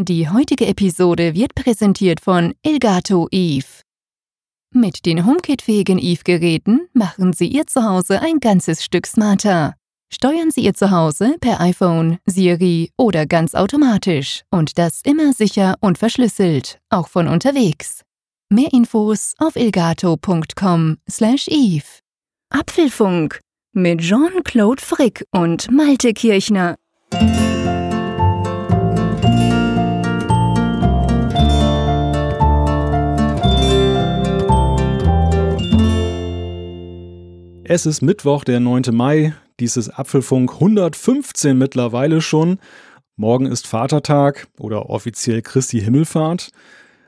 Die heutige Episode wird präsentiert von Elgato Eve. Mit den HomeKit-fähigen Eve-Geräten machen Sie Ihr Zuhause ein ganzes Stück smarter. Steuern Sie Ihr Zuhause per iPhone, Siri oder ganz automatisch und das immer sicher und verschlüsselt, auch von unterwegs. Mehr Infos auf elgato.com/eve. Apfelfunk mit Jean-Claude Frick und Malte Kirchner. Es ist Mittwoch, der 9. Mai. Dies ist Apfelfunk 115 mittlerweile schon. Morgen ist Vatertag oder offiziell Christi Himmelfahrt.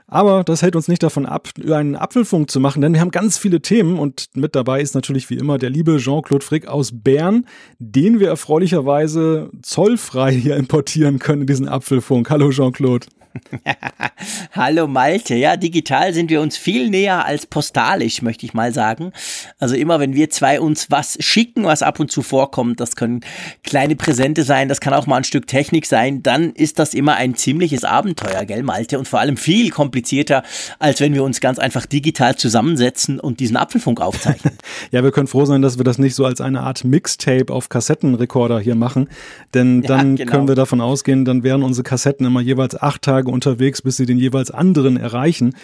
Aber das hält uns nicht davon ab, einen Apfelfunk zu machen, denn wir haben ganz viele Themen und mit dabei ist natürlich wie immer der liebe Jean-Claude Frick aus Bern, den wir erfreulicherweise zollfrei hier importieren können in diesen Apfelfunk. Hallo Jean-Claude. Hallo Malte, ja, digital sind wir uns viel näher als postalisch, möchte ich mal sagen. Also immer, wenn wir zwei uns was schicken, was ab und zu vorkommt, das können kleine Präsente sein, das kann auch mal ein Stück Technik sein, dann ist das immer ein ziemliches Abenteuer, gell Malte? Und vor allem viel komplizierter, als wenn wir uns ganz einfach digital zusammensetzen und diesen Apfelfunk aufzeichnen. ja, wir können froh sein, dass wir das nicht so als eine Art Mixtape auf Kassettenrekorder hier machen, denn dann ja, genau. können wir davon ausgehen, dann wären unsere Kassetten immer jeweils acht Tage Tage unterwegs, bis sie den jeweils anderen erreichen.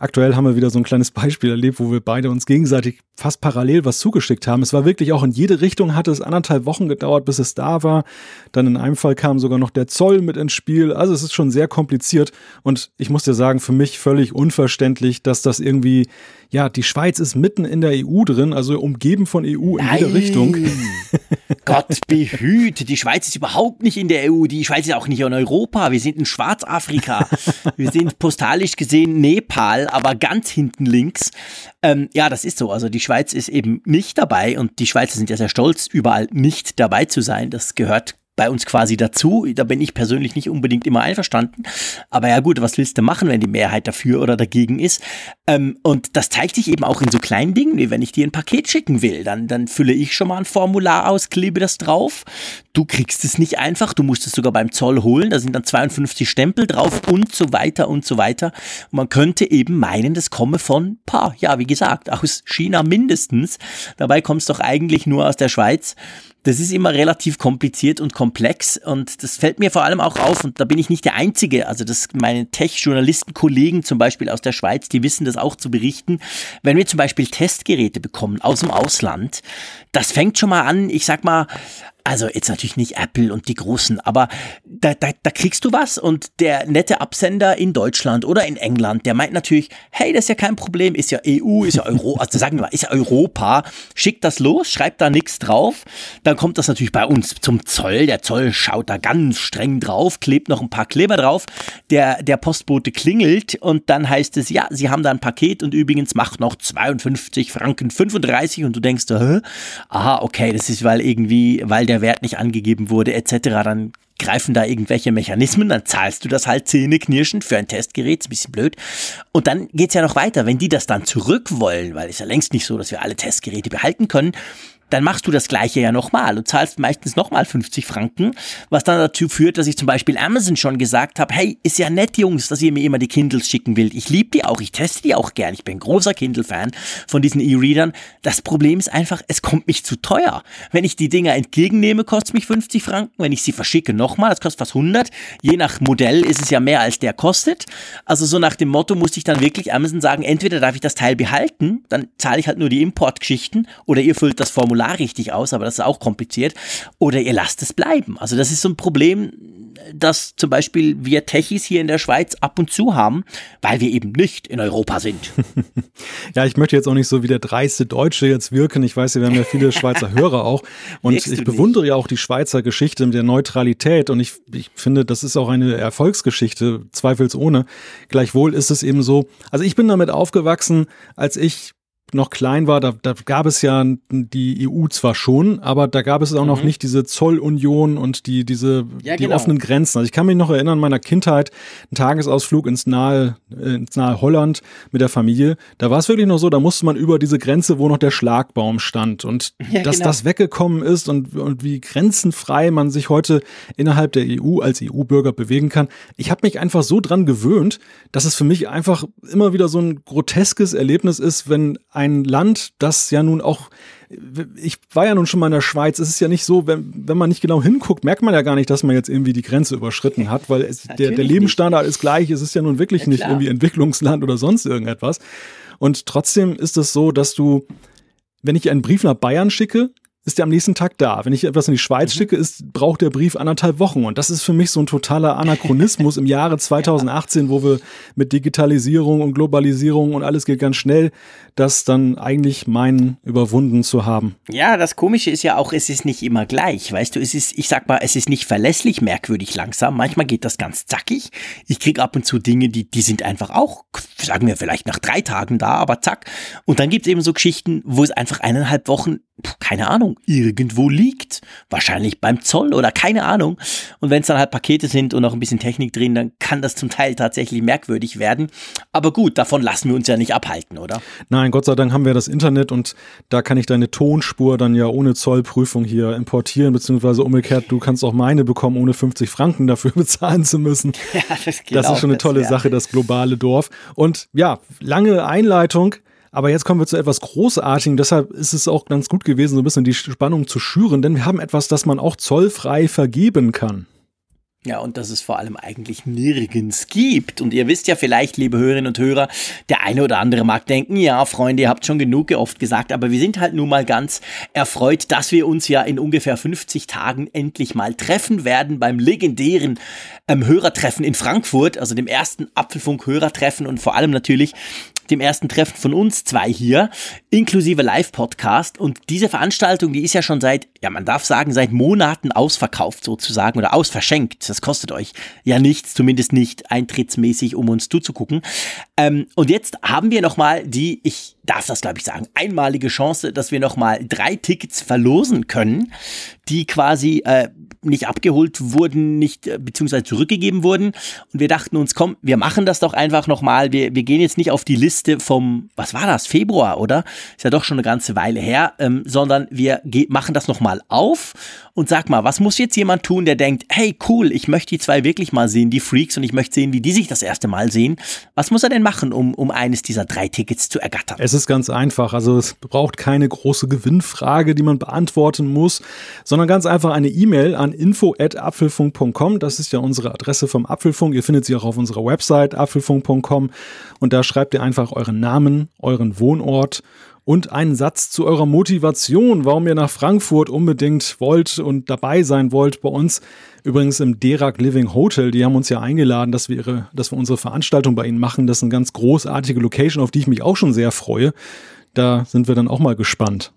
Aktuell haben wir wieder so ein kleines Beispiel erlebt, wo wir beide uns gegenseitig fast parallel was zugeschickt haben. Es war wirklich auch in jede Richtung, hatte es anderthalb Wochen gedauert, bis es da war. Dann in einem Fall kam sogar noch der Zoll mit ins Spiel. Also es ist schon sehr kompliziert und ich muss dir sagen, für mich völlig unverständlich, dass das irgendwie, ja, die Schweiz ist mitten in der EU drin, also umgeben von EU in Nein. jede Richtung. Gott behüte, die Schweiz ist überhaupt nicht in der EU, die Schweiz ist auch nicht in Europa, wir sind in Schwarzafrika, wir sind postalisch gesehen Nepal, aber ganz hinten links. Ähm, ja, das ist so, also die Schweiz ist eben nicht dabei und die Schweizer sind ja sehr stolz, überall nicht dabei zu sein. Das gehört bei uns quasi dazu. Da bin ich persönlich nicht unbedingt immer einverstanden. Aber ja gut, was willst du machen, wenn die Mehrheit dafür oder dagegen ist? Ähm, und das zeigt sich eben auch in so kleinen Dingen, wie wenn ich dir ein Paket schicken will. Dann, dann fülle ich schon mal ein Formular aus, klebe das drauf. Du kriegst es nicht einfach, du musst es sogar beim Zoll holen. Da sind dann 52 Stempel drauf und so weiter und so weiter. Und man könnte eben meinen, das komme von, pa, ja, wie gesagt, aus China mindestens. Dabei kommt es doch eigentlich nur aus der Schweiz das ist immer relativ kompliziert und komplex und das fällt mir vor allem auch auf und da bin ich nicht der Einzige. Also das meine Tech-Journalisten-Kollegen zum Beispiel aus der Schweiz, die wissen das auch zu berichten. Wenn wir zum Beispiel Testgeräte bekommen aus dem Ausland, das fängt schon mal an, ich sag mal, also jetzt natürlich nicht Apple und die Großen, aber da, da, da kriegst du was. Und der nette Absender in Deutschland oder in England, der meint natürlich, hey, das ist ja kein Problem, ist ja EU, ist ja Euro, also sagen wir mal, ist ja Europa, schickt das los, schreibt da nichts drauf, dann kommt das natürlich bei uns zum Zoll, der Zoll schaut da ganz streng drauf, klebt noch ein paar Kleber drauf, der, der Postbote klingelt und dann heißt es, ja, sie haben da ein Paket und übrigens macht noch 52 Franken 35 und du denkst, hä? aha, okay, das ist weil irgendwie, weil der Wert nicht angegeben wurde etc., dann greifen da irgendwelche Mechanismen, dann zahlst du das halt zähneknirschend für ein Testgerät, ist ein bisschen blöd. Und dann geht's ja noch weiter, wenn die das dann zurück wollen, weil es ja längst nicht so, dass wir alle Testgeräte behalten können, dann machst du das gleiche ja nochmal und zahlst meistens nochmal 50 Franken, was dann dazu führt, dass ich zum Beispiel Amazon schon gesagt habe, hey, ist ja nett, Jungs, dass ihr mir immer die Kindles schicken wollt. Ich liebe die auch, ich teste die auch gern. Ich bin großer Kindle-Fan von diesen E-Readern. Das Problem ist einfach, es kommt mich zu teuer. Wenn ich die Dinger entgegennehme, kostet mich 50 Franken. Wenn ich sie verschicke, nochmal, das kostet fast 100. Je nach Modell ist es ja mehr, als der kostet. Also so nach dem Motto musste ich dann wirklich Amazon sagen, entweder darf ich das Teil behalten, dann zahle ich halt nur die Importgeschichten oder ihr füllt das Formular Formular richtig aus, aber das ist auch kompliziert. Oder ihr lasst es bleiben. Also das ist so ein Problem, das zum Beispiel wir Techis hier in der Schweiz ab und zu haben, weil wir eben nicht in Europa sind. ja, ich möchte jetzt auch nicht so wie der dreiste Deutsche jetzt wirken. Ich weiß, wir haben ja viele Schweizer Hörer auch. Und ich bewundere ja auch die Schweizer Geschichte mit der Neutralität. Und ich, ich finde, das ist auch eine Erfolgsgeschichte, zweifelsohne. Gleichwohl ist es eben so, also ich bin damit aufgewachsen, als ich noch klein war, da, da gab es ja die EU zwar schon, aber da gab es auch mhm. noch nicht diese Zollunion und die, diese, ja, die genau. offenen Grenzen. Also ich kann mich noch erinnern, meiner Kindheit, ein Tagesausflug ins nahe, äh, ins nahe Holland mit der Familie. Da war es wirklich noch so, da musste man über diese Grenze, wo noch der Schlagbaum stand. Und ja, dass genau. das weggekommen ist und, und wie grenzenfrei man sich heute innerhalb der EU als EU-Bürger bewegen kann. Ich habe mich einfach so dran gewöhnt, dass es für mich einfach immer wieder so ein groteskes Erlebnis ist, wenn ein Land, das ja nun auch ich war ja nun schon mal in der Schweiz. Es ist ja nicht so, wenn, wenn man nicht genau hinguckt, merkt man ja gar nicht, dass man jetzt irgendwie die Grenze überschritten hat, weil es, der, der Lebensstandard nicht. ist gleich. Es ist ja nun wirklich ja, nicht irgendwie Entwicklungsland oder sonst irgendetwas. Und trotzdem ist es so, dass du, wenn ich einen Brief nach Bayern schicke, ist der am nächsten Tag da. Wenn ich etwas in die Schweiz mhm. schicke, ist, braucht der Brief anderthalb Wochen. Und das ist für mich so ein totaler Anachronismus im Jahre 2018, wo wir mit Digitalisierung und Globalisierung und alles geht ganz schnell, das dann eigentlich meinen überwunden zu haben. Ja, das Komische ist ja auch, es ist nicht immer gleich. Weißt du, es ist, ich sag mal, es ist nicht verlässlich, merkwürdig langsam. Manchmal geht das ganz zackig. Ich krieg ab und zu Dinge, die, die sind einfach auch, sagen wir vielleicht nach drei Tagen da, aber zack. Und dann gibt's eben so Geschichten, wo es einfach eineinhalb Wochen keine Ahnung, irgendwo liegt. Wahrscheinlich beim Zoll oder keine Ahnung. Und wenn es dann halt Pakete sind und noch ein bisschen Technik drin, dann kann das zum Teil tatsächlich merkwürdig werden. Aber gut, davon lassen wir uns ja nicht abhalten, oder? Nein, Gott sei Dank haben wir das Internet und da kann ich deine Tonspur dann ja ohne Zollprüfung hier importieren, beziehungsweise umgekehrt, du kannst auch meine bekommen, ohne 50 Franken dafür bezahlen zu müssen. Ja, das geht Das ist schon eine tolle das, ja. Sache, das globale Dorf. Und ja, lange Einleitung. Aber jetzt kommen wir zu etwas Großartigem. Deshalb ist es auch ganz gut gewesen, so ein bisschen die Spannung zu schüren, denn wir haben etwas, das man auch zollfrei vergeben kann. Ja, und dass es vor allem eigentlich nirgends gibt. Und ihr wisst ja vielleicht, liebe Hörerinnen und Hörer, der eine oder andere mag denken, ja, Freunde, ihr habt schon genug oft gesagt, aber wir sind halt nun mal ganz erfreut, dass wir uns ja in ungefähr 50 Tagen endlich mal treffen werden beim legendären ähm, Hörertreffen in Frankfurt, also dem ersten Apfelfunk-Hörertreffen und vor allem natürlich dem ersten Treffen von uns zwei hier, inklusive Live-Podcast. Und diese Veranstaltung, die ist ja schon seit, ja, man darf sagen, seit Monaten ausverkauft sozusagen oder ausverschenkt. Das kostet euch ja nichts, zumindest nicht eintrittsmäßig, um uns zuzugucken. Ähm, und jetzt haben wir nochmal die, ich darf das glaube ich sagen, einmalige Chance, dass wir nochmal drei Tickets verlosen können, die quasi äh, nicht abgeholt wurden, nicht äh, beziehungsweise zurückgegeben wurden. Und wir dachten uns, komm, wir machen das doch einfach nochmal. Wir, wir gehen jetzt nicht auf die Liste vom, was war das, Februar, oder? Ist ja doch schon eine ganze Weile her, ähm, sondern wir machen das nochmal auf und sag mal, was muss jetzt jemand tun, der denkt, hey cool, ich möchte die zwei wirklich mal sehen, die Freaks, und ich möchte sehen, wie die sich das erste Mal sehen. Was muss er denn machen, um, um eines dieser drei Tickets zu ergattern? Ist ganz einfach. Also es braucht keine große Gewinnfrage, die man beantworten muss, sondern ganz einfach eine E-Mail an info@apfelfunk.com. Das ist ja unsere Adresse vom Apfelfunk. Ihr findet sie auch auf unserer Website apfelfunk.com und da schreibt ihr einfach euren Namen, euren Wohnort und einen Satz zu eurer Motivation, warum ihr nach Frankfurt unbedingt wollt und dabei sein wollt bei uns. Übrigens im Derak Living Hotel, die haben uns ja eingeladen, dass wir, ihre, dass wir unsere Veranstaltung bei ihnen machen. Das ist eine ganz großartige Location, auf die ich mich auch schon sehr freue. Da sind wir dann auch mal gespannt.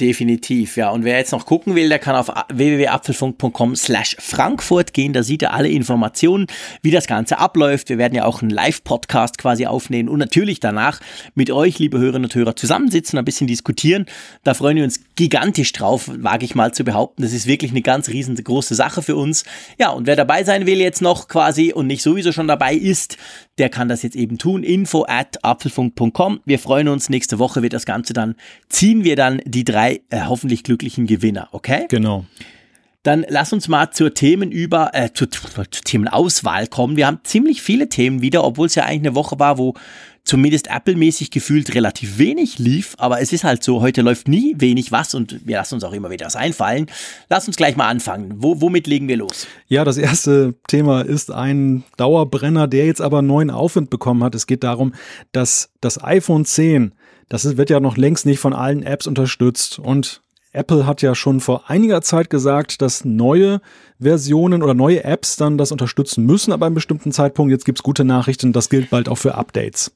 Definitiv, ja. Und wer jetzt noch gucken will, der kann auf www.apfelfunk.com slash Frankfurt gehen. Da sieht er alle Informationen, wie das Ganze abläuft. Wir werden ja auch einen Live-Podcast quasi aufnehmen und natürlich danach mit euch, liebe Hörerinnen und Hörer, zusammensitzen, ein bisschen diskutieren. Da freuen wir uns gigantisch drauf, wage ich mal zu behaupten. Das ist wirklich eine ganz riesengroße Sache für uns. Ja, und wer dabei sein will jetzt noch quasi und nicht sowieso schon dabei ist, der kann das jetzt eben tun. Info at apfelfunk.com. Wir freuen uns. Nächste Woche wird das Ganze dann, ziehen wir dann die drei drei äh, hoffentlich glücklichen Gewinner, okay? Genau. Dann lass uns mal zur Themen über, äh, zur, zur Themenauswahl kommen. Wir haben ziemlich viele Themen wieder, obwohl es ja eigentlich eine Woche war, wo zumindest Apple-mäßig gefühlt relativ wenig lief, aber es ist halt so, heute läuft nie wenig was und wir lassen uns auch immer wieder was einfallen. Lass uns gleich mal anfangen. Wo, womit legen wir los? Ja, das erste Thema ist ein Dauerbrenner, der jetzt aber neuen Aufwind bekommen hat. Es geht darum, dass das iPhone 10 das wird ja noch längst nicht von allen Apps unterstützt. Und Apple hat ja schon vor einiger Zeit gesagt, dass neue Versionen oder neue Apps dann das unterstützen müssen, aber einem bestimmten Zeitpunkt. Jetzt gibt's gute Nachrichten, das gilt bald auch für Updates.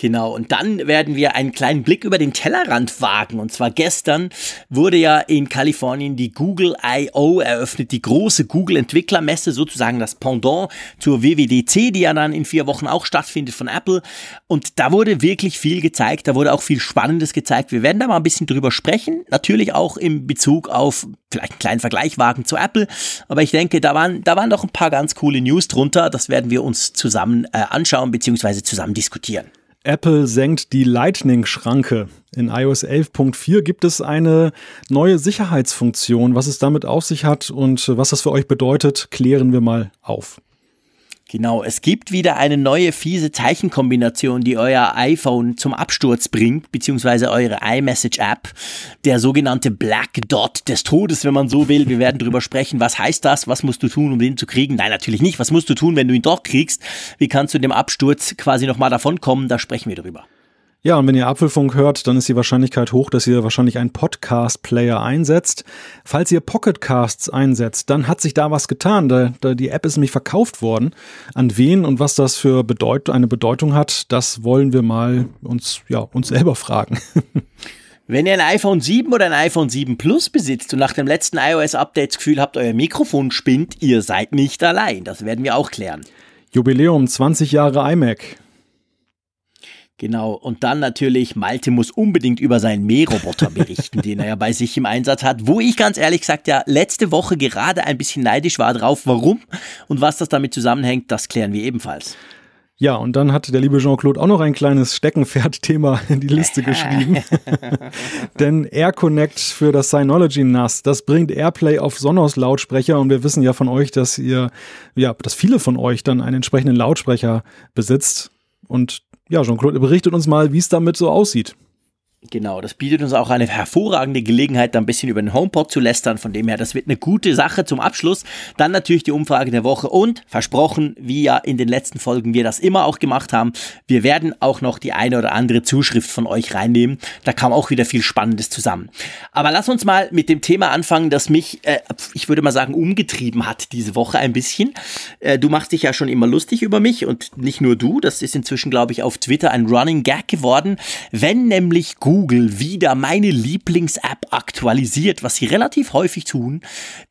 Genau, und dann werden wir einen kleinen Blick über den Tellerrand wagen. Und zwar gestern wurde ja in Kalifornien die Google I.O. eröffnet, die große Google-Entwicklermesse, sozusagen das Pendant zur WWDC, die ja dann in vier Wochen auch stattfindet von Apple. Und da wurde wirklich viel gezeigt, da wurde auch viel Spannendes gezeigt. Wir werden da mal ein bisschen drüber sprechen, natürlich auch im Bezug auf vielleicht einen kleinen Vergleich wagen zu Apple. Aber ich denke, da waren, da waren doch ein paar ganz coole News drunter. Das werden wir uns zusammen äh, anschauen bzw. zusammen diskutieren. Apple senkt die Lightning-Schranke. In iOS 11.4 gibt es eine neue Sicherheitsfunktion. Was es damit auf sich hat und was das für euch bedeutet, klären wir mal auf. Genau, es gibt wieder eine neue fiese Zeichenkombination, die euer iPhone zum Absturz bringt, beziehungsweise eure iMessage-App, der sogenannte Black Dot des Todes, wenn man so will. Wir werden drüber sprechen, was heißt das, was musst du tun, um den zu kriegen? Nein, natürlich nicht. Was musst du tun, wenn du ihn doch kriegst? Wie kannst du dem Absturz quasi nochmal davonkommen? Da sprechen wir drüber. Ja, und wenn ihr Apfelfunk hört, dann ist die Wahrscheinlichkeit hoch, dass ihr wahrscheinlich einen Podcast-Player einsetzt. Falls ihr Pocketcasts einsetzt, dann hat sich da was getan. Da, da die App ist nämlich verkauft worden. An wen und was das für Bedeut eine Bedeutung hat, das wollen wir mal uns, ja, uns selber fragen. Wenn ihr ein iPhone 7 oder ein iPhone 7 Plus besitzt und nach dem letzten iOS-Update das Gefühl habt, euer Mikrofon spinnt, ihr seid nicht allein. Das werden wir auch klären. Jubiläum 20 Jahre iMac. Genau, und dann natürlich, Malte muss unbedingt über seinen Mähroboter berichten, den er ja bei sich im Einsatz hat, wo ich ganz ehrlich gesagt ja letzte Woche gerade ein bisschen neidisch war drauf. Warum und was das damit zusammenhängt, das klären wir ebenfalls. Ja, und dann hat der liebe Jean-Claude auch noch ein kleines Steckenpferd-Thema in die Liste geschrieben. Denn AirConnect für das Synology NAS, das bringt Airplay auf Sonos-Lautsprecher und wir wissen ja von euch, dass ihr, ja, dass viele von euch dann einen entsprechenden Lautsprecher besitzt. Und ja, Jean-Claude berichtet uns mal, wie es damit so aussieht. Genau, das bietet uns auch eine hervorragende Gelegenheit, da ein bisschen über den HomePod zu lästern. Von dem her, das wird eine gute Sache zum Abschluss. Dann natürlich die Umfrage der Woche und versprochen, wie ja in den letzten Folgen wir das immer auch gemacht haben, wir werden auch noch die eine oder andere Zuschrift von euch reinnehmen. Da kam auch wieder viel Spannendes zusammen. Aber lass uns mal mit dem Thema anfangen, das mich, äh, ich würde mal sagen, umgetrieben hat diese Woche ein bisschen. Äh, du machst dich ja schon immer lustig über mich und nicht nur du. Das ist inzwischen, glaube ich, auf Twitter ein Running Gag geworden. Wenn nämlich Google wieder meine Lieblings-App aktualisiert, was sie relativ häufig tun,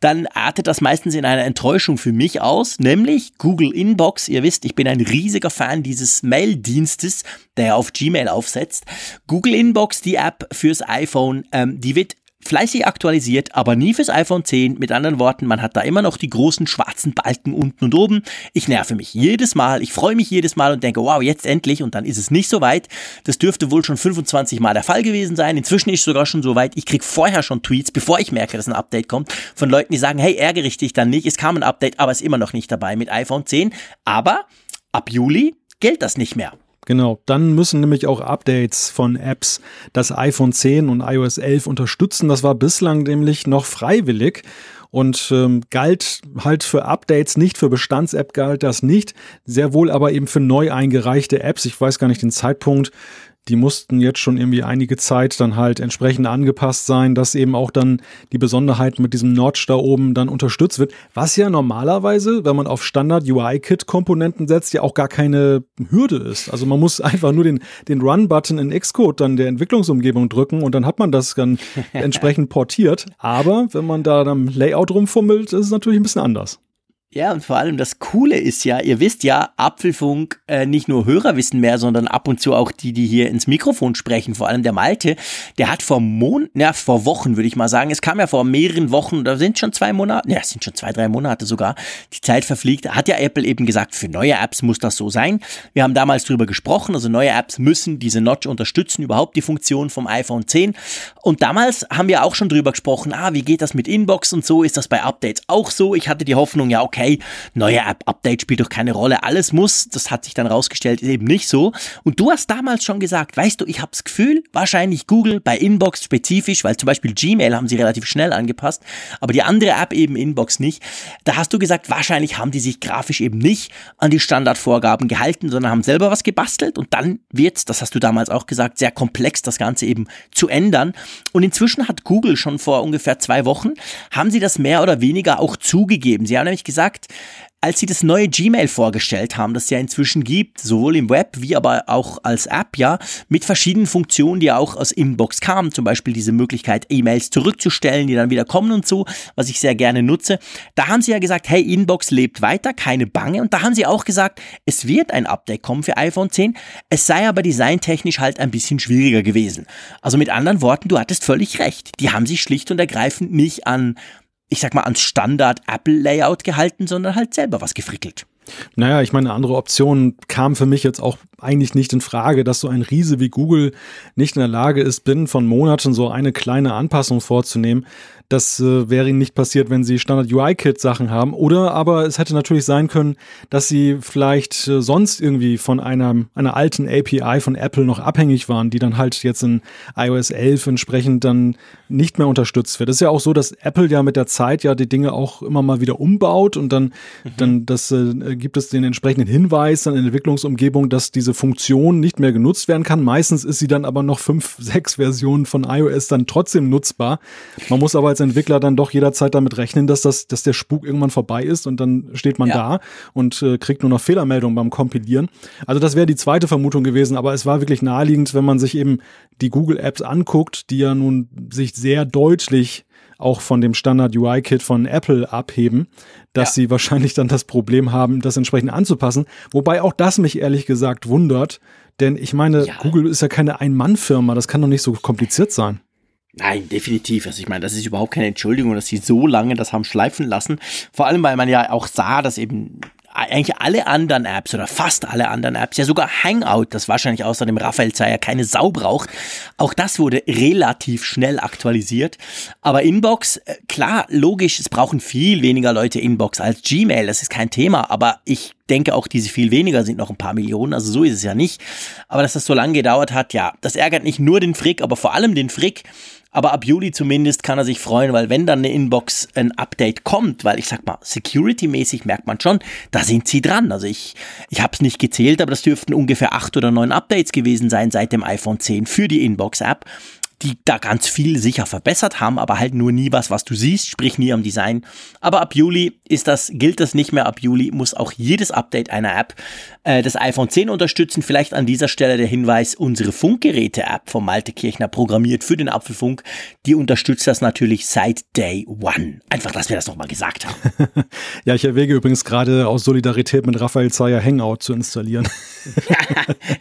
dann artet das meistens in einer Enttäuschung für mich aus, nämlich Google Inbox. Ihr wisst, ich bin ein riesiger Fan dieses Mail-Dienstes, der auf Gmail aufsetzt. Google Inbox, die App fürs iPhone, ähm, die wird fleißig aktualisiert, aber nie fürs iPhone 10. Mit anderen Worten, man hat da immer noch die großen schwarzen Balken unten und oben. Ich nerve mich jedes Mal, ich freue mich jedes Mal und denke, wow, jetzt endlich und dann ist es nicht so weit. Das dürfte wohl schon 25 Mal der Fall gewesen sein. Inzwischen ist es sogar schon so weit, ich kriege vorher schon Tweets, bevor ich merke, dass ein Update kommt, von Leuten, die sagen, hey, ärgere ich dich dann nicht, es kam ein Update, aber es ist immer noch nicht dabei mit iPhone 10. Aber ab Juli gilt das nicht mehr. Genau, dann müssen nämlich auch Updates von Apps das iPhone 10 und iOS 11 unterstützen. Das war bislang nämlich noch freiwillig und ähm, galt halt für Updates nicht, für Bestands-App galt das nicht, sehr wohl aber eben für neu eingereichte Apps. Ich weiß gar nicht den Zeitpunkt die mussten jetzt schon irgendwie einige Zeit dann halt entsprechend angepasst sein, dass eben auch dann die Besonderheit mit diesem Notch da oben dann unterstützt wird, was ja normalerweise, wenn man auf Standard UI-Kit-Komponenten setzt, ja auch gar keine Hürde ist. Also man muss einfach nur den, den Run-Button in Xcode dann der Entwicklungsumgebung drücken und dann hat man das dann entsprechend portiert. Aber wenn man da am Layout rumfummelt, ist es natürlich ein bisschen anders. Ja, und vor allem das Coole ist ja, ihr wisst ja, Apfelfunk, äh, nicht nur Hörer wissen mehr, sondern ab und zu auch die, die hier ins Mikrofon sprechen, vor allem der Malte, der hat vor Monaten, ja, vor Wochen würde ich mal sagen, es kam ja vor mehreren Wochen, da sind schon zwei Monate, ja, es sind schon zwei, drei Monate sogar, die Zeit verfliegt, hat ja Apple eben gesagt, für neue Apps muss das so sein. Wir haben damals drüber gesprochen, also neue Apps müssen diese Notch unterstützen, überhaupt die Funktion vom iPhone 10. Und damals haben wir auch schon drüber gesprochen, ah, wie geht das mit Inbox und so, ist das bei Updates auch so? Ich hatte die Hoffnung, ja, okay, okay, neue App-Update spielt doch keine Rolle, alles muss, das hat sich dann rausgestellt, ist eben nicht so. Und du hast damals schon gesagt, weißt du, ich habe das Gefühl, wahrscheinlich Google bei Inbox spezifisch, weil zum Beispiel Gmail haben sie relativ schnell angepasst, aber die andere App eben Inbox nicht. Da hast du gesagt, wahrscheinlich haben die sich grafisch eben nicht an die Standardvorgaben gehalten, sondern haben selber was gebastelt und dann wird, das hast du damals auch gesagt, sehr komplex, das Ganze eben zu ändern. Und inzwischen hat Google schon vor ungefähr zwei Wochen, haben sie das mehr oder weniger auch zugegeben. Sie haben nämlich gesagt, gesagt, als sie das neue Gmail vorgestellt haben, das es ja inzwischen gibt, sowohl im Web wie aber auch als App, ja, mit verschiedenen Funktionen, die auch aus Inbox kamen, zum Beispiel diese Möglichkeit, E-Mails zurückzustellen, die dann wieder kommen und so, was ich sehr gerne nutze. Da haben sie ja gesagt, hey, Inbox lebt weiter, keine Bange. Und da haben sie auch gesagt, es wird ein Update kommen für iPhone 10. Es sei aber designtechnisch halt ein bisschen schwieriger gewesen. Also mit anderen Worten, du hattest völlig recht. Die haben sich schlicht und ergreifend nicht an ich sag mal, ans Standard Apple-Layout gehalten, sondern halt selber was gefrickelt. Naja, ich meine, eine andere Option kam für mich jetzt auch eigentlich nicht in Frage, dass so ein Riese wie Google nicht in der Lage ist, binnen von Monaten so eine kleine Anpassung vorzunehmen. Das äh, wäre ihnen nicht passiert, wenn sie Standard UI-Kit Sachen haben. Oder aber es hätte natürlich sein können, dass sie vielleicht äh, sonst irgendwie von einer, einer alten API von Apple noch abhängig waren, die dann halt jetzt in iOS 11 entsprechend dann nicht mehr unterstützt wird. Es ist ja auch so, dass Apple ja mit der Zeit ja die Dinge auch immer mal wieder umbaut und dann, mhm. dann das, äh, gibt es den entsprechenden Hinweis dann in der Entwicklungsumgebung, dass diese Funktion nicht mehr genutzt werden kann. Meistens ist sie dann aber noch fünf, sechs Versionen von iOS dann trotzdem nutzbar. Man muss aber als Entwickler dann doch jederzeit damit rechnen, dass das, dass der Spuk irgendwann vorbei ist und dann steht man ja. da und äh, kriegt nur noch Fehlermeldungen beim Kompilieren. Also das wäre die zweite Vermutung gewesen, aber es war wirklich naheliegend, wenn man sich eben die Google Apps anguckt, die ja nun sich sehr deutlich auch von dem Standard UI-Kit von Apple abheben, dass ja. sie wahrscheinlich dann das Problem haben, das entsprechend anzupassen. Wobei auch das mich ehrlich gesagt wundert, denn ich meine, ja. Google ist ja keine Ein-Mann-Firma, das kann doch nicht so kompliziert sein. Nein, definitiv. Also ich meine, das ist überhaupt keine Entschuldigung, dass sie so lange das haben schleifen lassen. Vor allem, weil man ja auch sah, dass eben eigentlich alle anderen Apps oder fast alle anderen Apps, ja sogar Hangout, das wahrscheinlich außer dem Raphael Zeier keine Sau braucht, auch das wurde relativ schnell aktualisiert. Aber Inbox, äh, klar, logisch, es brauchen viel weniger Leute Inbox als Gmail, das ist kein Thema, aber ich denke auch, diese viel weniger sind noch ein paar Millionen, also so ist es ja nicht. Aber dass das so lange gedauert hat, ja, das ärgert nicht nur den Frick, aber vor allem den Frick, aber ab Juli zumindest kann er sich freuen, weil wenn dann eine Inbox ein Update kommt, weil ich sag mal, security-mäßig merkt man schon, da sind sie dran. Also ich, ich habe es nicht gezählt, aber das dürften ungefähr acht oder neun Updates gewesen sein seit dem iPhone 10 für die Inbox-App die da ganz viel sicher verbessert haben, aber halt nur nie was, was du siehst, sprich nie am Design. Aber ab Juli ist das, gilt das nicht mehr. Ab Juli muss auch jedes Update einer App äh, das iPhone 10 unterstützen. Vielleicht an dieser Stelle der Hinweis, unsere Funkgeräte-App von Malte Kirchner programmiert für den Apfelfunk, die unterstützt das natürlich seit Day One. Einfach, dass wir das nochmal gesagt haben. ja, ich erwäge übrigens gerade aus Solidarität mit Raphael Zeyer Hangout zu installieren.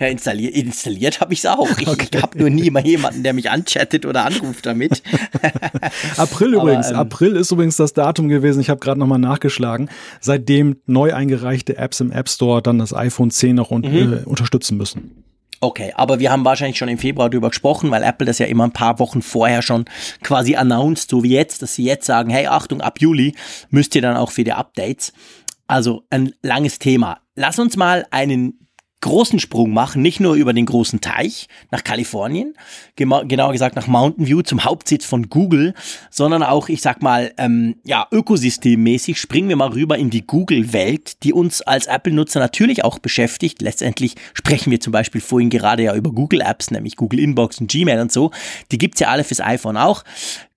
ja, installiert, installiert habe ich es auch. Ich, okay. ich habe nur nie mal jemanden, der mich anchattet oder anruft damit. April übrigens. Aber, ähm, April ist übrigens das Datum gewesen. Ich habe gerade nochmal nachgeschlagen. Seitdem neu eingereichte Apps im App Store dann das iPhone 10 noch un mhm. äh, unterstützen müssen. Okay, aber wir haben wahrscheinlich schon im Februar darüber gesprochen, weil Apple das ja immer ein paar Wochen vorher schon quasi announced, so wie jetzt, dass sie jetzt sagen, hey, Achtung, ab Juli müsst ihr dann auch für die Updates. Also ein langes Thema. Lass uns mal einen großen Sprung machen, nicht nur über den großen Teich nach Kalifornien, genauer gesagt nach Mountain View zum Hauptsitz von Google, sondern auch, ich sag mal, ähm, ja, ökosystemmäßig springen wir mal rüber in die Google-Welt, die uns als Apple-Nutzer natürlich auch beschäftigt. Letztendlich sprechen wir zum Beispiel vorhin gerade ja über Google-Apps, nämlich Google Inbox und Gmail und so. Die gibt's ja alle fürs iPhone auch.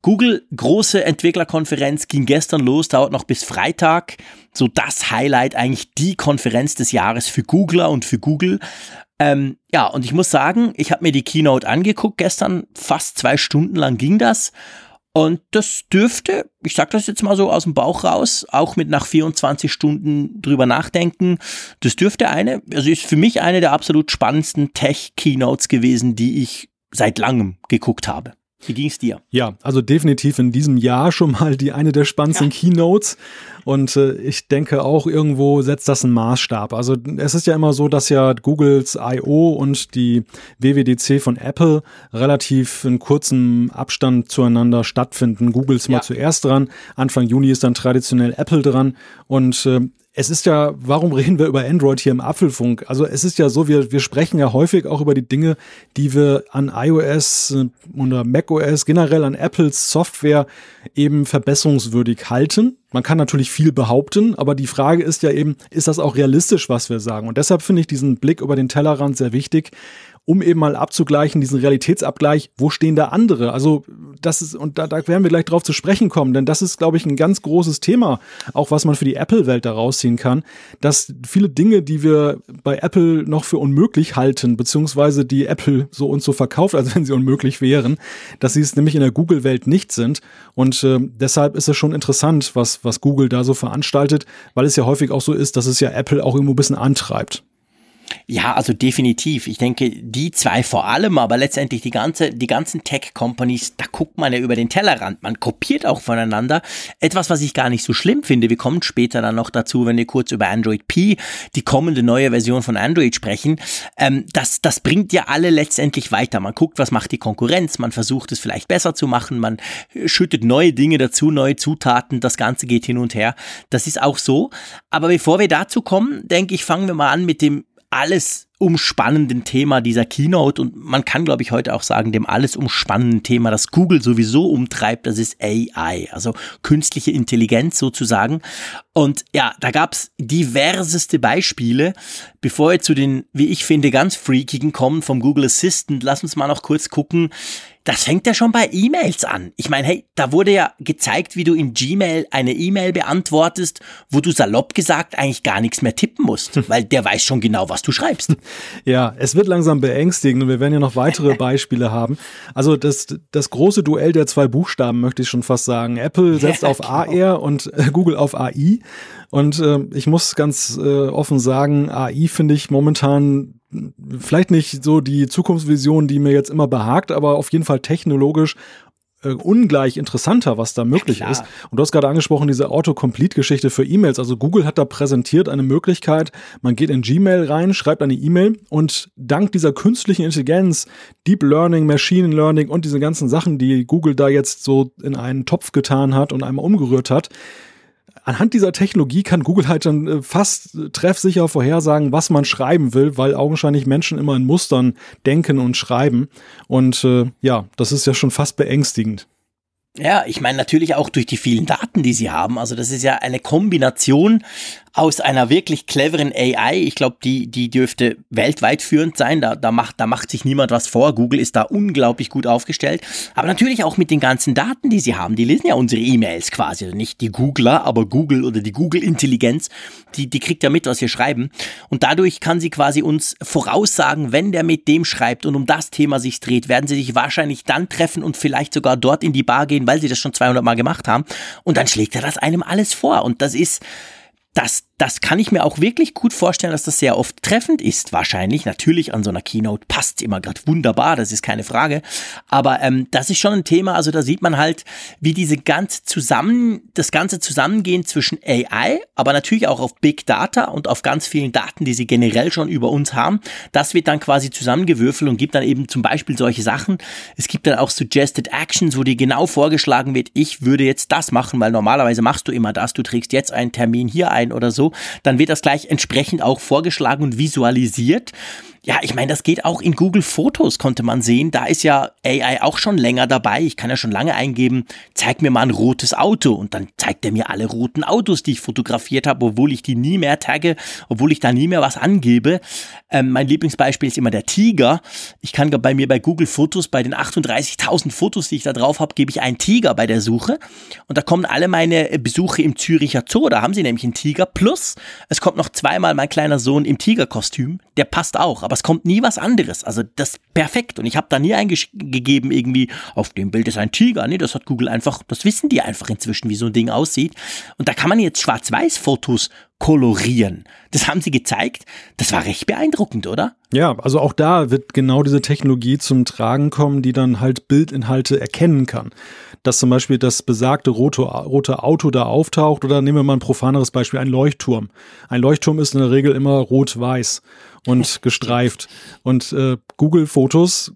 Google, große Entwicklerkonferenz, ging gestern los, dauert noch bis Freitag. So das Highlight, eigentlich die Konferenz des Jahres für Googler und für Google. Ähm, ja, und ich muss sagen, ich habe mir die Keynote angeguckt gestern, fast zwei Stunden lang ging das. Und das dürfte, ich sag das jetzt mal so aus dem Bauch raus, auch mit nach 24 Stunden drüber nachdenken, das dürfte eine, also ist für mich eine der absolut spannendsten Tech-Keynotes gewesen, die ich seit langem geguckt habe. Wie ging es dir? Ja, also definitiv in diesem Jahr schon mal die eine der spannendsten ja. Keynotes. Und äh, ich denke auch irgendwo setzt das einen Maßstab. Also es ist ja immer so, dass ja Googles I.O. und die WWDC von Apple relativ in kurzem Abstand zueinander stattfinden. Google ist ja. mal zuerst dran. Anfang Juni ist dann traditionell Apple dran. Und äh, es ist ja, warum reden wir über Android hier im Apfelfunk? Also es ist ja so, wir, wir sprechen ja häufig auch über die Dinge, die wir an iOS äh, oder macOS, generell an Apples Software eben verbesserungswürdig halten. Man kann natürlich viel behaupten, aber die Frage ist ja eben, ist das auch realistisch, was wir sagen? Und deshalb finde ich diesen Blick über den Tellerrand sehr wichtig. Um eben mal abzugleichen, diesen Realitätsabgleich, wo stehen da andere? Also das ist, und da, da werden wir gleich drauf zu sprechen kommen, denn das ist, glaube ich, ein ganz großes Thema, auch was man für die Apple-Welt da rausziehen kann, dass viele Dinge, die wir bei Apple noch für unmöglich halten, beziehungsweise die Apple so uns so verkauft, als wenn sie unmöglich wären, dass sie es nämlich in der Google-Welt nicht sind. Und äh, deshalb ist es schon interessant, was, was Google da so veranstaltet, weil es ja häufig auch so ist, dass es ja Apple auch irgendwo ein bisschen antreibt. Ja, also definitiv. Ich denke, die zwei vor allem, aber letztendlich die ganze, die ganzen Tech-Companies, da guckt man ja über den Tellerrand. Man kopiert auch voneinander. Etwas, was ich gar nicht so schlimm finde. Wir kommen später dann noch dazu, wenn wir kurz über Android P, die kommende neue Version von Android sprechen. Ähm, das, das bringt ja alle letztendlich weiter. Man guckt, was macht die Konkurrenz. Man versucht es vielleicht besser zu machen. Man schüttet neue Dinge dazu, neue Zutaten. Das Ganze geht hin und her. Das ist auch so. Aber bevor wir dazu kommen, denke ich, fangen wir mal an mit dem alles umspannenden Thema dieser Keynote und man kann, glaube ich, heute auch sagen, dem alles umspannenden Thema, das Google sowieso umtreibt, das ist AI, also künstliche Intelligenz sozusagen. Und ja, da gab's diverseste Beispiele. Bevor wir zu den, wie ich finde, ganz freakigen kommen vom Google Assistant, lass uns mal noch kurz gucken, das fängt ja schon bei E-Mails an. Ich meine, hey, da wurde ja gezeigt, wie du in Gmail eine E-Mail beantwortest, wo du salopp gesagt eigentlich gar nichts mehr tippen musst, weil der weiß schon genau, was du schreibst. Ja, es wird langsam beängstigend und wir werden ja noch weitere Beispiele haben. Also das, das große Duell der zwei Buchstaben möchte ich schon fast sagen. Apple setzt ja, auf genau. AR und äh, Google auf AI. Und äh, ich muss ganz äh, offen sagen, AI finde ich momentan vielleicht nicht so die Zukunftsvision, die mir jetzt immer behagt, aber auf jeden Fall technologisch äh, ungleich interessanter, was da möglich ja, ist. Und du hast gerade angesprochen, diese Autocomplete-Geschichte für E-Mails. Also Google hat da präsentiert eine Möglichkeit, man geht in Gmail rein, schreibt eine E-Mail und dank dieser künstlichen Intelligenz, Deep Learning, Machine Learning und diese ganzen Sachen, die Google da jetzt so in einen Topf getan hat und einmal umgerührt hat, anhand dieser Technologie kann Google halt dann äh, fast treffsicher vorhersagen, was man schreiben will, weil augenscheinlich Menschen immer in Mustern denken und schreiben. Und äh, ja, das ist ja schon fast beängstigend. Ja, ich meine natürlich auch durch die vielen Daten, die sie haben. Also das ist ja eine Kombination aus einer wirklich cleveren AI. Ich glaube, die, die dürfte weltweit führend sein. Da, da, macht, da macht sich niemand was vor. Google ist da unglaublich gut aufgestellt. Aber natürlich auch mit den ganzen Daten, die sie haben. Die lesen ja unsere E-Mails quasi. Also nicht die Googler, aber Google oder die Google-Intelligenz. Die, die kriegt ja mit, was wir schreiben. Und dadurch kann sie quasi uns voraussagen, wenn der mit dem schreibt und um das Thema sich dreht, werden sie sich wahrscheinlich dann treffen und vielleicht sogar dort in die Bar gehen, weil sie das schon 200 Mal gemacht haben. Und dann schlägt er das einem alles vor. Und das ist, das, das kann ich mir auch wirklich gut vorstellen, dass das sehr oft treffend ist. Wahrscheinlich, natürlich an so einer Keynote passt immer gerade wunderbar, das ist keine Frage. Aber ähm, das ist schon ein Thema, also da sieht man halt, wie diese ganz zusammen, das ganze Zusammengehen zwischen AI, aber natürlich auch auf Big Data und auf ganz vielen Daten, die sie generell schon über uns haben, das wird dann quasi zusammengewürfelt und gibt dann eben zum Beispiel solche Sachen. Es gibt dann auch Suggested Actions, wo dir genau vorgeschlagen wird, ich würde jetzt das machen, weil normalerweise machst du immer das, du trägst jetzt einen Termin hier ein oder so dann wird das gleich entsprechend auch vorgeschlagen und visualisiert. Ja, ich meine, das geht auch in Google Fotos, konnte man sehen. Da ist ja AI auch schon länger dabei. Ich kann ja schon lange eingeben, zeig mir mal ein rotes Auto. Und dann zeigt er mir alle roten Autos, die ich fotografiert habe, obwohl ich die nie mehr tagge, obwohl ich da nie mehr was angebe. Ähm, mein Lieblingsbeispiel ist immer der Tiger. Ich kann bei mir bei Google Fotos, bei den 38.000 Fotos, die ich da drauf habe, gebe ich einen Tiger bei der Suche. Und da kommen alle meine Besuche im Züricher Zoo. Da haben sie nämlich einen Tiger. Plus, es kommt noch zweimal mein kleiner Sohn im Tigerkostüm. Der passt auch aber es kommt nie was anderes. Also das ist perfekt. Und ich habe da nie eingegeben, irgendwie, auf dem Bild ist ein Tiger. Nee, das hat Google einfach, das wissen die einfach inzwischen, wie so ein Ding aussieht. Und da kann man jetzt Schwarz-Weiß-Fotos kolorieren. Das haben sie gezeigt. Das war recht beeindruckend, oder? Ja, also auch da wird genau diese Technologie zum Tragen kommen, die dann halt Bildinhalte erkennen kann. Dass zum Beispiel das besagte rote, rote Auto da auftaucht oder nehmen wir mal ein profaneres Beispiel, ein Leuchtturm. Ein Leuchtturm ist in der Regel immer rot-weiß und gestreift. Und äh, Google Fotos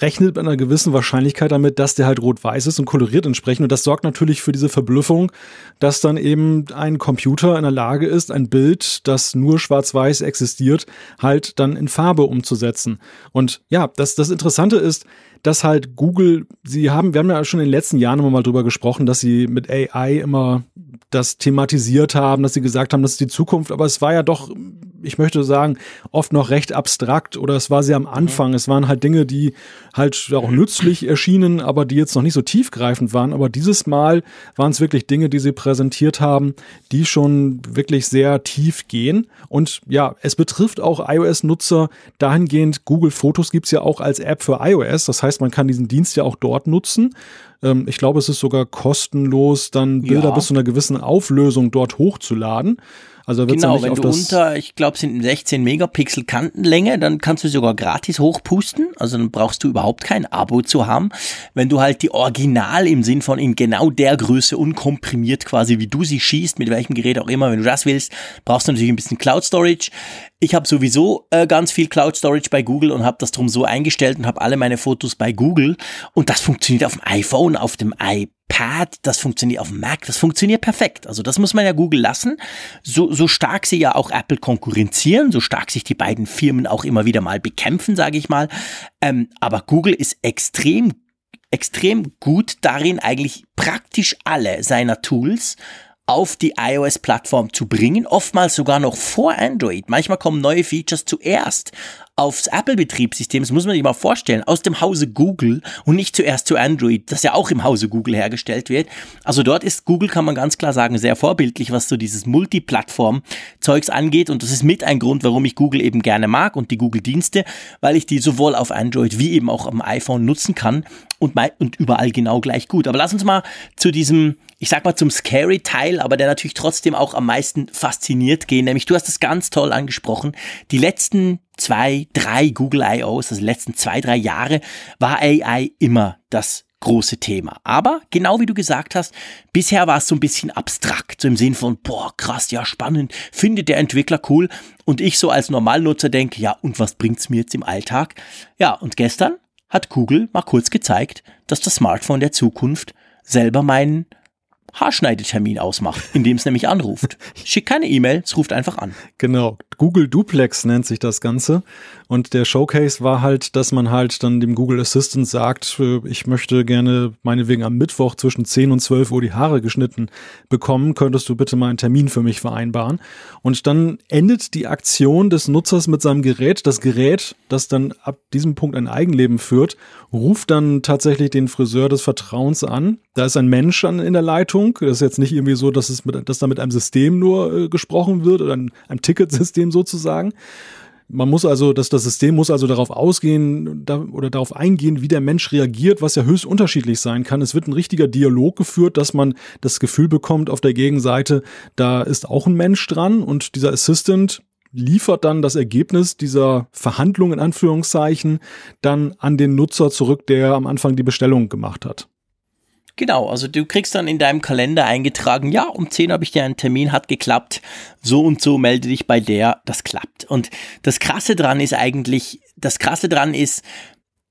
rechnet mit einer gewissen Wahrscheinlichkeit damit, dass der halt rot-weiß ist und koloriert entsprechend. Und das sorgt natürlich für diese Verblüffung, dass dann eben ein Computer in der Lage ist, ein Bild, das nur schwarz-weiß existiert, halt dann in Farbe umzusetzen. Und ja, das, das Interessante ist, dass halt Google, sie haben, wir haben ja schon in den letzten Jahren immer mal drüber gesprochen, dass sie mit AI immer das thematisiert haben, dass sie gesagt haben, das ist die Zukunft, aber es war ja doch, ich möchte sagen, oft noch recht abstrakt oder es war sehr am Anfang. Es waren halt Dinge, die halt auch nützlich erschienen, aber die jetzt noch nicht so tiefgreifend waren. Aber dieses Mal waren es wirklich Dinge, die sie präsentiert haben, die schon wirklich sehr tief gehen. Und ja, es betrifft auch iOS-Nutzer dahingehend, Google Fotos gibt's ja auch als App für iOS. Das heißt, man kann diesen Dienst ja auch dort nutzen. Ähm, ich glaube, es ist sogar kostenlos, dann Bilder ja. bis zu einer gewissen Auflösung dort hochzuladen. Also genau, ja wenn du unter, ich glaube, sind 16 Megapixel Kantenlänge, dann kannst du sogar gratis hochpusten. Also dann brauchst du überhaupt kein Abo zu haben. Wenn du halt die Original im Sinn von in genau der Größe unkomprimiert quasi, wie du sie schießt, mit welchem Gerät auch immer, wenn du das willst, brauchst du natürlich ein bisschen Cloud Storage. Ich habe sowieso äh, ganz viel Cloud Storage bei Google und habe das drum so eingestellt und habe alle meine Fotos bei Google und das funktioniert auf dem iPhone, auf dem iPad Pad, das funktioniert auf dem Mac, das funktioniert perfekt. Also das muss man ja Google lassen. So, so stark sie ja auch Apple konkurrenzieren, so stark sich die beiden Firmen auch immer wieder mal bekämpfen, sage ich mal. Ähm, aber Google ist extrem, extrem gut darin, eigentlich praktisch alle seiner Tools auf die iOS-Plattform zu bringen, oftmals sogar noch vor Android. Manchmal kommen neue Features zuerst aufs Apple-Betriebssystem, das muss man sich mal vorstellen, aus dem Hause Google und nicht zuerst zu Android, das ja auch im Hause Google hergestellt wird. Also dort ist Google, kann man ganz klar sagen, sehr vorbildlich, was so dieses Multiplattform-Zeugs angeht. Und das ist mit ein Grund, warum ich Google eben gerne mag und die Google-Dienste, weil ich die sowohl auf Android wie eben auch am iPhone nutzen kann und, und überall genau gleich gut. Aber lass uns mal zu diesem ich sag mal zum scary Teil, aber der natürlich trotzdem auch am meisten fasziniert gehen. Nämlich du hast es ganz toll angesprochen. Die letzten zwei, drei Google I.O.s, also die letzten zwei, drei Jahre, war AI immer das große Thema. Aber genau wie du gesagt hast, bisher war es so ein bisschen abstrakt, so im Sinn von, boah, krass, ja, spannend, findet der Entwickler cool. Und ich so als Normalnutzer denke, ja, und was bringt's mir jetzt im Alltag? Ja, und gestern hat Google mal kurz gezeigt, dass das Smartphone der Zukunft selber meinen Haarschneidetermin ausmacht, indem es nämlich anruft. Schickt keine E-Mail, es ruft einfach an. Genau. Google Duplex nennt sich das Ganze. Und der Showcase war halt, dass man halt dann dem Google Assistant sagt, äh, ich möchte gerne meinetwegen am Mittwoch zwischen 10 und 12 Uhr die Haare geschnitten bekommen. Könntest du bitte mal einen Termin für mich vereinbaren? Und dann endet die Aktion des Nutzers mit seinem Gerät. Das Gerät, das dann ab diesem Punkt ein Eigenleben führt, ruft dann tatsächlich den Friseur des Vertrauens an. Da ist ein Mensch an, in der Leitung. Das ist jetzt nicht irgendwie so, dass es mit, dass da mit einem System nur äh, gesprochen wird oder einem, einem Ticketsystem sozusagen. Man muss also, dass das System muss also darauf ausgehen da, oder darauf eingehen, wie der Mensch reagiert, was ja höchst unterschiedlich sein kann. Es wird ein richtiger Dialog geführt, dass man das Gefühl bekommt auf der Gegenseite, da ist auch ein Mensch dran und dieser Assistant liefert dann das Ergebnis dieser Verhandlung in Anführungszeichen dann an den Nutzer zurück, der am Anfang die Bestellung gemacht hat. Genau, also du kriegst dann in deinem Kalender eingetragen, ja, um 10 habe ich dir einen Termin, hat geklappt, so und so melde dich bei der, das klappt. Und das Krasse dran ist eigentlich, das Krasse dran ist,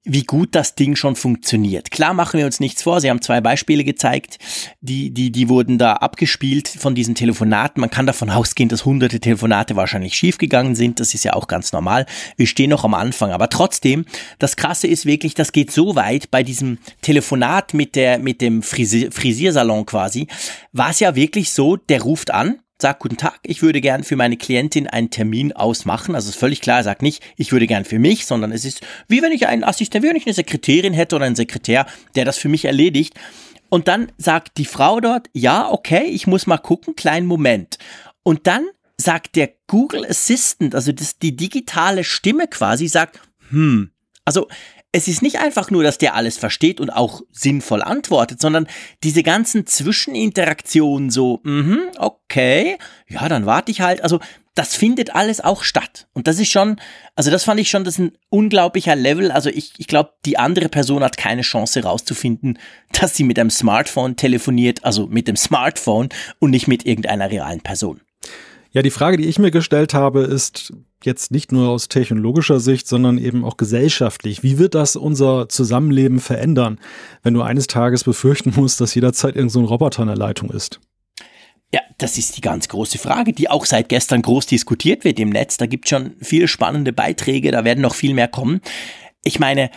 wie gut das Ding schon funktioniert. Klar machen wir uns nichts vor. Sie haben zwei Beispiele gezeigt, die, die, die wurden da abgespielt von diesen Telefonaten. Man kann davon ausgehen, dass hunderte Telefonate wahrscheinlich schiefgegangen sind. Das ist ja auch ganz normal. Wir stehen noch am Anfang. Aber trotzdem, das Krasse ist wirklich, das geht so weit bei diesem Telefonat mit der, mit dem Frisier, Frisiersalon quasi, war es ja wirklich so, der ruft an, sagt guten Tag, ich würde gern für meine Klientin einen Termin ausmachen. Also ist völlig klar, er sagt nicht, ich würde gern für mich, sondern es ist wie wenn ich einen Assistent, wie wenn ich eine Sekretärin hätte oder einen Sekretär, der das für mich erledigt. Und dann sagt die Frau dort, ja, okay, ich muss mal gucken, kleinen Moment. Und dann sagt der Google Assistant, also das, die digitale Stimme quasi, sagt, hm, also es ist nicht einfach nur, dass der alles versteht und auch sinnvoll antwortet, sondern diese ganzen Zwischeninteraktionen so, mhm, okay, ja, dann warte ich halt. Also das findet alles auch statt. Und das ist schon, also das fand ich schon, das ist ein unglaublicher Level. Also ich, ich glaube, die andere Person hat keine Chance rauszufinden, dass sie mit einem Smartphone telefoniert, also mit dem Smartphone und nicht mit irgendeiner realen Person. Ja, die Frage, die ich mir gestellt habe, ist jetzt nicht nur aus technologischer Sicht, sondern eben auch gesellschaftlich. Wie wird das unser Zusammenleben verändern, wenn du eines Tages befürchten musst, dass jederzeit irgendein so Roboter in der Leitung ist? Ja, das ist die ganz große Frage, die auch seit gestern groß diskutiert wird im Netz. Da gibt es schon viele spannende Beiträge, da werden noch viel mehr kommen. Ich meine,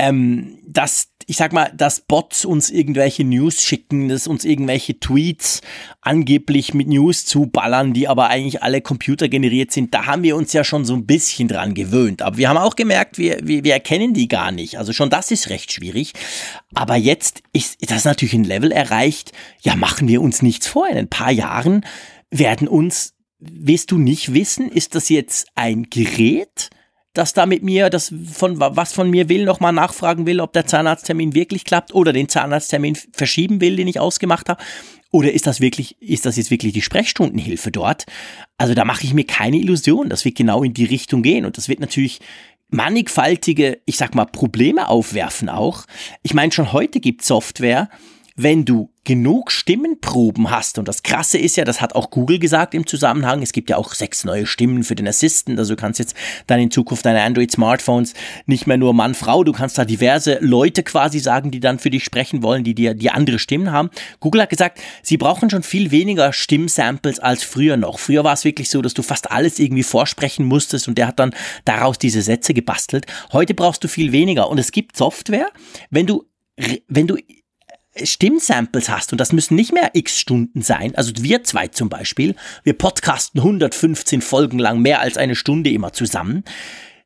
ähm, dass ich sag mal, dass Bots uns irgendwelche News schicken, dass uns irgendwelche Tweets angeblich mit News zuballern, die aber eigentlich alle computergeneriert sind, da haben wir uns ja schon so ein bisschen dran gewöhnt. Aber wir haben auch gemerkt, wir, wir, wir erkennen die gar nicht. Also schon das ist recht schwierig. Aber jetzt ist das natürlich ein Level erreicht, ja, machen wir uns nichts vor. In ein paar Jahren werden uns, wirst du nicht wissen, ist das jetzt ein Gerät? Das da mit mir, das von was von mir will, nochmal nachfragen will, ob der Zahnarzttermin wirklich klappt oder den Zahnarzttermin verschieben will, den ich ausgemacht habe. Oder ist das wirklich, ist das jetzt wirklich die Sprechstundenhilfe dort? Also da mache ich mir keine Illusion. Das wird genau in die Richtung gehen. Und das wird natürlich mannigfaltige, ich sag mal, Probleme aufwerfen auch. Ich meine, schon heute gibt Software, wenn du genug Stimmenproben hast, und das Krasse ist ja, das hat auch Google gesagt im Zusammenhang, es gibt ja auch sechs neue Stimmen für den Assistant, also du kannst jetzt dann in Zukunft deine Android-Smartphones nicht mehr nur Mann, Frau, du kannst da diverse Leute quasi sagen, die dann für dich sprechen wollen, die dir die andere Stimmen haben. Google hat gesagt, sie brauchen schon viel weniger Stimmsamples als früher noch. Früher war es wirklich so, dass du fast alles irgendwie vorsprechen musstest und der hat dann daraus diese Sätze gebastelt. Heute brauchst du viel weniger und es gibt Software, wenn du wenn du Stimmsamples hast, und das müssen nicht mehr x Stunden sein, also wir zwei zum Beispiel, wir podcasten 115 Folgen lang mehr als eine Stunde immer zusammen,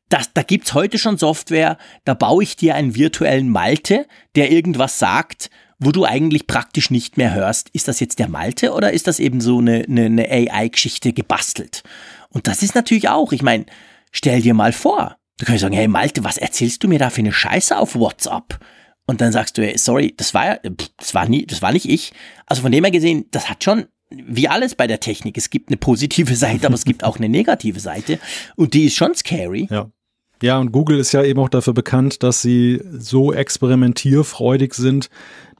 das, da gibt's heute schon Software, da baue ich dir einen virtuellen Malte, der irgendwas sagt, wo du eigentlich praktisch nicht mehr hörst, ist das jetzt der Malte oder ist das eben so eine, eine, eine AI-Geschichte gebastelt? Und das ist natürlich auch, ich meine, stell dir mal vor, du kannst sagen, hey Malte, was erzählst du mir da für eine Scheiße auf WhatsApp? Und dann sagst du, hey, sorry, das war ja, das war nie, das war nicht ich. Also von dem her gesehen, das hat schon, wie alles bei der Technik, es gibt eine positive Seite, aber es gibt auch eine negative Seite. Und die ist schon scary. Ja. Ja, und Google ist ja eben auch dafür bekannt, dass sie so experimentierfreudig sind,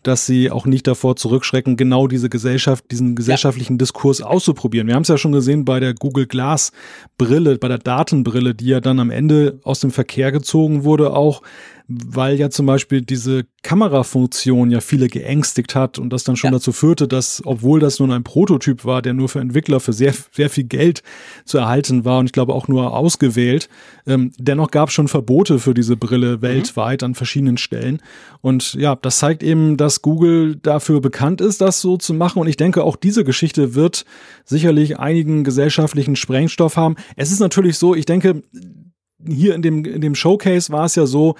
dass sie auch nicht davor zurückschrecken, genau diese Gesellschaft, diesen gesellschaftlichen ja. Diskurs auszuprobieren. Wir haben es ja schon gesehen bei der Google Glass Brille, bei der Datenbrille, die ja dann am Ende aus dem Verkehr gezogen wurde, auch weil ja zum Beispiel diese Kamerafunktion ja viele geängstigt hat und das dann schon ja. dazu führte, dass, obwohl das nun ein Prototyp war, der nur für Entwickler für sehr, sehr viel Geld zu erhalten war und ich glaube auch nur ausgewählt, ähm, dennoch gab es schon Verbote für diese Brille mhm. weltweit an verschiedenen Stellen. Und ja, das zeigt eben, dass Google dafür bekannt ist, das so zu machen. Und ich denke, auch diese Geschichte wird sicherlich einigen gesellschaftlichen Sprengstoff haben. Es ist natürlich so, ich denke, hier in dem, in dem Showcase war es ja so,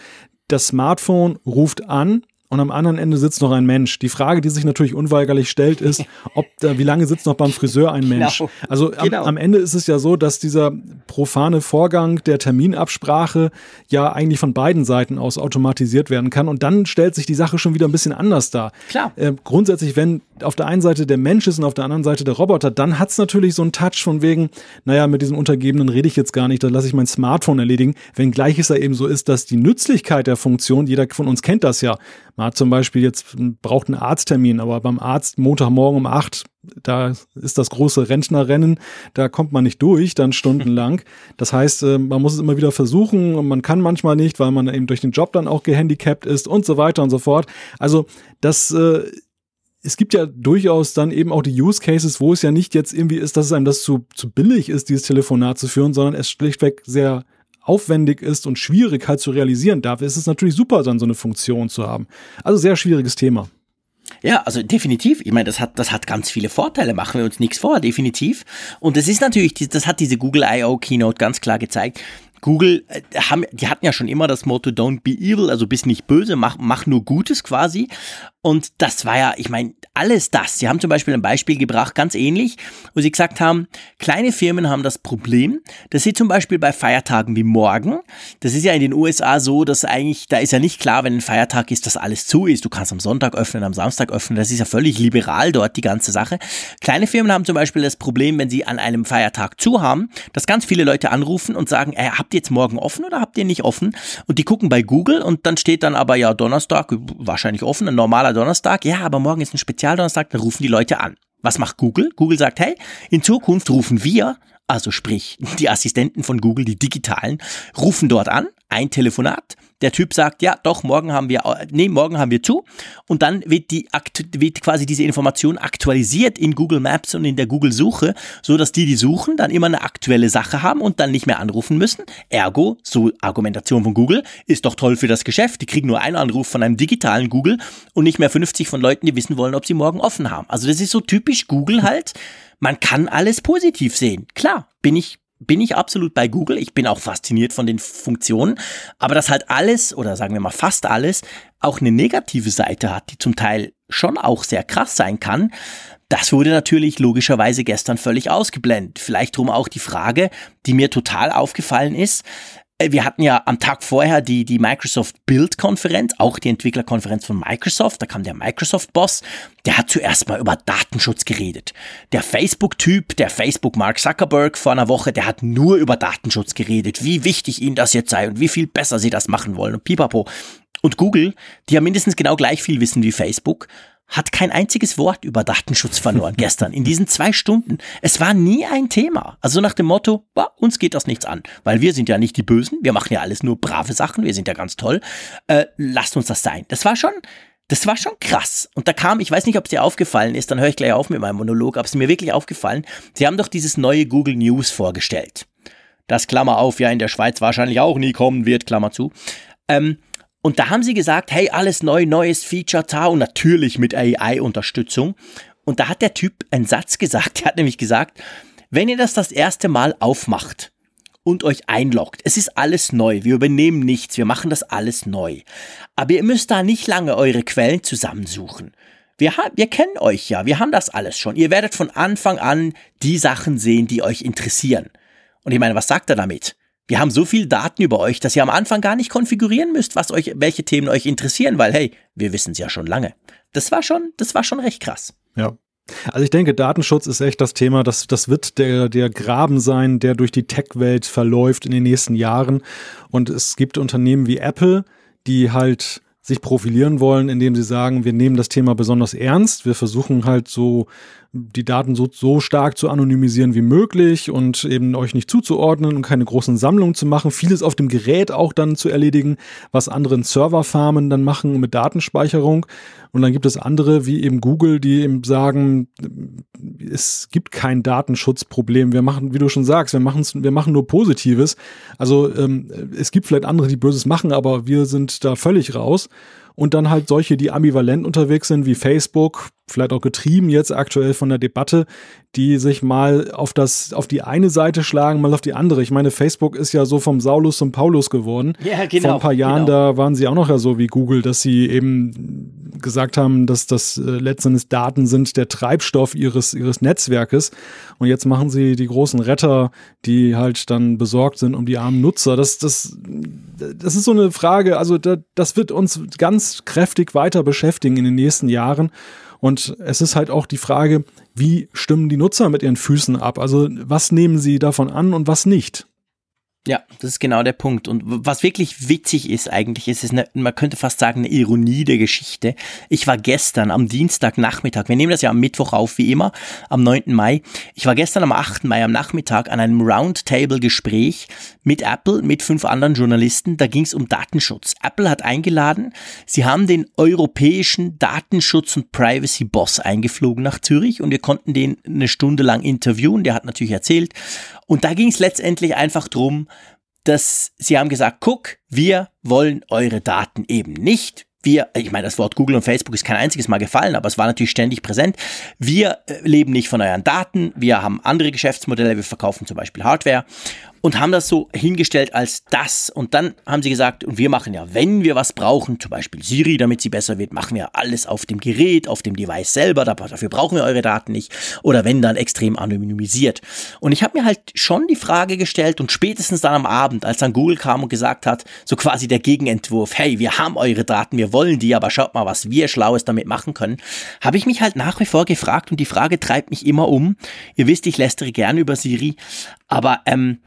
das Smartphone ruft an und am anderen Ende sitzt noch ein Mensch. Die Frage, die sich natürlich unweigerlich stellt, ist, ob da, wie lange sitzt noch beim Friseur ein Mensch? Genau. Also am, genau. am, Ende ist es ja so, dass dieser profane Vorgang der Terminabsprache ja eigentlich von beiden Seiten aus automatisiert werden kann. Und dann stellt sich die Sache schon wieder ein bisschen anders dar. Klar. Äh, grundsätzlich, wenn auf der einen Seite der Mensch ist und auf der anderen Seite der Roboter, dann hat's natürlich so einen Touch von wegen, naja, mit diesem Untergebenen rede ich jetzt gar nicht, da lasse ich mein Smartphone erledigen. Wenngleich es ja eben so ist, dass die Nützlichkeit der Funktion, jeder von uns kennt das ja, man hat zum Beispiel jetzt, braucht einen Arzttermin, aber beim Arzt Montagmorgen um acht, da ist das große Rentnerrennen, da kommt man nicht durch, dann stundenlang. Das heißt, äh, man muss es immer wieder versuchen und man kann manchmal nicht, weil man eben durch den Job dann auch gehandicapt ist und so weiter und so fort. Also das äh, es gibt ja durchaus dann eben auch die Use Cases, wo es ja nicht jetzt irgendwie ist, dass es einem das zu, zu billig ist, dieses Telefonat zu führen, sondern es schlichtweg sehr aufwendig ist und schwierig halt zu realisieren. Dafür ist es natürlich super, dann so eine Funktion zu haben. Also sehr schwieriges Thema. Ja, also definitiv. Ich meine, das hat, das hat ganz viele Vorteile. Machen wir uns nichts vor, definitiv. Und das ist natürlich, das hat diese Google I.O. Keynote ganz klar gezeigt. Google, äh, haben, die hatten ja schon immer das Motto Don't be evil, also bist nicht böse, mach, mach nur Gutes quasi. Und das war ja, ich meine, alles das. Sie haben zum Beispiel ein Beispiel gebracht, ganz ähnlich, wo sie gesagt haben, kleine Firmen haben das Problem, dass sie zum Beispiel bei Feiertagen wie morgen, das ist ja in den USA so, dass eigentlich, da ist ja nicht klar, wenn ein Feiertag ist, dass alles zu ist. Du kannst am Sonntag öffnen, am Samstag öffnen, das ist ja völlig liberal dort, die ganze Sache. Kleine Firmen haben zum Beispiel das Problem, wenn sie an einem Feiertag zu haben, dass ganz viele Leute anrufen und sagen, ey, habt ihr jetzt morgen offen oder habt ihr nicht offen? Und die gucken bei Google und dann steht dann aber ja Donnerstag, wahrscheinlich offen, ein normaler Donnerstag, ja, aber morgen ist ein Spezialdonnerstag, dann rufen die Leute an. Was macht Google? Google sagt, hey, in Zukunft rufen wir also sprich die Assistenten von Google, die digitalen, rufen dort an, ein Telefonat, der Typ sagt, ja, doch, morgen haben wir, nee, morgen haben wir zu. Und dann wird die, wird quasi diese Information aktualisiert in Google Maps und in der Google Suche, so dass die, die suchen, dann immer eine aktuelle Sache haben und dann nicht mehr anrufen müssen. Ergo, so Argumentation von Google, ist doch toll für das Geschäft. Die kriegen nur einen Anruf von einem digitalen Google und nicht mehr 50 von Leuten, die wissen wollen, ob sie morgen offen haben. Also das ist so typisch Google halt. Man kann alles positiv sehen. Klar, bin ich bin ich absolut bei Google. Ich bin auch fasziniert von den Funktionen. Aber dass halt alles oder sagen wir mal fast alles auch eine negative Seite hat, die zum Teil schon auch sehr krass sein kann, das wurde natürlich logischerweise gestern völlig ausgeblendet. Vielleicht drum auch die Frage, die mir total aufgefallen ist. Äh, wir hatten ja am Tag vorher die, die Microsoft Build Konferenz, auch die Entwicklerkonferenz von Microsoft. Da kam der Microsoft-Boss, der hat zuerst mal über Datenschutz geredet. Der Facebook-Typ, der Facebook Mark Zuckerberg vor einer Woche, der hat nur über Datenschutz geredet, wie wichtig ihnen das jetzt sei und wie viel besser sie das machen wollen und pipapo. Und Google, die ja mindestens genau gleich viel wissen wie Facebook, hat kein einziges Wort über Datenschutz verloren gestern in diesen zwei Stunden. Es war nie ein Thema. Also nach dem Motto, bah, uns geht das nichts an, weil wir sind ja nicht die Bösen, wir machen ja alles nur brave Sachen, wir sind ja ganz toll. Äh, lasst uns das sein. Das war schon, das war schon krass. Und da kam, ich weiß nicht, ob es dir aufgefallen ist, dann höre ich gleich auf mit meinem Monolog, aber es ist mir wirklich aufgefallen, sie haben doch dieses neue Google News vorgestellt. Das Klammer auf, ja in der Schweiz wahrscheinlich auch nie kommen wird, Klammer zu. Ähm, und da haben sie gesagt, hey, alles neu, neues Feature, und natürlich mit AI-Unterstützung. Und da hat der Typ einen Satz gesagt, der hat nämlich gesagt, wenn ihr das das erste Mal aufmacht und euch einloggt, es ist alles neu, wir übernehmen nichts, wir machen das alles neu. Aber ihr müsst da nicht lange eure Quellen zusammensuchen. Wir, wir kennen euch ja, wir haben das alles schon. Ihr werdet von Anfang an die Sachen sehen, die euch interessieren. Und ich meine, was sagt er damit? Wir haben so viel Daten über euch, dass ihr am Anfang gar nicht konfigurieren müsst, was euch, welche Themen euch interessieren, weil hey, wir wissen es ja schon lange. Das war schon, das war schon recht krass. Ja. Also ich denke, Datenschutz ist echt das Thema, das, das wird der, der Graben sein, der durch die Tech-Welt verläuft in den nächsten Jahren. Und es gibt Unternehmen wie Apple, die halt sich profilieren wollen, indem sie sagen, wir nehmen das Thema besonders ernst. Wir versuchen halt so die Daten so, so stark zu anonymisieren wie möglich und eben euch nicht zuzuordnen und keine großen Sammlungen zu machen. Vieles auf dem Gerät auch dann zu erledigen, was andere Serverfarmen dann machen mit Datenspeicherung. Und dann gibt es andere wie eben Google, die eben sagen, es gibt kein Datenschutzproblem. Wir machen, wie du schon sagst, wir machen wir machen nur Positives. Also ähm, es gibt vielleicht andere, die Böses machen, aber wir sind da völlig raus und dann halt solche, die ambivalent unterwegs sind, wie Facebook, vielleicht auch getrieben jetzt aktuell von der Debatte, die sich mal auf das, auf die eine Seite schlagen, mal auf die andere. Ich meine, Facebook ist ja so vom Saulus zum Paulus geworden. Ja, genau. Vor ein paar Jahren, genau. da waren sie auch noch ja so wie Google, dass sie eben gesagt haben, dass das äh, letztendlich Daten sind der Treibstoff ihres, ihres Netzwerkes. Und jetzt machen sie die großen Retter, die halt dann besorgt sind um die armen Nutzer. Das, das, das ist so eine Frage, also da, das wird uns ganz kräftig weiter beschäftigen in den nächsten Jahren. Und es ist halt auch die Frage, wie stimmen die Nutzer mit ihren Füßen ab? Also was nehmen sie davon an und was nicht? Ja, das ist genau der Punkt. Und was wirklich witzig ist eigentlich, ist es eine, man könnte fast sagen, eine Ironie der Geschichte. Ich war gestern am Dienstagnachmittag, wir nehmen das ja am Mittwoch auf, wie immer, am 9. Mai. Ich war gestern am 8. Mai am Nachmittag an einem Roundtable-Gespräch mit Apple, mit fünf anderen Journalisten. Da ging es um Datenschutz. Apple hat eingeladen, sie haben den europäischen Datenschutz- und Privacy-Boss eingeflogen nach Zürich und wir konnten den eine Stunde lang interviewen. Der hat natürlich erzählt, und da ging es letztendlich einfach drum, dass sie haben gesagt, guck, wir wollen eure Daten eben nicht. Wir, ich meine, das Wort Google und Facebook ist kein einziges Mal gefallen, aber es war natürlich ständig präsent. Wir äh, leben nicht von euren Daten, wir haben andere Geschäftsmodelle, wir verkaufen zum Beispiel Hardware und haben das so hingestellt als das. Und dann haben sie gesagt, und wir machen ja, wenn wir was brauchen, zum Beispiel Siri, damit sie besser wird, machen wir alles auf dem Gerät, auf dem Device selber, dafür brauchen wir eure Daten nicht. Oder wenn dann extrem anonymisiert. Und ich habe mir halt schon die Frage gestellt und spätestens dann am Abend, als dann Google kam und gesagt hat, so quasi der Gegenentwurf, hey, wir haben eure Daten, wir wollen die, aber schaut mal, was wir Schlaues damit machen können, habe ich mich halt nach wie vor gefragt und die Frage treibt mich immer um. Ihr wisst, ich lästere gerne über Siri, aber ähm,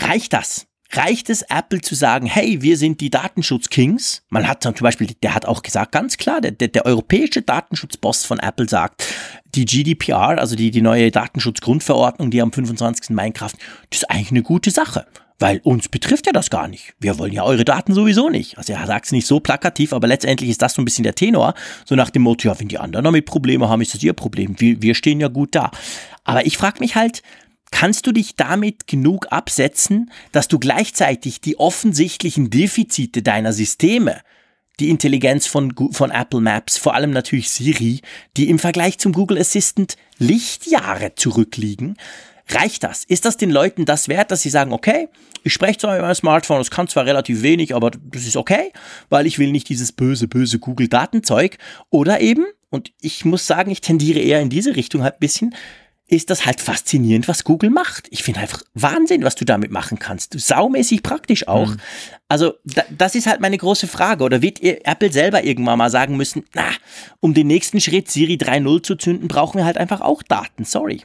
Reicht das? reicht es Apple zu sagen, hey, wir sind die Datenschutz-Kings? Man hat zum Beispiel, der hat auch gesagt, ganz klar, der, der, der europäische Datenschutzboss von Apple sagt, die GDPR, also die, die neue Datenschutzgrundverordnung, die am 25. Mai in Kraft, das ist eigentlich eine gute Sache. Weil uns betrifft ja das gar nicht. Wir wollen ja eure Daten sowieso nicht. Also er sagt es nicht so plakativ, aber letztendlich ist das so ein bisschen der Tenor. So nach dem Motto, ja, wenn die anderen damit Probleme haben, ist das ihr Problem. Wir, wir stehen ja gut da. Aber ich frage mich halt, kannst du dich damit genug absetzen, dass du gleichzeitig die offensichtlichen Defizite deiner Systeme, die Intelligenz von, von Apple Maps, vor allem natürlich Siri, die im Vergleich zum Google Assistant Lichtjahre zurückliegen, Reicht das? Ist das den Leuten das wert, dass sie sagen, okay, ich spreche zwar mit meinem Smartphone, es kann zwar relativ wenig, aber das ist okay, weil ich will nicht dieses böse, böse Google-Datenzeug. Oder eben, und ich muss sagen, ich tendiere eher in diese Richtung halt ein bisschen, ist das halt faszinierend, was Google macht. Ich finde einfach Wahnsinn, was du damit machen kannst. Saumäßig praktisch auch. Mhm. Also da, das ist halt meine große Frage. Oder wird Apple selber irgendwann mal sagen müssen, na, um den nächsten Schritt Siri 3.0 zu zünden, brauchen wir halt einfach auch Daten. Sorry.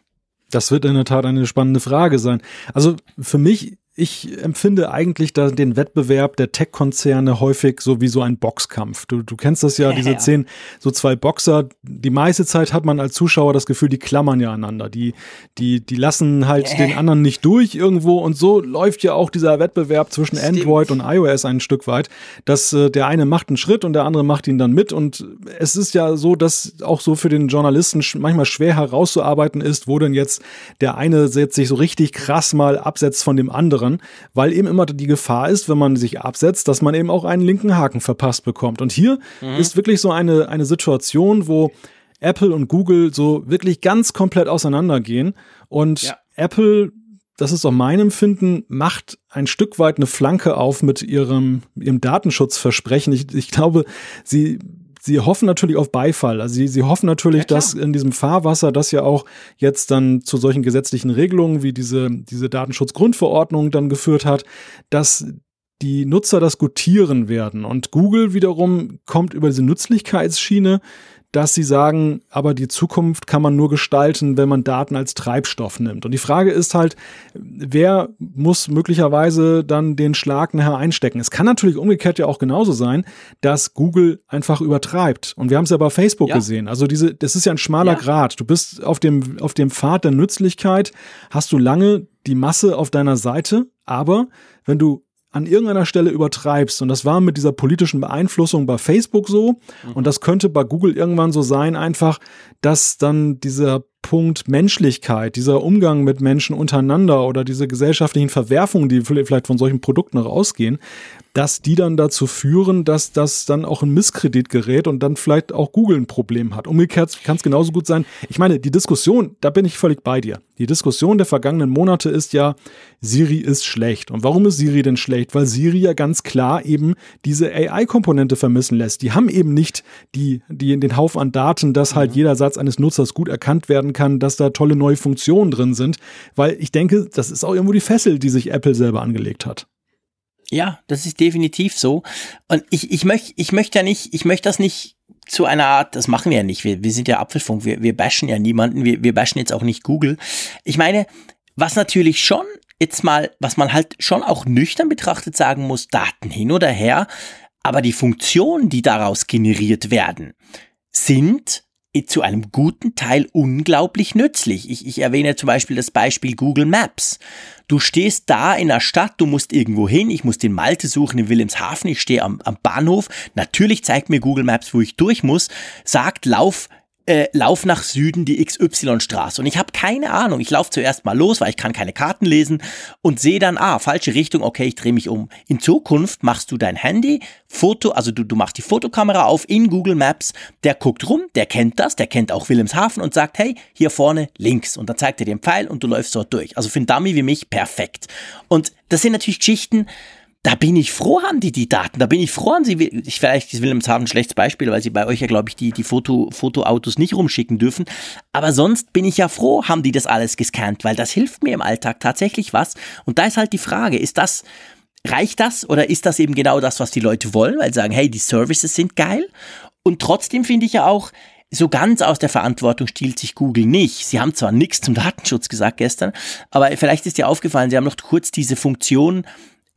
Das wird in der Tat eine spannende Frage sein. Also für mich ich empfinde eigentlich da den Wettbewerb der Tech-Konzerne häufig so wie so ein Boxkampf. Du, du kennst das ja, diese ja. zehn, so zwei Boxer. Die meiste Zeit hat man als Zuschauer das Gefühl, die klammern ja aneinander. Die, die, die lassen halt yeah. den anderen nicht durch irgendwo. Und so läuft ja auch dieser Wettbewerb zwischen Stimmt. Android und iOS ein Stück weit, dass äh, der eine macht einen Schritt und der andere macht ihn dann mit. Und es ist ja so, dass auch so für den Journalisten manchmal schwer herauszuarbeiten ist, wo denn jetzt der eine jetzt sich so richtig krass mal absetzt von dem anderen anderen, weil eben immer die Gefahr ist, wenn man sich absetzt, dass man eben auch einen linken Haken verpasst bekommt. Und hier mhm. ist wirklich so eine, eine Situation, wo Apple und Google so wirklich ganz komplett auseinandergehen und ja. Apple das ist auch mein Empfinden, macht ein Stück weit eine Flanke auf mit ihrem, ihrem Datenschutzversprechen. Ich, ich glaube, sie sie hoffen natürlich auf Beifall. Also sie, sie hoffen natürlich, ja, dass in diesem Fahrwasser, das ja auch jetzt dann zu solchen gesetzlichen Regelungen wie diese, diese Datenschutzgrundverordnung dann geführt hat, dass die Nutzer das gutieren werden. Und Google wiederum kommt über diese Nützlichkeitsschiene dass sie sagen, aber die Zukunft kann man nur gestalten, wenn man Daten als Treibstoff nimmt. Und die Frage ist halt, wer muss möglicherweise dann den Schlag nachher einstecken? Es kann natürlich umgekehrt ja auch genauso sein, dass Google einfach übertreibt. Und wir haben es ja bei Facebook ja. gesehen. Also diese, das ist ja ein schmaler ja. Grad. Du bist auf dem, auf dem Pfad der Nützlichkeit, hast du lange die Masse auf deiner Seite, aber wenn du an irgendeiner Stelle übertreibst. Und das war mit dieser politischen Beeinflussung bei Facebook so. Mhm. Und das könnte bei Google irgendwann so sein, einfach, dass dann dieser Punkt Menschlichkeit, dieser Umgang mit Menschen untereinander oder diese gesellschaftlichen Verwerfungen, die vielleicht von solchen Produkten rausgehen, dass die dann dazu führen, dass das dann auch ein Misskredit gerät und dann vielleicht auch Google ein Problem hat. Umgekehrt kann es genauso gut sein. Ich meine, die Diskussion, da bin ich völlig bei dir. Die Diskussion der vergangenen Monate ist ja, Siri ist schlecht. Und warum ist Siri denn schlecht? Weil Siri ja ganz klar eben diese AI-Komponente vermissen lässt. Die haben eben nicht die, die den Haufen an Daten, dass halt mhm. jeder Satz eines Nutzers gut erkannt werden kann, dass da tolle neue Funktionen drin sind. Weil ich denke, das ist auch irgendwo die Fessel, die sich Apple selber angelegt hat. Ja, das ist definitiv so. Und ich, ich möchte, ich möchte ja nicht, ich möchte das nicht zu einer Art, das machen wir ja nicht. Wir, wir sind ja Apfelfunk, wir, wir bashen ja niemanden, wir, wir bashen jetzt auch nicht Google. Ich meine, was natürlich schon jetzt mal, was man halt schon auch nüchtern betrachtet sagen muss, Daten hin oder her, aber die Funktionen, die daraus generiert werden, sind zu einem guten Teil unglaublich nützlich. Ich, ich erwähne zum Beispiel das Beispiel Google Maps. Du stehst da in der Stadt, du musst irgendwo hin, ich muss den Malte suchen in Wilhelmshaven, ich stehe am, am Bahnhof. Natürlich zeigt mir Google Maps, wo ich durch muss, sagt, lauf äh, lauf nach Süden die XY-Straße. Und ich habe keine Ahnung. Ich laufe zuerst mal los, weil ich kann keine Karten lesen und sehe dann, ah, falsche Richtung, okay, ich drehe mich um. In Zukunft machst du dein Handy, Foto, also du, du machst die Fotokamera auf in Google Maps, der guckt rum, der kennt das, der kennt auch Wilhelmshaven und sagt, hey, hier vorne links. Und dann zeigt er dir den Pfeil und du läufst dort durch. Also für einen Dummy wie mich perfekt. Und das sind natürlich Geschichten, da bin ich froh, haben die die Daten. Da bin ich froh, haben sie, ich, vielleicht ist Wilhelmshaven ein schlechtes Beispiel, weil sie bei euch ja, glaube ich, die, die Foto, Fotoautos nicht rumschicken dürfen. Aber sonst bin ich ja froh, haben die das alles gescannt, weil das hilft mir im Alltag tatsächlich was. Und da ist halt die Frage, ist das, reicht das oder ist das eben genau das, was die Leute wollen, weil sie sagen, hey, die Services sind geil. Und trotzdem finde ich ja auch, so ganz aus der Verantwortung stiehlt sich Google nicht. Sie haben zwar nichts zum Datenschutz gesagt gestern, aber vielleicht ist dir aufgefallen, sie haben noch kurz diese Funktion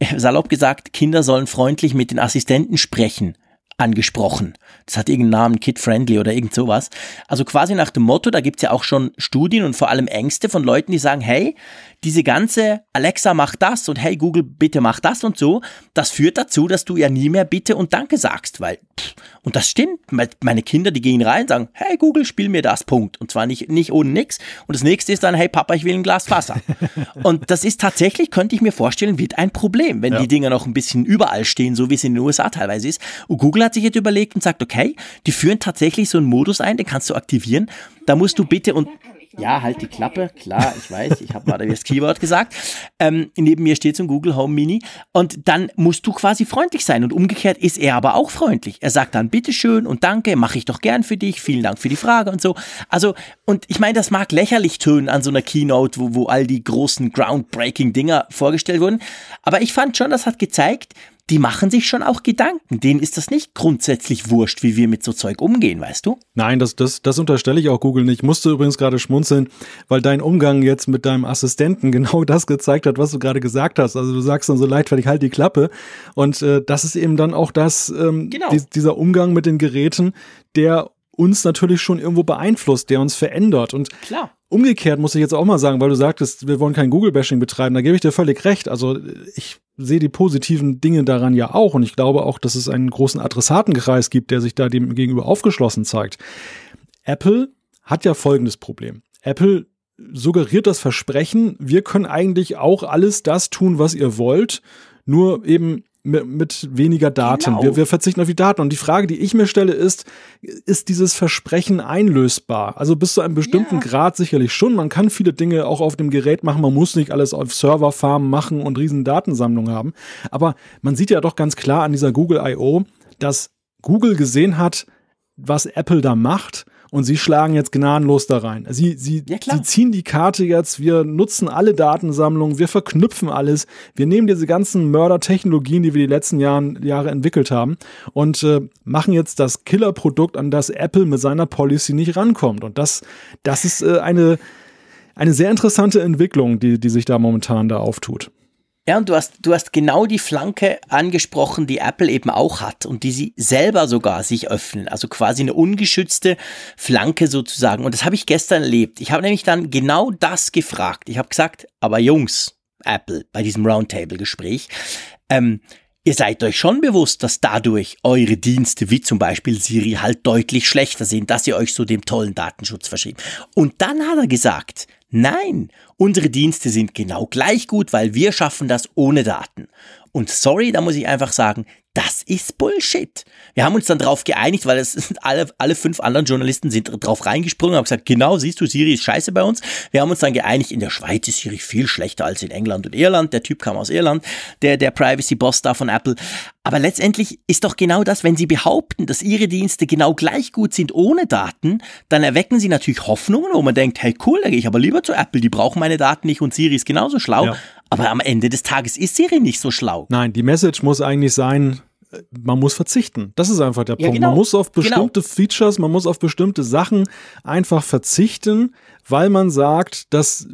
salopp gesagt, Kinder sollen freundlich mit den Assistenten sprechen angesprochen. Das hat irgendeinen Namen, Kid-Friendly oder irgend sowas. Also quasi nach dem Motto, da gibt's ja auch schon Studien und vor allem Ängste von Leuten, die sagen, hey, diese ganze Alexa macht das und hey Google, bitte mach das und so, das führt dazu, dass du ja nie mehr bitte und danke sagst, weil, pff, und das stimmt, meine Kinder, die gehen rein und sagen, hey Google, spiel mir das, Punkt. Und zwar nicht, nicht ohne nix. Und das nächste ist dann, hey Papa, ich will ein Glas Wasser. und das ist tatsächlich, könnte ich mir vorstellen, wird ein Problem, wenn ja. die Dinger noch ein bisschen überall stehen, so wie es in den USA teilweise ist. Und Google hat sich jetzt überlegt und sagt, okay, die führen tatsächlich so einen Modus ein, den kannst du aktivieren. Da musst du bitte und ja, halt die Klappe. Klar, ich weiß, ich habe mal das Keyword gesagt. Ähm, neben mir steht so ein Google Home Mini. Und dann musst du quasi freundlich sein. Und umgekehrt ist er aber auch freundlich. Er sagt dann bitteschön und danke, mache ich doch gern für dich. Vielen Dank für die Frage und so. Also, und ich meine, das mag lächerlich tönen an so einer Keynote, wo, wo all die großen groundbreaking Dinger vorgestellt wurden. Aber ich fand schon, das hat gezeigt, die machen sich schon auch Gedanken. Denen ist das nicht grundsätzlich wurscht, wie wir mit so Zeug umgehen, weißt du? Nein, das, das, das unterstelle ich auch Google nicht. Ich musste übrigens gerade schmunzeln, weil dein Umgang jetzt mit deinem Assistenten genau das gezeigt hat, was du gerade gesagt hast. Also du sagst dann so leichtfertig, halt die Klappe. Und äh, das ist eben dann auch das, ähm, genau. die, dieser Umgang mit den Geräten, der uns natürlich schon irgendwo beeinflusst, der uns verändert. Und Klar. Umgekehrt muss ich jetzt auch mal sagen, weil du sagtest, wir wollen kein Google-Bashing betreiben, da gebe ich dir völlig recht. Also ich sehe die positiven Dinge daran ja auch und ich glaube auch, dass es einen großen Adressatenkreis gibt, der sich da dem gegenüber aufgeschlossen zeigt. Apple hat ja folgendes Problem. Apple suggeriert das Versprechen, wir können eigentlich auch alles das tun, was ihr wollt, nur eben mit, weniger Daten. Genau. Wir, wir verzichten auf die Daten. Und die Frage, die ich mir stelle, ist, ist dieses Versprechen einlösbar? Also bis zu einem bestimmten ja. Grad sicherlich schon. Man kann viele Dinge auch auf dem Gerät machen. Man muss nicht alles auf Serverfarmen machen und riesen Datensammlungen haben. Aber man sieht ja doch ganz klar an dieser Google I.O., dass Google gesehen hat, was Apple da macht und sie schlagen jetzt gnadenlos da rein. Sie, sie, ja, sie ziehen die Karte jetzt, wir nutzen alle Datensammlungen, wir verknüpfen alles, wir nehmen diese ganzen Mördertechnologien, die wir die letzten Jahren, Jahre entwickelt haben und äh, machen jetzt das Killerprodukt, an das Apple mit seiner Policy nicht rankommt. Und das, das ist äh, eine, eine sehr interessante Entwicklung, die, die sich da momentan da auftut. Ja, und du hast, du hast genau die Flanke angesprochen, die Apple eben auch hat und die sie selber sogar sich öffnen. Also quasi eine ungeschützte Flanke sozusagen. Und das habe ich gestern erlebt. Ich habe nämlich dann genau das gefragt. Ich habe gesagt, aber Jungs, Apple, bei diesem Roundtable-Gespräch, ähm, Ihr seid euch schon bewusst, dass dadurch eure Dienste wie zum Beispiel Siri halt deutlich schlechter sind, dass ihr euch so dem tollen Datenschutz verschrieben. Und dann hat er gesagt, nein, unsere Dienste sind genau gleich gut, weil wir schaffen das ohne Daten. Und sorry, da muss ich einfach sagen, das ist Bullshit. Wir haben uns dann darauf geeinigt, weil es sind alle, alle fünf anderen Journalisten sind drauf reingesprungen und haben gesagt, genau, siehst du, Siri ist scheiße bei uns. Wir haben uns dann geeinigt, in der Schweiz ist Siri viel schlechter als in England und Irland. Der Typ kam aus Irland, der, der Privacy-Boss da von Apple. Aber letztendlich ist doch genau das, wenn sie behaupten, dass ihre Dienste genau gleich gut sind ohne Daten, dann erwecken sie natürlich Hoffnungen, wo man denkt, hey cool, da gehe ich aber lieber zu Apple, die brauchen meine Daten nicht und Siri ist genauso schlau. Ja. Aber am Ende des Tages ist Siri nicht so schlau. Nein, die Message muss eigentlich sein, man muss verzichten. Das ist einfach der ja, Punkt. Genau. Man muss auf bestimmte genau. Features, man muss auf bestimmte Sachen einfach verzichten, weil man sagt, dass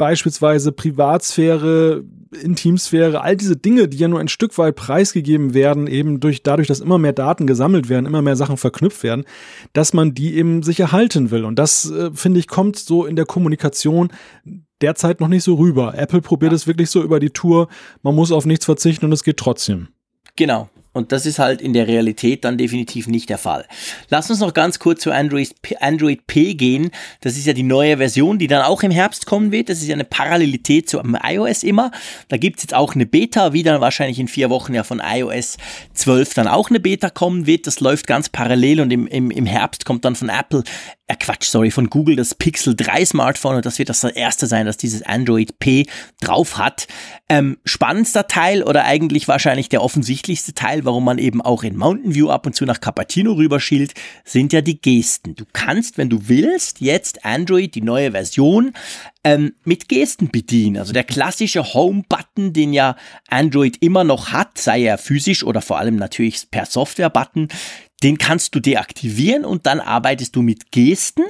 beispielsweise Privatsphäre, Intimsphäre, all diese Dinge, die ja nur ein Stück weit preisgegeben werden, eben durch, dadurch, dass immer mehr Daten gesammelt werden, immer mehr Sachen verknüpft werden, dass man die eben sich erhalten will. Und das, äh, finde ich, kommt so in der Kommunikation derzeit noch nicht so rüber. Apple probiert ja. es wirklich so über die Tour, man muss auf nichts verzichten und es geht trotzdem. Genau. Und das ist halt in der Realität dann definitiv nicht der Fall. Lass uns noch ganz kurz zu Android P, Android P gehen. Das ist ja die neue Version, die dann auch im Herbst kommen wird. Das ist ja eine Parallelität zu iOS immer. Da gibt's jetzt auch eine Beta, wie dann wahrscheinlich in vier Wochen ja von iOS 12 dann auch eine Beta kommen wird. Das läuft ganz parallel und im, im, im Herbst kommt dann von Apple äh Quatsch, sorry, von Google das Pixel 3 Smartphone und das wird das erste sein, das dieses Android P drauf hat. Ähm, spannendster Teil oder eigentlich wahrscheinlich der offensichtlichste Teil, warum man eben auch in Mountain View ab und zu nach Cupertino rüberschielt, sind ja die Gesten. Du kannst, wenn du willst, jetzt Android, die neue Version, ähm, mit Gesten bedienen. Also der klassische Home-Button, den ja Android immer noch hat, sei er physisch oder vor allem natürlich per Software-Button, den kannst du deaktivieren und dann arbeitest du mit Gesten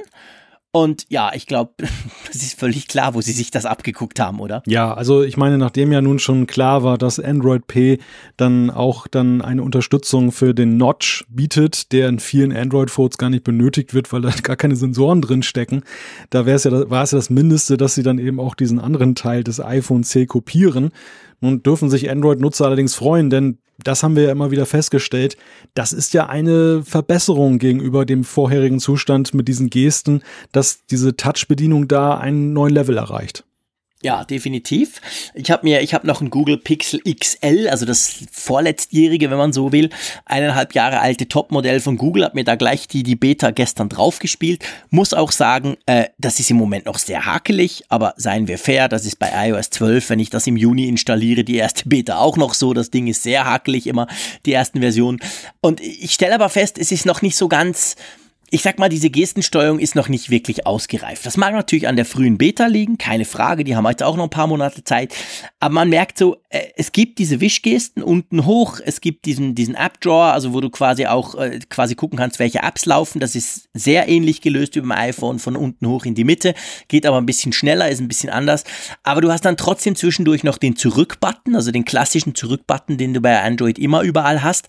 Und ja, ich glaube, es ist völlig klar, wo sie sich das abgeguckt haben, oder? Ja, also ich meine, nachdem ja nun schon klar war, dass Android P dann auch dann eine Unterstützung für den Notch bietet, der in vielen Android-Phones gar nicht benötigt wird, weil da gar keine Sensoren drin stecken, da wäre es ja, war es ja das Mindeste, dass sie dann eben auch diesen anderen Teil des iPhone C kopieren. Nun dürfen sich Android-Nutzer allerdings freuen, denn das haben wir ja immer wieder festgestellt, das ist ja eine Verbesserung gegenüber dem vorherigen Zustand mit diesen Gesten, dass diese Touch-Bedienung da einen neuen Level erreicht. Ja, definitiv. Ich habe mir, ich habe noch ein Google Pixel XL, also das vorletztjährige, wenn man so will, eineinhalb Jahre alte Topmodell von Google, habe mir da gleich die, die Beta gestern draufgespielt. Muss auch sagen, äh, das ist im Moment noch sehr hakelig, aber seien wir fair, das ist bei iOS 12, wenn ich das im Juni installiere, die erste Beta auch noch so. Das Ding ist sehr hakelig immer, die ersten Versionen. Und ich stelle aber fest, es ist noch nicht so ganz ich sag mal, diese Gestensteuerung ist noch nicht wirklich ausgereift. Das mag natürlich an der frühen Beta liegen, keine Frage, die haben jetzt auch noch ein paar Monate Zeit. Aber man merkt so, äh, es gibt diese Wischgesten unten hoch, es gibt diesen, diesen App-Drawer, also wo du quasi auch äh, quasi gucken kannst, welche Apps laufen. Das ist sehr ähnlich gelöst wie beim iPhone von unten hoch in die Mitte, geht aber ein bisschen schneller, ist ein bisschen anders. Aber du hast dann trotzdem zwischendurch noch den Zurück-Button, also den klassischen Zurück-Button, den du bei Android immer überall hast.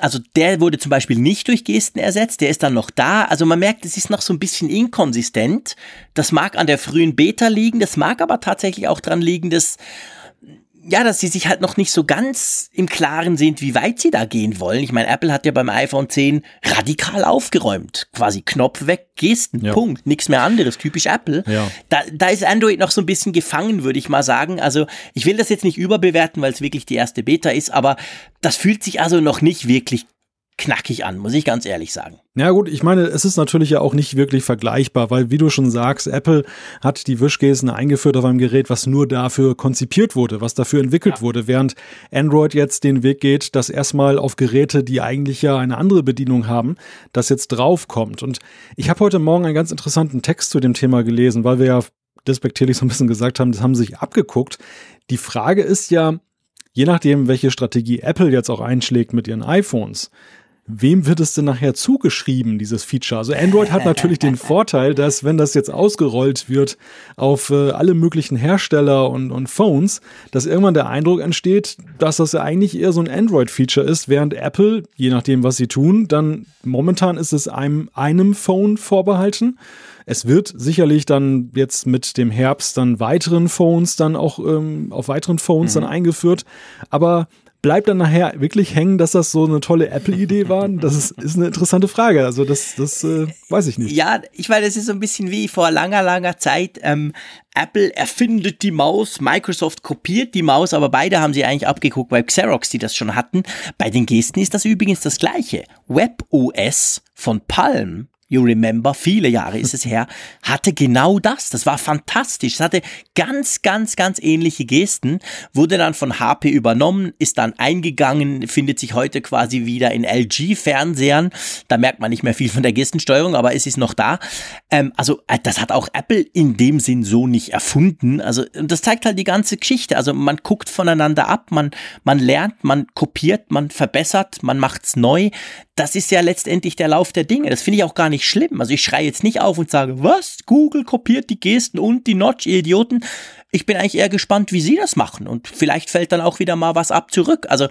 Also der wurde zum Beispiel nicht durch Gesten ersetzt, der ist dann noch da. Also man merkt, es ist noch so ein bisschen inkonsistent. Das mag an der frühen Beta liegen, das mag aber tatsächlich auch dran liegen, dass ja, dass sie sich halt noch nicht so ganz im Klaren sind, wie weit sie da gehen wollen. Ich meine, Apple hat ja beim iPhone 10 radikal aufgeräumt. Quasi Knopf weg, Gesten, ja. Punkt. Nichts mehr anderes, typisch Apple. Ja. Da, da ist Android noch so ein bisschen gefangen, würde ich mal sagen. Also ich will das jetzt nicht überbewerten, weil es wirklich die erste Beta ist, aber das fühlt sich also noch nicht wirklich knackig an, muss ich ganz ehrlich sagen. Ja gut, ich meine, es ist natürlich ja auch nicht wirklich vergleichbar, weil wie du schon sagst, Apple hat die Wischgesten eingeführt auf einem Gerät, was nur dafür konzipiert wurde, was dafür entwickelt ja. wurde, während Android jetzt den Weg geht, dass erstmal auf Geräte, die eigentlich ja eine andere Bedienung haben, das jetzt draufkommt. Und ich habe heute Morgen einen ganz interessanten Text zu dem Thema gelesen, weil wir ja despektierlich so ein bisschen gesagt haben, das haben sie sich abgeguckt. Die Frage ist ja, je nachdem, welche Strategie Apple jetzt auch einschlägt mit ihren iPhones, wem wird es denn nachher zugeschrieben, dieses Feature? Also Android hat natürlich den Vorteil, dass wenn das jetzt ausgerollt wird auf äh, alle möglichen Hersteller und, und Phones, dass irgendwann der Eindruck entsteht, dass das ja eigentlich eher so ein Android-Feature ist, während Apple, je nachdem, was sie tun, dann momentan ist es einem, einem Phone vorbehalten. Es wird sicherlich dann jetzt mit dem Herbst dann weiteren Phones dann auch ähm, auf weiteren Phones mhm. dann eingeführt. Aber bleibt dann nachher wirklich hängen, dass das so eine tolle Apple-Idee war? Das ist, ist eine interessante Frage. Also das, das äh, weiß ich nicht. Ja, ich weiß, das ist so ein bisschen wie vor langer, langer Zeit. Ähm, Apple erfindet die Maus, Microsoft kopiert die Maus, aber beide haben sie eigentlich abgeguckt bei Xerox, die das schon hatten. Bei den Gesten ist das übrigens das gleiche. WebOS von Palm You Remember, viele Jahre ist es her, hatte genau das. Das war fantastisch. Es hatte ganz, ganz, ganz ähnliche Gesten, wurde dann von HP übernommen, ist dann eingegangen, findet sich heute quasi wieder in LG-Fernsehern. Da merkt man nicht mehr viel von der Gestensteuerung, aber es ist noch da. Ähm, also, äh, das hat auch Apple in dem Sinn so nicht erfunden. Also, das zeigt halt die ganze Geschichte. Also, man guckt voneinander ab, man, man lernt, man kopiert, man verbessert, man macht's neu das ist ja letztendlich der Lauf der Dinge. Das finde ich auch gar nicht schlimm. Also ich schreie jetzt nicht auf und sage, was? Google kopiert die Gesten und die Notch, ihr Idioten. Ich bin eigentlich eher gespannt, wie sie das machen. Und vielleicht fällt dann auch wieder mal was ab zurück. Also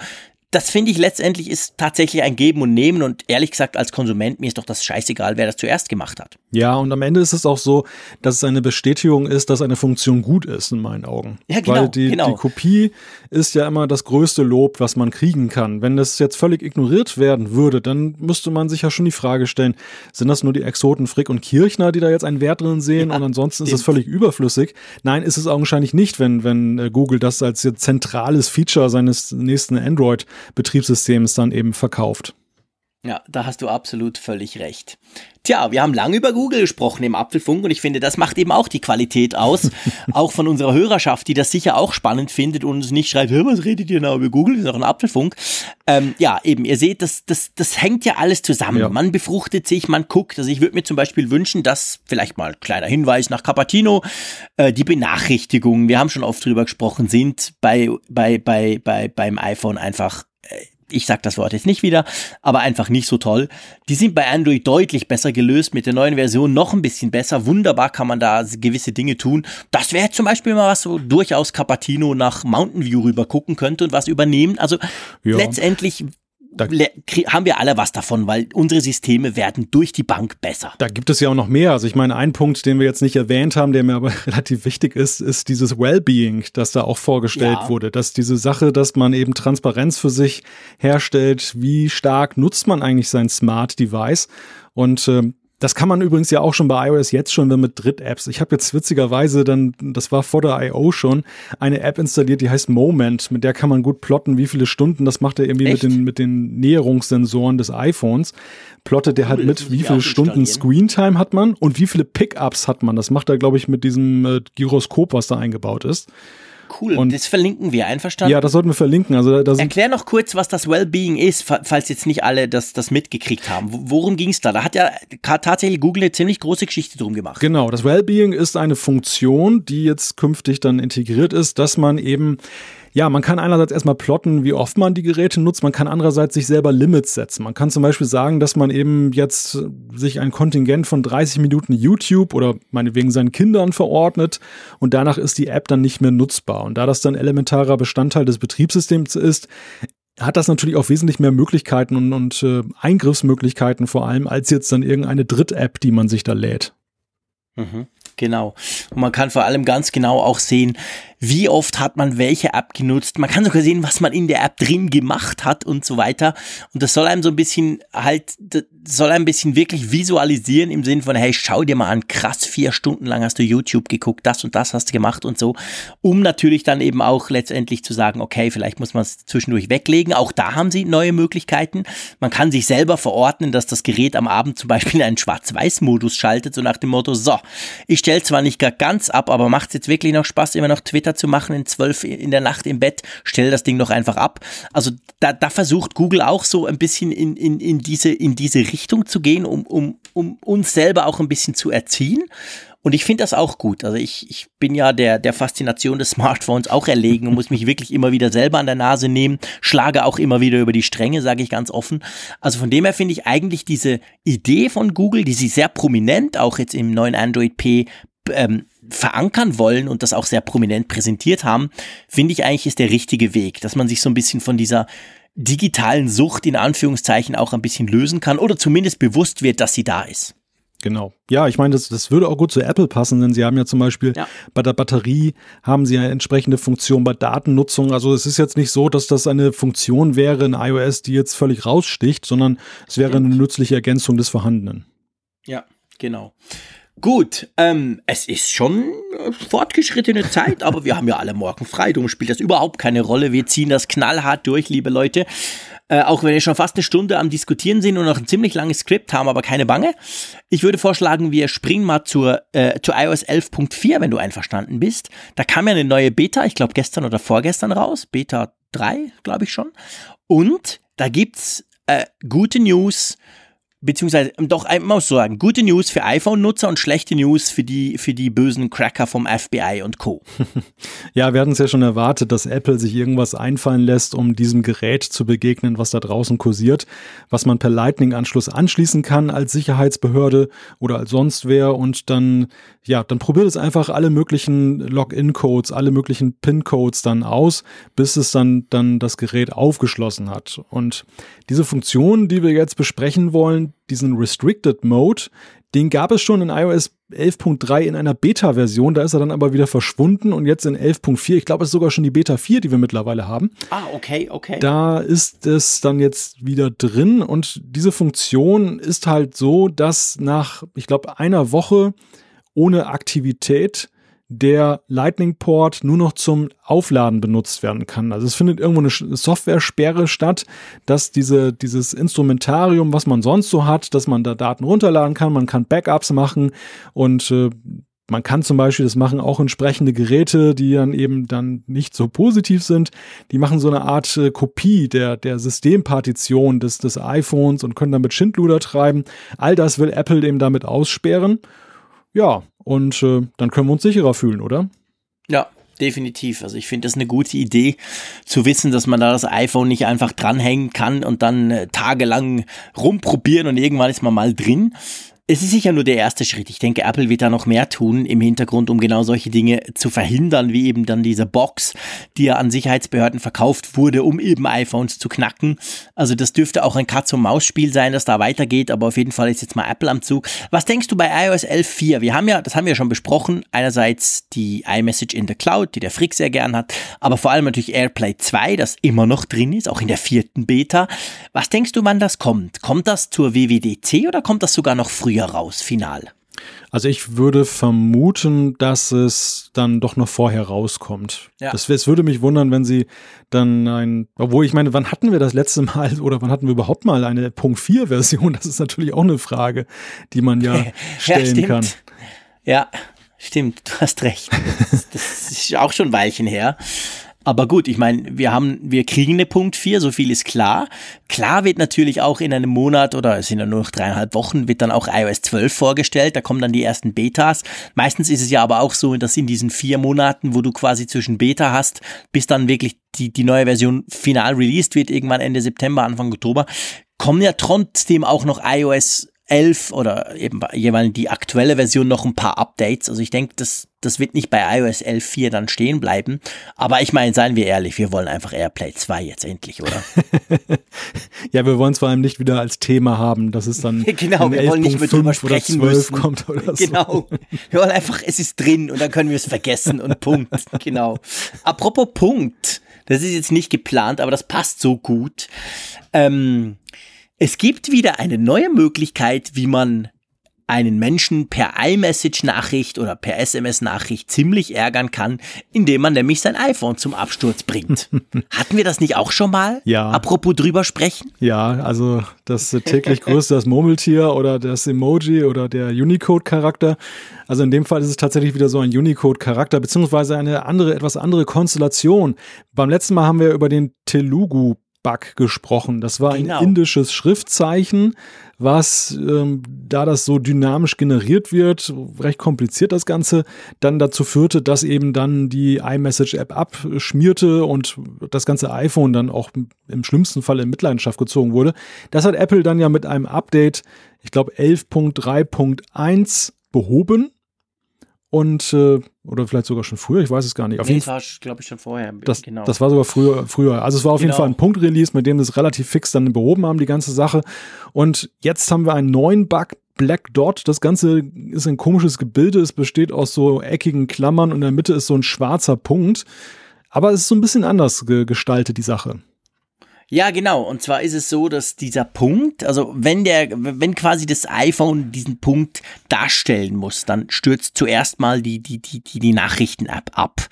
das finde ich letztendlich ist tatsächlich ein Geben und Nehmen und ehrlich gesagt als Konsument mir ist doch das scheißegal, wer das zuerst gemacht hat. Ja, und am Ende ist es auch so, dass es eine Bestätigung ist, dass eine Funktion gut ist in meinen Augen. Ja, genau. Weil die, genau. die Kopie ist ja immer das größte Lob, was man kriegen kann. Wenn das jetzt völlig ignoriert werden würde, dann müsste man sich ja schon die Frage stellen, sind das nur die Exoten Frick und Kirchner, die da jetzt einen Wert drin sehen ja, und ansonsten ist es völlig überflüssig? Nein, ist es augenscheinlich nicht, wenn, wenn äh, Google das als zentrales Feature seines nächsten Android Betriebssystems dann eben verkauft. Ja, da hast du absolut völlig recht. Tja, wir haben lange über Google gesprochen im Apfelfunk und ich finde, das macht eben auch die Qualität aus. auch von unserer Hörerschaft, die das sicher auch spannend findet und uns nicht schreibt, was redet ihr da über Google? Das ist doch ein Apfelfunk. Ähm, ja, eben, ihr seht, das, das, das hängt ja alles zusammen. Ja. Man befruchtet sich, man guckt. Also ich würde mir zum Beispiel wünschen, dass, vielleicht mal kleiner Hinweis nach Capatino, äh, die Benachrichtigungen, wir haben schon oft drüber gesprochen, sind bei, bei, bei, bei, beim iPhone einfach ich sag das Wort jetzt nicht wieder, aber einfach nicht so toll. Die sind bei Android deutlich besser gelöst, mit der neuen Version noch ein bisschen besser. Wunderbar kann man da gewisse Dinge tun. Das wäre zum Beispiel mal was, so durchaus Capatino nach Mountain View rüber gucken könnte und was übernehmen. Also ja. letztendlich da haben wir alle was davon, weil unsere Systeme werden durch die Bank besser. Da gibt es ja auch noch mehr. Also ich meine, ein Punkt, den wir jetzt nicht erwähnt haben, der mir aber relativ wichtig ist, ist dieses Wellbeing, das da auch vorgestellt ja. wurde. Dass diese Sache, dass man eben Transparenz für sich herstellt, wie stark nutzt man eigentlich sein Smart Device. Und äh, das kann man übrigens ja auch schon bei iOS jetzt schon mit Dritt-Apps. Ich habe jetzt witzigerweise dann, das war vor der I.O. schon, eine App installiert, die heißt Moment. Mit der kann man gut plotten, wie viele Stunden. Das macht er irgendwie mit den, mit den Näherungssensoren des iPhones. Plottet der halt mit, wie viele Stunden Screentime hat man und wie viele Pickups hat man. Das macht er, glaube ich, mit diesem äh, Gyroskop, was da eingebaut ist. Cool, und das verlinken wir, einverstanden? Ja, das sollten wir verlinken. Also, da Erklär noch kurz, was das Wellbeing ist, falls jetzt nicht alle das, das mitgekriegt haben. Worum ging es da? Da hat ja tatsächlich Google eine ziemlich große Geschichte drum gemacht. Genau, das Wellbeing ist eine Funktion, die jetzt künftig dann integriert ist, dass man eben ja, man kann einerseits erstmal plotten, wie oft man die Geräte nutzt, man kann andererseits sich selber Limits setzen. Man kann zum Beispiel sagen, dass man eben jetzt sich ein Kontingent von 30 Minuten YouTube oder meinetwegen seinen Kindern verordnet und danach ist die App dann nicht mehr nutzbar. Und da das dann elementarer Bestandteil des Betriebssystems ist, hat das natürlich auch wesentlich mehr Möglichkeiten und, und äh, Eingriffsmöglichkeiten vor allem als jetzt dann irgendeine Dritt-App, die man sich da lädt. Mhm. Genau. Und man kann vor allem ganz genau auch sehen, wie oft hat man welche App genutzt. Man kann sogar sehen, was man in der App drin gemacht hat und so weiter. Und das soll einem so ein bisschen halt, soll ein bisschen wirklich visualisieren im Sinne von, hey, schau dir mal an, krass, vier Stunden lang hast du YouTube geguckt, das und das hast du gemacht und so. Um natürlich dann eben auch letztendlich zu sagen, okay, vielleicht muss man es zwischendurch weglegen. Auch da haben sie neue Möglichkeiten. Man kann sich selber verordnen, dass das Gerät am Abend zum Beispiel einen Schwarz-Weiß-Modus schaltet, so nach dem Motto, so, ich stelle zwar nicht ganz ab, aber macht es jetzt wirklich noch Spaß, immer noch Twitter zu machen in zwölf in der Nacht im Bett, stell das Ding doch einfach ab. Also da, da versucht Google auch so ein bisschen in, in, in, diese, in diese Richtung zu gehen, um, um, um uns selber auch ein bisschen zu erziehen. Und ich finde das auch gut. Also ich, ich bin ja der, der Faszination des Smartphones auch erlegen und muss mich wirklich immer wieder selber an der Nase nehmen, schlage auch immer wieder über die Stränge, sage ich ganz offen. Also von dem her finde ich eigentlich diese Idee von Google, die sie sehr prominent auch jetzt im neuen Android P ähm, verankern wollen und das auch sehr prominent präsentiert haben, finde ich eigentlich ist der richtige Weg, dass man sich so ein bisschen von dieser digitalen Sucht in Anführungszeichen auch ein bisschen lösen kann oder zumindest bewusst wird, dass sie da ist. Genau. Ja, ich meine, das, das würde auch gut zu Apple passen, denn sie haben ja zum Beispiel ja. bei der Batterie haben sie eine entsprechende Funktion bei Datennutzung. Also es ist jetzt nicht so, dass das eine Funktion wäre in iOS, die jetzt völlig raussticht, sondern es wäre eine nützliche Ergänzung des Vorhandenen. Ja, genau. Gut, ähm, es ist schon fortgeschrittene Zeit, aber wir haben ja alle morgen frei. Darum spielt das überhaupt keine Rolle. Wir ziehen das knallhart durch, liebe Leute. Äh, auch wenn wir schon fast eine Stunde am Diskutieren sind und noch ein ziemlich langes Skript haben, aber keine Bange. Ich würde vorschlagen, wir springen mal zur, äh, zur iOS 11.4, wenn du einverstanden bist. Da kam ja eine neue Beta, ich glaube gestern oder vorgestern raus. Beta 3, glaube ich schon. Und da gibt's äh, gute News beziehungsweise ähm, doch ich muss sagen, gute News für iPhone-Nutzer und schlechte News für die, für die bösen Cracker vom FBI und Co. ja, wir hatten es ja schon erwartet, dass Apple sich irgendwas einfallen lässt, um diesem Gerät zu begegnen, was da draußen kursiert, was man per Lightning-Anschluss anschließen kann als Sicherheitsbehörde oder als sonst wer und dann, ja, dann probiert es einfach alle möglichen Login-Codes, alle möglichen PIN-Codes dann aus, bis es dann, dann das Gerät aufgeschlossen hat. Und diese Funktion, die wir jetzt besprechen wollen, diesen Restricted Mode, den gab es schon in iOS 11.3 in einer Beta-Version, da ist er dann aber wieder verschwunden und jetzt in 11.4, ich glaube, es ist sogar schon die Beta 4, die wir mittlerweile haben. Ah, okay, okay. Da ist es dann jetzt wieder drin und diese Funktion ist halt so, dass nach, ich glaube, einer Woche ohne Aktivität der Lightning Port nur noch zum Aufladen benutzt werden kann. Also es findet irgendwo eine Software-Sperre statt, dass diese, dieses Instrumentarium, was man sonst so hat, dass man da Daten runterladen kann, man kann Backups machen und äh, man kann zum Beispiel das machen auch entsprechende Geräte, die dann eben dann nicht so positiv sind. Die machen so eine Art äh, Kopie der, der Systempartition des, des iPhones und können damit Schindluder treiben. All das will Apple eben damit aussperren. Ja, und äh, dann können wir uns sicherer fühlen, oder? Ja, definitiv. Also ich finde das eine gute Idee, zu wissen, dass man da das iPhone nicht einfach dranhängen kann und dann äh, tagelang rumprobieren und irgendwann ist man mal drin, es ist sicher nur der erste Schritt. Ich denke, Apple wird da noch mehr tun im Hintergrund, um genau solche Dinge zu verhindern, wie eben dann diese Box, die ja an Sicherheitsbehörden verkauft wurde, um eben iPhones zu knacken. Also das dürfte auch ein Katz-und-Maus-Spiel sein, das da weitergeht, aber auf jeden Fall ist jetzt mal Apple am Zug. Was denkst du bei iOS 11.4? Wir haben ja, das haben wir schon besprochen, einerseits die iMessage in the Cloud, die der Frick sehr gern hat, aber vor allem natürlich AirPlay 2, das immer noch drin ist, auch in der vierten Beta. Was denkst du, wann das kommt? Kommt das zur WWDC oder kommt das sogar noch früher? Hier raus, final? Also ich würde vermuten, dass es dann doch noch vorher rauskommt. Ja. Das, es würde mich wundern, wenn sie dann ein, obwohl ich meine, wann hatten wir das letzte Mal oder wann hatten wir überhaupt mal eine Punkt 4 Version? Das ist natürlich auch eine Frage, die man ja stellen ja, kann. Ja, stimmt, du hast recht. Das, das ist auch schon ein Weilchen her. Aber gut, ich meine, wir haben, wir kriegen eine Punkt 4, so viel ist klar. Klar wird natürlich auch in einem Monat oder es sind ja nur noch dreieinhalb Wochen, wird dann auch iOS 12 vorgestellt. Da kommen dann die ersten Betas. Meistens ist es ja aber auch so, dass in diesen vier Monaten, wo du quasi zwischen Beta hast, bis dann wirklich die, die neue Version final released wird, irgendwann Ende September, Anfang Oktober, kommen ja trotzdem auch noch iOS 11 oder eben jeweils die aktuelle Version noch ein paar Updates. Also ich denke, das, das wird nicht bei iOS 11.4 dann stehen bleiben. Aber ich meine, seien wir ehrlich, wir wollen einfach AirPlay 2 jetzt endlich, oder? ja, wir wollen es vor allem nicht wieder als Thema haben, dass es dann genau, wir wollen nicht mehr drüber sprechen müssen. kommt oder so. Genau. Wir wollen einfach, es ist drin und dann können wir es vergessen und Punkt. Genau. Apropos Punkt. Das ist jetzt nicht geplant, aber das passt so gut. Ähm, es gibt wieder eine neue Möglichkeit, wie man einen Menschen per iMessage-Nachricht oder per SMS-Nachricht ziemlich ärgern kann, indem man nämlich sein iPhone zum Absturz bringt. Hatten wir das nicht auch schon mal? Ja. Apropos drüber sprechen? Ja, also das täglich größte, das Murmeltier oder das Emoji oder der Unicode-Charakter. Also in dem Fall ist es tatsächlich wieder so ein Unicode-Charakter, beziehungsweise eine andere, etwas andere Konstellation. Beim letzten Mal haben wir über den Telugu Bug gesprochen. Das war genau. ein indisches Schriftzeichen, was, ähm, da das so dynamisch generiert wird, recht kompliziert das Ganze, dann dazu führte, dass eben dann die iMessage-App abschmierte und das ganze iPhone dann auch im schlimmsten Fall in Mitleidenschaft gezogen wurde. Das hat Apple dann ja mit einem Update, ich glaube 11.3.1 behoben und äh, oder vielleicht sogar schon früher, ich weiß es gar nicht. Auf nee, jeden Fall, glaube ich, schon vorher. Das, genau. das war sogar früher, früher. Also es war auf genau. jeden Fall ein Punkt-Release, mit dem das relativ fix dann behoben haben, die ganze Sache. Und jetzt haben wir einen neuen Bug, Black Dot. Das Ganze ist ein komisches Gebilde. Es besteht aus so eckigen Klammern und in der Mitte ist so ein schwarzer Punkt. Aber es ist so ein bisschen anders ge gestaltet, die Sache. Ja, genau. Und zwar ist es so, dass dieser Punkt, also wenn der, wenn quasi das iPhone diesen Punkt darstellen muss, dann stürzt zuerst mal die, die, die, die, die Nachrichten-App ab.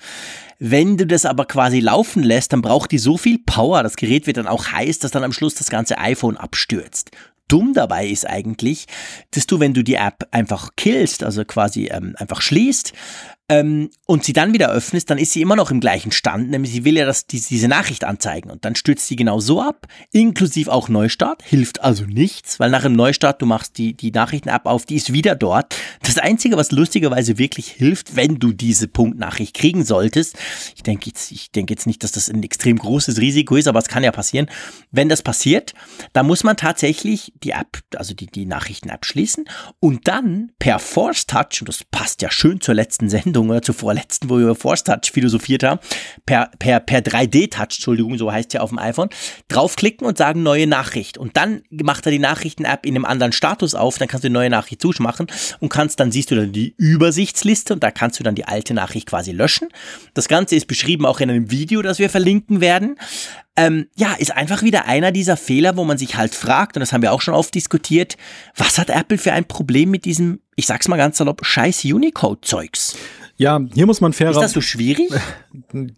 Wenn du das aber quasi laufen lässt, dann braucht die so viel Power, das Gerät wird dann auch heiß, dass dann am Schluss das ganze iPhone abstürzt dumm dabei ist eigentlich, dass du, wenn du die App einfach killst, also quasi ähm, einfach schließt, ähm, und sie dann wieder öffnest, dann ist sie immer noch im gleichen Stand, nämlich sie will ja das, die, diese Nachricht anzeigen und dann stürzt sie genau so ab, inklusive auch Neustart, hilft also nichts, weil nach dem Neustart du machst die, die Nachrichten-App auf, die ist wieder dort. Das Einzige, was lustigerweise wirklich hilft, wenn du diese Punktnachricht kriegen solltest, ich denke jetzt, ich denke jetzt nicht, dass das ein extrem großes Risiko ist, aber es kann ja passieren. Wenn das passiert, dann muss man tatsächlich die App, also die, die Nachrichten-App schließen und dann per Force Touch, und das passt ja schön zur letzten Sendung, Sendung oder zur vorletzten, wo wir über Force Touch philosophiert haben, per, per, per 3D-Touch, Entschuldigung, so heißt ja auf dem iPhone, draufklicken und sagen neue Nachricht. Und dann macht er die Nachrichten-App in einem anderen Status auf, dann kannst du die neue Nachricht zuschmachen und kannst, dann siehst du dann die Übersichtsliste und da kannst du dann die alte Nachricht quasi löschen. Das Ganze ist beschrieben auch in einem Video, das wir verlinken werden. Ähm, ja, ist einfach wieder einer dieser Fehler, wo man sich halt fragt, und das haben wir auch schon oft diskutiert, was hat Apple für ein Problem mit diesem, ich sag's mal ganz salopp, scheiß Unicode-Zeugs? Ja, hier muss man fair. Ist das so schwierig?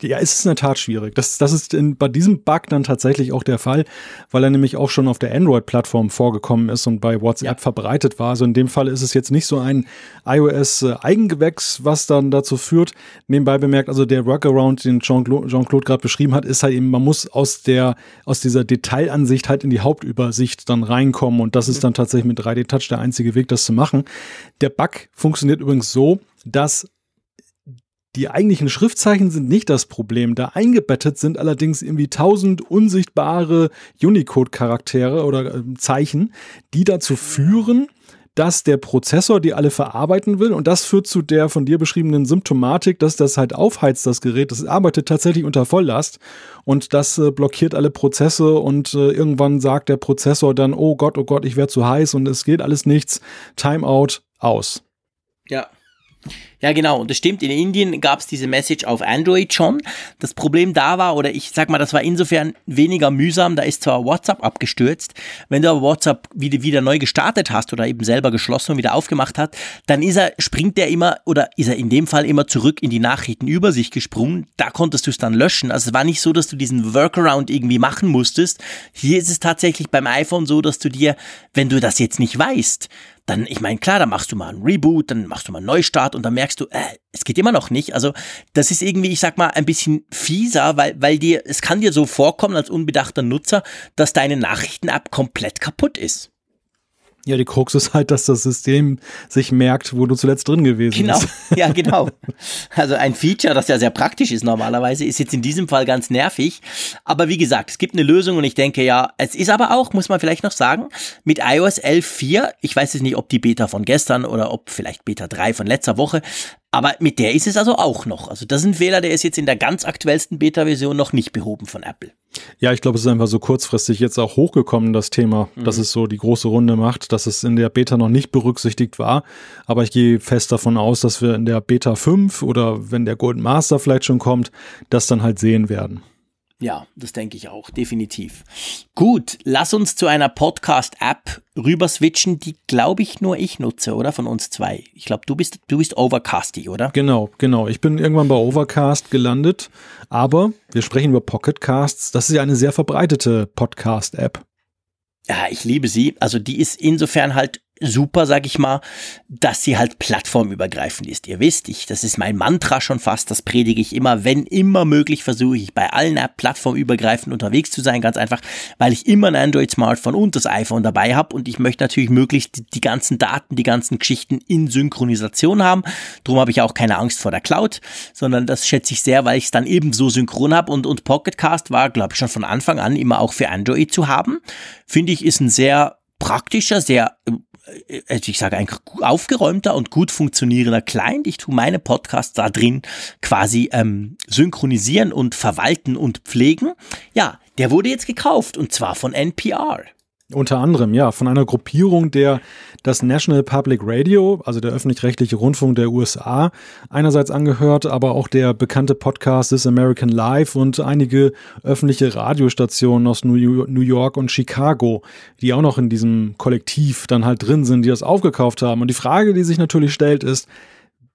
Ja, es ist in der Tat schwierig. Das, das ist in, bei diesem Bug dann tatsächlich auch der Fall, weil er nämlich auch schon auf der Android-Plattform vorgekommen ist und bei WhatsApp ja. verbreitet war. Also in dem Fall ist es jetzt nicht so ein iOS-Eigengewächs, was dann dazu führt. Nebenbei bemerkt, also der Workaround, den Jean-Claude Jean gerade beschrieben hat, ist halt eben, man muss aus der, aus dieser Detailansicht halt in die Hauptübersicht dann reinkommen und das ist dann tatsächlich mit 3D-Touch der einzige Weg, das zu machen. Der Bug funktioniert übrigens so, dass Die eigentlichen Schriftzeichen sind nicht das Problem. Da eingebettet sind allerdings irgendwie tausend unsichtbare Unicode-Charaktere oder äh, Zeichen, die dazu führen, dass der Prozessor die alle verarbeiten will und das führt zu der von dir beschriebenen Symptomatik, dass das halt aufheizt, das Gerät. Das arbeitet tatsächlich unter Volllast und das äh, blockiert alle Prozesse und äh, irgendwann sagt der Prozessor dann, oh Gott, oh Gott, ich werde zu heiß und es geht alles nichts. Timeout aus. Ja. Ja, genau. Und das stimmt. In Indien gab es diese Message auf Android schon. Das Problem da war, oder ich sag mal, das war insofern weniger mühsam. Da ist zwar WhatsApp abgestürzt. Wenn du aber WhatsApp wieder, wieder neu gestartet hast oder eben selber geschlossen und wieder aufgemacht hat, dann ist er, springt der immer, oder ist er in dem Fall immer zurück in die Nachrichtenübersicht gesprungen. Da konntest du es dann löschen. Also es war nicht so, dass du diesen Workaround irgendwie machen musstest. Hier ist es tatsächlich beim iPhone so, dass du dir, wenn du das jetzt nicht weißt, dann, ich meine, klar, dann machst du mal einen Reboot, dann machst du mal einen Neustart und dann merkst du, äh, es geht immer noch nicht. Also das ist irgendwie, ich sag mal, ein bisschen fieser, weil, weil dir, es kann dir so vorkommen als unbedachter Nutzer, dass deine Nachrichten-App komplett kaputt ist. Ja, die Krux ist halt, dass das System sich merkt, wo du zuletzt drin gewesen genau. bist. Genau, ja, genau. Also ein Feature, das ja sehr praktisch ist normalerweise, ist jetzt in diesem Fall ganz nervig. Aber wie gesagt, es gibt eine Lösung und ich denke ja, es ist aber auch, muss man vielleicht noch sagen, mit iOS 11.4, ich weiß jetzt nicht, ob die Beta von gestern oder ob vielleicht Beta 3 von letzter Woche, aber mit der ist es also auch noch. Also das ist ein Fehler, der ist jetzt in der ganz aktuellsten Beta-Version noch nicht behoben von Apple. Ja, ich glaube, es ist einfach so kurzfristig jetzt auch hochgekommen, das Thema, mhm. dass es so die große Runde macht, dass es in der Beta noch nicht berücksichtigt war. Aber ich gehe fest davon aus, dass wir in der Beta 5 oder wenn der Golden Master vielleicht schon kommt, das dann halt sehen werden. Ja, das denke ich auch, definitiv. Gut, lass uns zu einer Podcast-App rüber switchen, die glaube ich nur ich nutze, oder? Von uns zwei. Ich glaube, du bist, du bist Overcasty, oder? Genau, genau. Ich bin irgendwann bei Overcast gelandet, aber wir sprechen über Pocketcasts. Das ist ja eine sehr verbreitete Podcast-App. Ja, ich liebe sie. Also die ist insofern halt super, sag ich mal, dass sie halt plattformübergreifend ist. Ihr wisst, ich, das ist mein Mantra schon fast, das predige ich immer. Wenn immer möglich, versuche ich bei allen App plattformübergreifend unterwegs zu sein, ganz einfach, weil ich immer ein Android-Smartphone und das iPhone dabei habe und ich möchte natürlich möglichst die, die ganzen Daten, die ganzen Geschichten in Synchronisation haben. Drum habe ich auch keine Angst vor der Cloud, sondern das schätze ich sehr, weil ich es dann eben so synchron habe und, und Pocketcast war, glaube ich, schon von Anfang an immer auch für Android zu haben. Finde ich, ist ein sehr praktischer, sehr ich sage eigentlich aufgeräumter und gut funktionierender Client. Ich tue meine Podcasts da drin quasi ähm, synchronisieren und verwalten und pflegen. Ja, der wurde jetzt gekauft und zwar von NPR. Unter anderem, ja, von einer Gruppierung, der das National Public Radio, also der öffentlich-rechtliche Rundfunk der USA, einerseits angehört, aber auch der bekannte Podcast This American Life und einige öffentliche Radiostationen aus New York und Chicago, die auch noch in diesem Kollektiv dann halt drin sind, die das aufgekauft haben. Und die Frage, die sich natürlich stellt, ist,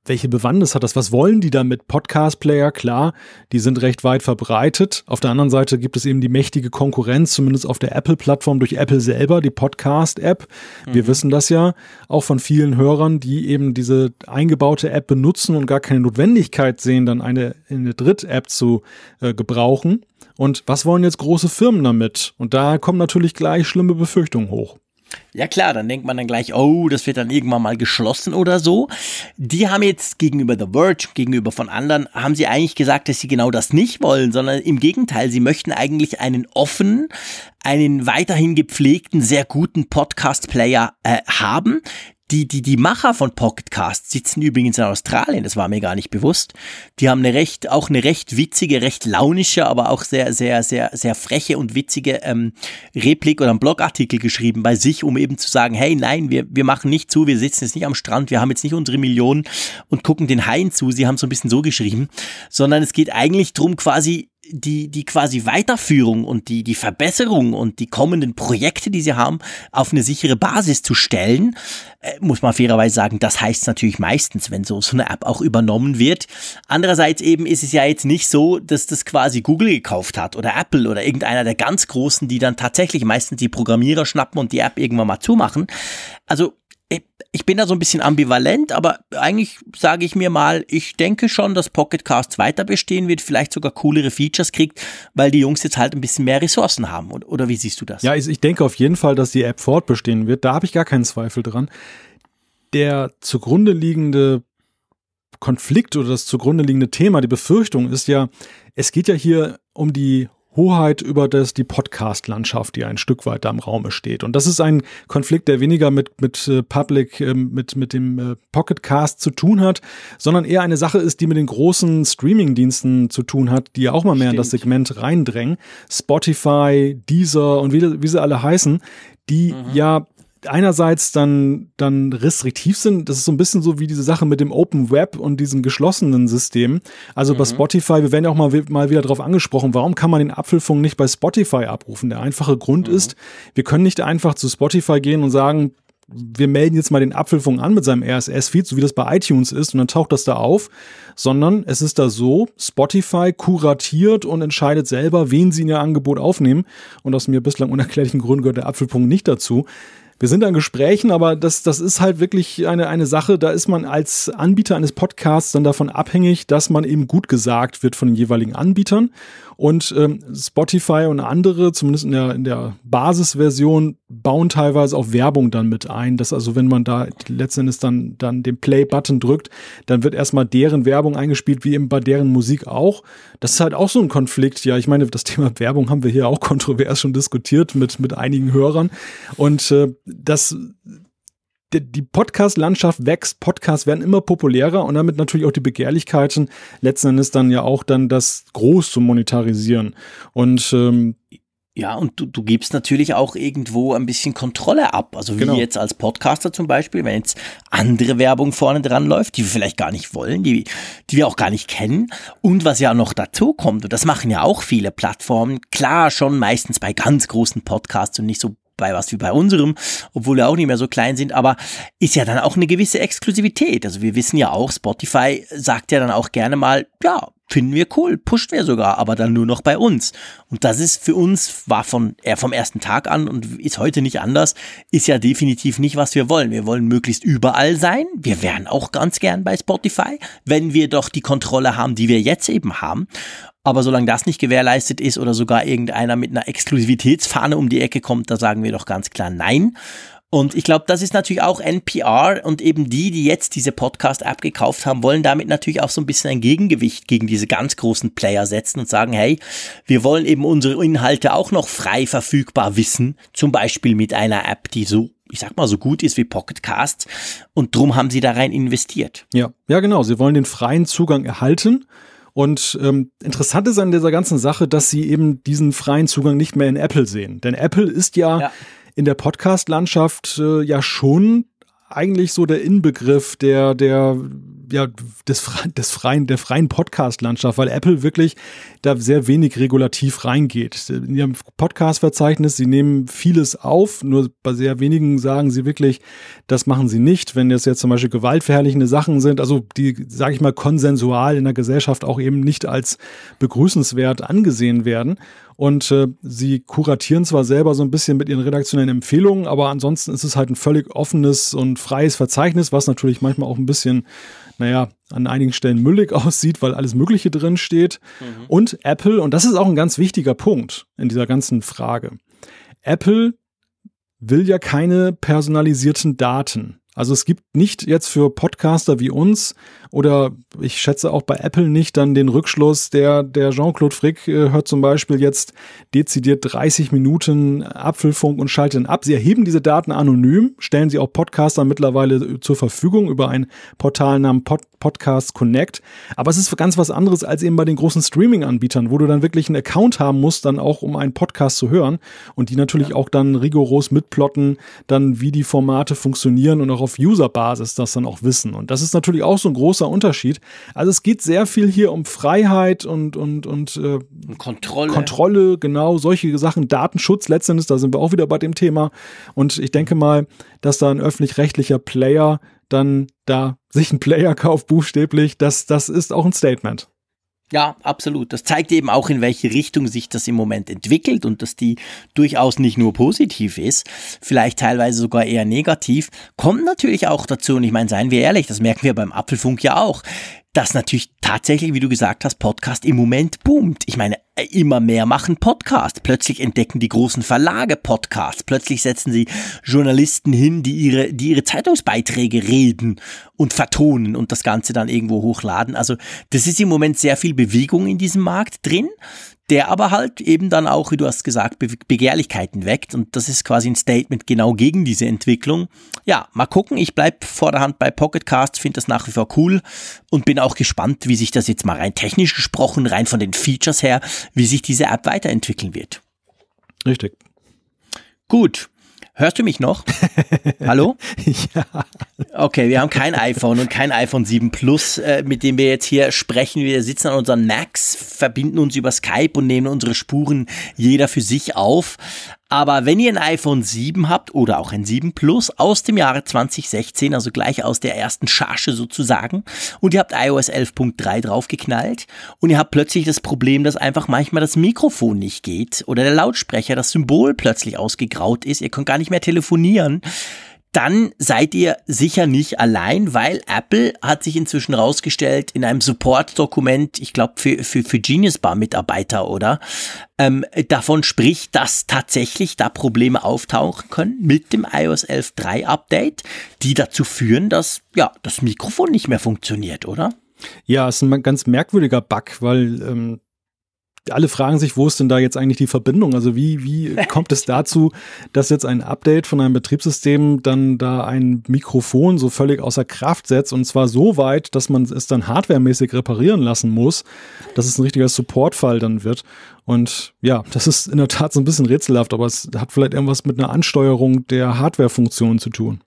welche Bewandtnis hat das? Was wollen die damit? Podcast-Player, klar, die sind recht weit verbreitet. Auf der anderen Seite gibt es eben die mächtige Konkurrenz, zumindest auf der Apple-Plattform durch Apple selber, die Podcast-App. Wir mhm. wissen das ja auch von vielen Hörern, die eben diese eingebaute App benutzen und gar keine Notwendigkeit sehen, dann eine, eine Dritt-App zu äh, gebrauchen. Und was wollen jetzt große Firmen damit? Und da kommen natürlich gleich schlimme Befürchtungen hoch. Ja klar, dann denkt man dann gleich, oh, das wird dann irgendwann mal geschlossen oder so. Die haben jetzt gegenüber The Verge, gegenüber von anderen, haben sie eigentlich gesagt, dass sie genau das nicht wollen, sondern im Gegenteil, sie möchten eigentlich einen offenen, einen weiterhin gepflegten, sehr guten Podcast-Player äh, haben, die, die, die Macher von Pocketcast sitzen übrigens in Australien, das war mir gar nicht bewusst. Die haben eine recht, auch eine recht witzige, recht launische, aber auch sehr, sehr, sehr, sehr freche und witzige ähm, Replik oder einen Blogartikel geschrieben bei sich, um eben zu sagen, hey, nein, wir, wir machen nicht zu, wir sitzen jetzt nicht am Strand, wir haben jetzt nicht unsere Millionen und gucken den Haien zu. Sie haben so ein bisschen so geschrieben, sondern es geht eigentlich drum quasi die, die quasi Weiterführung und die, die Verbesserung und die kommenden Projekte, die sie haben, auf eine sichere Basis zu stellen, äh, muss man fairerweise sagen, das heißt natürlich meistens, wenn so, so eine App auch übernommen wird. Andererseits eben ist es ja jetzt nicht so, dass das quasi Google gekauft hat oder Apple oder irgendeiner der ganz Großen, die dann tatsächlich meistens die Programmierer schnappen und die App irgendwann mal zumachen. Also ich bin da so ein bisschen ambivalent, aber eigentlich sage ich mir mal, ich denke schon, dass Pocket Casts weiter bestehen wird, vielleicht sogar coolere Features kriegt, weil die Jungs jetzt halt ein bisschen mehr Ressourcen haben. Oder wie siehst du das? Ja, ich denke auf jeden Fall, dass die App fortbestehen wird. Da habe ich gar keinen Zweifel dran. Der zugrunde liegende Konflikt oder das zugrunde liegende Thema, die Befürchtung ist ja, es geht ja hier um die Hoheit über das, die Podcast-Landschaft, die ein Stück weit da im Raume steht. Und das ist ein Konflikt, der weniger mit, mit äh, Public, äh, mit, mit dem äh, Pocketcast zu tun hat, sondern eher eine Sache ist, die mit den großen Streaming-Diensten zu tun hat, die ja auch mal mehr Stimmt. in das Segment reindrängen. Spotify, Deezer und wie, wie sie alle heißen, die mhm. ja einerseits dann, dann restriktiv sind. Das ist so ein bisschen so wie diese Sache mit dem Open Web und diesem geschlossenen System. Also mhm. bei Spotify, wir werden ja auch mal, mal wieder darauf angesprochen, warum kann man den Apfelfunk nicht bei Spotify abrufen? Der einfache Grund mhm. ist, wir können nicht einfach zu Spotify gehen und sagen, wir melden jetzt mal den Apfelfunk an mit seinem RSS-Feed, so wie das bei iTunes ist, und dann taucht das da auf, sondern es ist da so, Spotify kuratiert und entscheidet selber, wen sie in ihr Angebot aufnehmen. Und aus mir bislang unerklärlichen Gründen gehört der Apfelfunk nicht dazu wir sind an Gesprächen, aber das, das ist halt wirklich eine, eine Sache, da ist man als Anbieter eines Podcasts dann davon abhängig, dass man eben gut gesagt wird von den jeweiligen Anbietern. Und ähm, Spotify und andere, zumindest in der, in der Basisversion, bauen teilweise auch Werbung dann mit ein. Dass also, wenn man da letzten Endes dann, dann den Play-Button drückt, dann wird erstmal deren Werbung eingespielt, wie eben bei deren Musik auch. Das ist halt auch so ein Konflikt. Ja, ich meine, das Thema Werbung haben wir hier auch kontrovers schon diskutiert mit, mit einigen Hörern. Und äh, das die Podcast-Landschaft wächst, Podcasts werden immer populärer und damit natürlich auch die Begehrlichkeiten, letzten Endes dann ja auch dann das groß zu monetarisieren. Und ähm, ja, und du, du gibst natürlich auch irgendwo ein bisschen Kontrolle ab. Also wie genau. jetzt als Podcaster zum Beispiel, wenn jetzt andere Werbung vorne dran läuft, die wir vielleicht gar nicht wollen, die, die wir auch gar nicht kennen. Und was ja noch dazu kommt, und das machen ja auch viele Plattformen, klar schon meistens bei ganz großen Podcasts und nicht so bei was wie bei unserem, obwohl wir auch nicht mehr so klein sind, aber ist ja dann auch eine gewisse Exklusivität. Also wir wissen ja auch, Spotify sagt ja dann auch gerne mal, ja, finden wir cool, pusht wir sogar, aber dann nur noch bei uns. Und das ist für uns, war von, eher vom ersten Tag an und ist heute nicht anders, ist ja definitiv nicht, was wir wollen. Wir wollen möglichst überall sein. Wir wären auch ganz gern bei Spotify, wenn wir doch die Kontrolle haben, die wir jetzt eben haben. Aber solange das nicht gewährleistet ist oder sogar irgendeiner mit einer Exklusivitätsfahne um die Ecke kommt, da sagen wir doch ganz klar nein. Und ich glaube, das ist natürlich auch NPR und eben die, die jetzt diese Podcast-App gekauft haben, wollen damit natürlich auch so ein bisschen ein Gegengewicht gegen diese ganz großen Player setzen und sagen, hey, wir wollen eben unsere Inhalte auch noch frei verfügbar wissen, zum Beispiel mit einer App, die so ich sag mal, so gut ist wie Pocketcast. Und drum haben sie da rein investiert. Ja, ja, genau. Sie wollen den freien Zugang erhalten und ähm, interessant ist an dieser ganzen Sache, dass sie eben diesen freien Zugang nicht mehr in Apple sehen. Denn Apple ist ja, ja. in der Podcast-Landschaft äh, ja schon eigentlich so der Inbegriff der, der ja, des, des freien, der freien Podcast-Landschaft, weil Apple wirklich da sehr wenig regulativ reingeht. In ihrem Podcast-Verzeichnis, sie nehmen vieles auf, nur bei sehr wenigen sagen sie wirklich, das machen sie nicht. Wenn das jetzt zum Beispiel gewaltverherrlichende Sachen sind, also die, sage ich mal, konsensual in der Gesellschaft auch eben nicht als begrüßenswert angesehen werden. Und äh, sie kuratieren zwar selber so ein bisschen mit ihren redaktionellen Empfehlungen, aber ansonsten ist es halt ein völlig offenes und freies Verzeichnis, was natürlich manchmal auch ein bisschen naja, an einigen Stellen müllig aussieht, weil alles Mögliche drin steht. Mhm. Und Apple, und das ist auch ein ganz wichtiger Punkt in dieser ganzen Frage. Apple will ja keine personalisierten Daten. Also es gibt nicht jetzt für Podcaster wie uns oder ich schätze auch bei Apple nicht dann den Rückschluss, der, der Jean-Claude Frick äh, hört zum Beispiel jetzt dezidiert 30 Minuten Apfelfunk und schaltet ihn ab. Sie erheben diese Daten anonym, stellen sie auch Podcastern mittlerweile zur Verfügung über ein Portal namens Pod Podcast Connect. Aber es ist ganz was anderes als eben bei den großen Streaming-Anbietern, wo du dann wirklich einen Account haben musst, dann auch um einen Podcast zu hören und die natürlich ja. auch dann rigoros mitplotten, dann wie die Formate funktionieren und auch auf User-Basis das dann auch wissen. Und das ist natürlich auch so ein großer Unterschied. Also es geht sehr viel hier um Freiheit und, und, und äh, Kontrolle. Kontrolle, genau, solche Sachen, Datenschutz letztendlich, da sind wir auch wieder bei dem Thema. Und ich denke mal, dass da ein öffentlich-rechtlicher Player dann da sich einen Player kauft, buchstäblich, das, das ist auch ein Statement. Ja, absolut. Das zeigt eben auch, in welche Richtung sich das im Moment entwickelt und dass die durchaus nicht nur positiv ist, vielleicht teilweise sogar eher negativ. Kommt natürlich auch dazu, und ich meine, seien wir ehrlich, das merken wir beim Apfelfunk ja auch dass natürlich tatsächlich, wie du gesagt hast, Podcast im Moment boomt. Ich meine, immer mehr machen Podcast. Plötzlich entdecken die großen Verlage Podcasts. Plötzlich setzen sie Journalisten hin, die ihre, die ihre Zeitungsbeiträge reden und vertonen und das Ganze dann irgendwo hochladen. Also das ist im Moment sehr viel Bewegung in diesem Markt drin der aber halt eben dann auch, wie du hast gesagt, Be Begehrlichkeiten weckt. Und das ist quasi ein Statement genau gegen diese Entwicklung. Ja, mal gucken. Ich bleib vor der Hand bei Pocketcasts, finde das nach wie vor cool und bin auch gespannt, wie sich das jetzt mal rein technisch gesprochen, rein von den Features her, wie sich diese App weiterentwickeln wird. Richtig. Gut. Hörst du mich noch? Hallo? ja. Okay, wir haben kein iPhone und kein iPhone 7 Plus, äh, mit dem wir jetzt hier sprechen. Wir sitzen an unseren Macs, verbinden uns über Skype und nehmen unsere Spuren jeder für sich auf. Aber wenn ihr ein iPhone 7 habt oder auch ein 7 Plus aus dem Jahre 2016, also gleich aus der ersten Charge sozusagen, und ihr habt iOS 11.3 draufgeknallt und ihr habt plötzlich das Problem, dass einfach manchmal das Mikrofon nicht geht oder der Lautsprecher, das Symbol plötzlich ausgegraut ist, ihr könnt gar nicht mehr telefonieren, dann seid ihr sicher nicht allein, weil Apple hat sich inzwischen rausgestellt in einem Support-Dokument, ich glaube für, für, für Genius Bar Mitarbeiter, oder? Ähm, davon spricht, dass tatsächlich da Probleme auftauchen können mit dem iOS 11.3 Update, die dazu führen, dass ja das Mikrofon nicht mehr funktioniert, oder? Ja, es ist ein ganz merkwürdiger Bug, weil ähm, alle fragen sich, wo ist denn da jetzt eigentlich die Verbindung? Also wie, wie kommt es dazu, dass jetzt ein Update von einem Betriebssystem dann da ein Mikrofon so völlig außer Kraft setzt und zwar so weit, dass man es dann hardwaremäßig reparieren lassen muss, dass es ein richtiger Supportfall dann wird. Und ja, das ist in der Tat so ein bisschen rätselhaft, aber es hat vielleicht irgendwas mit einer Ansteuerung der Hardwarefunktion zu tun.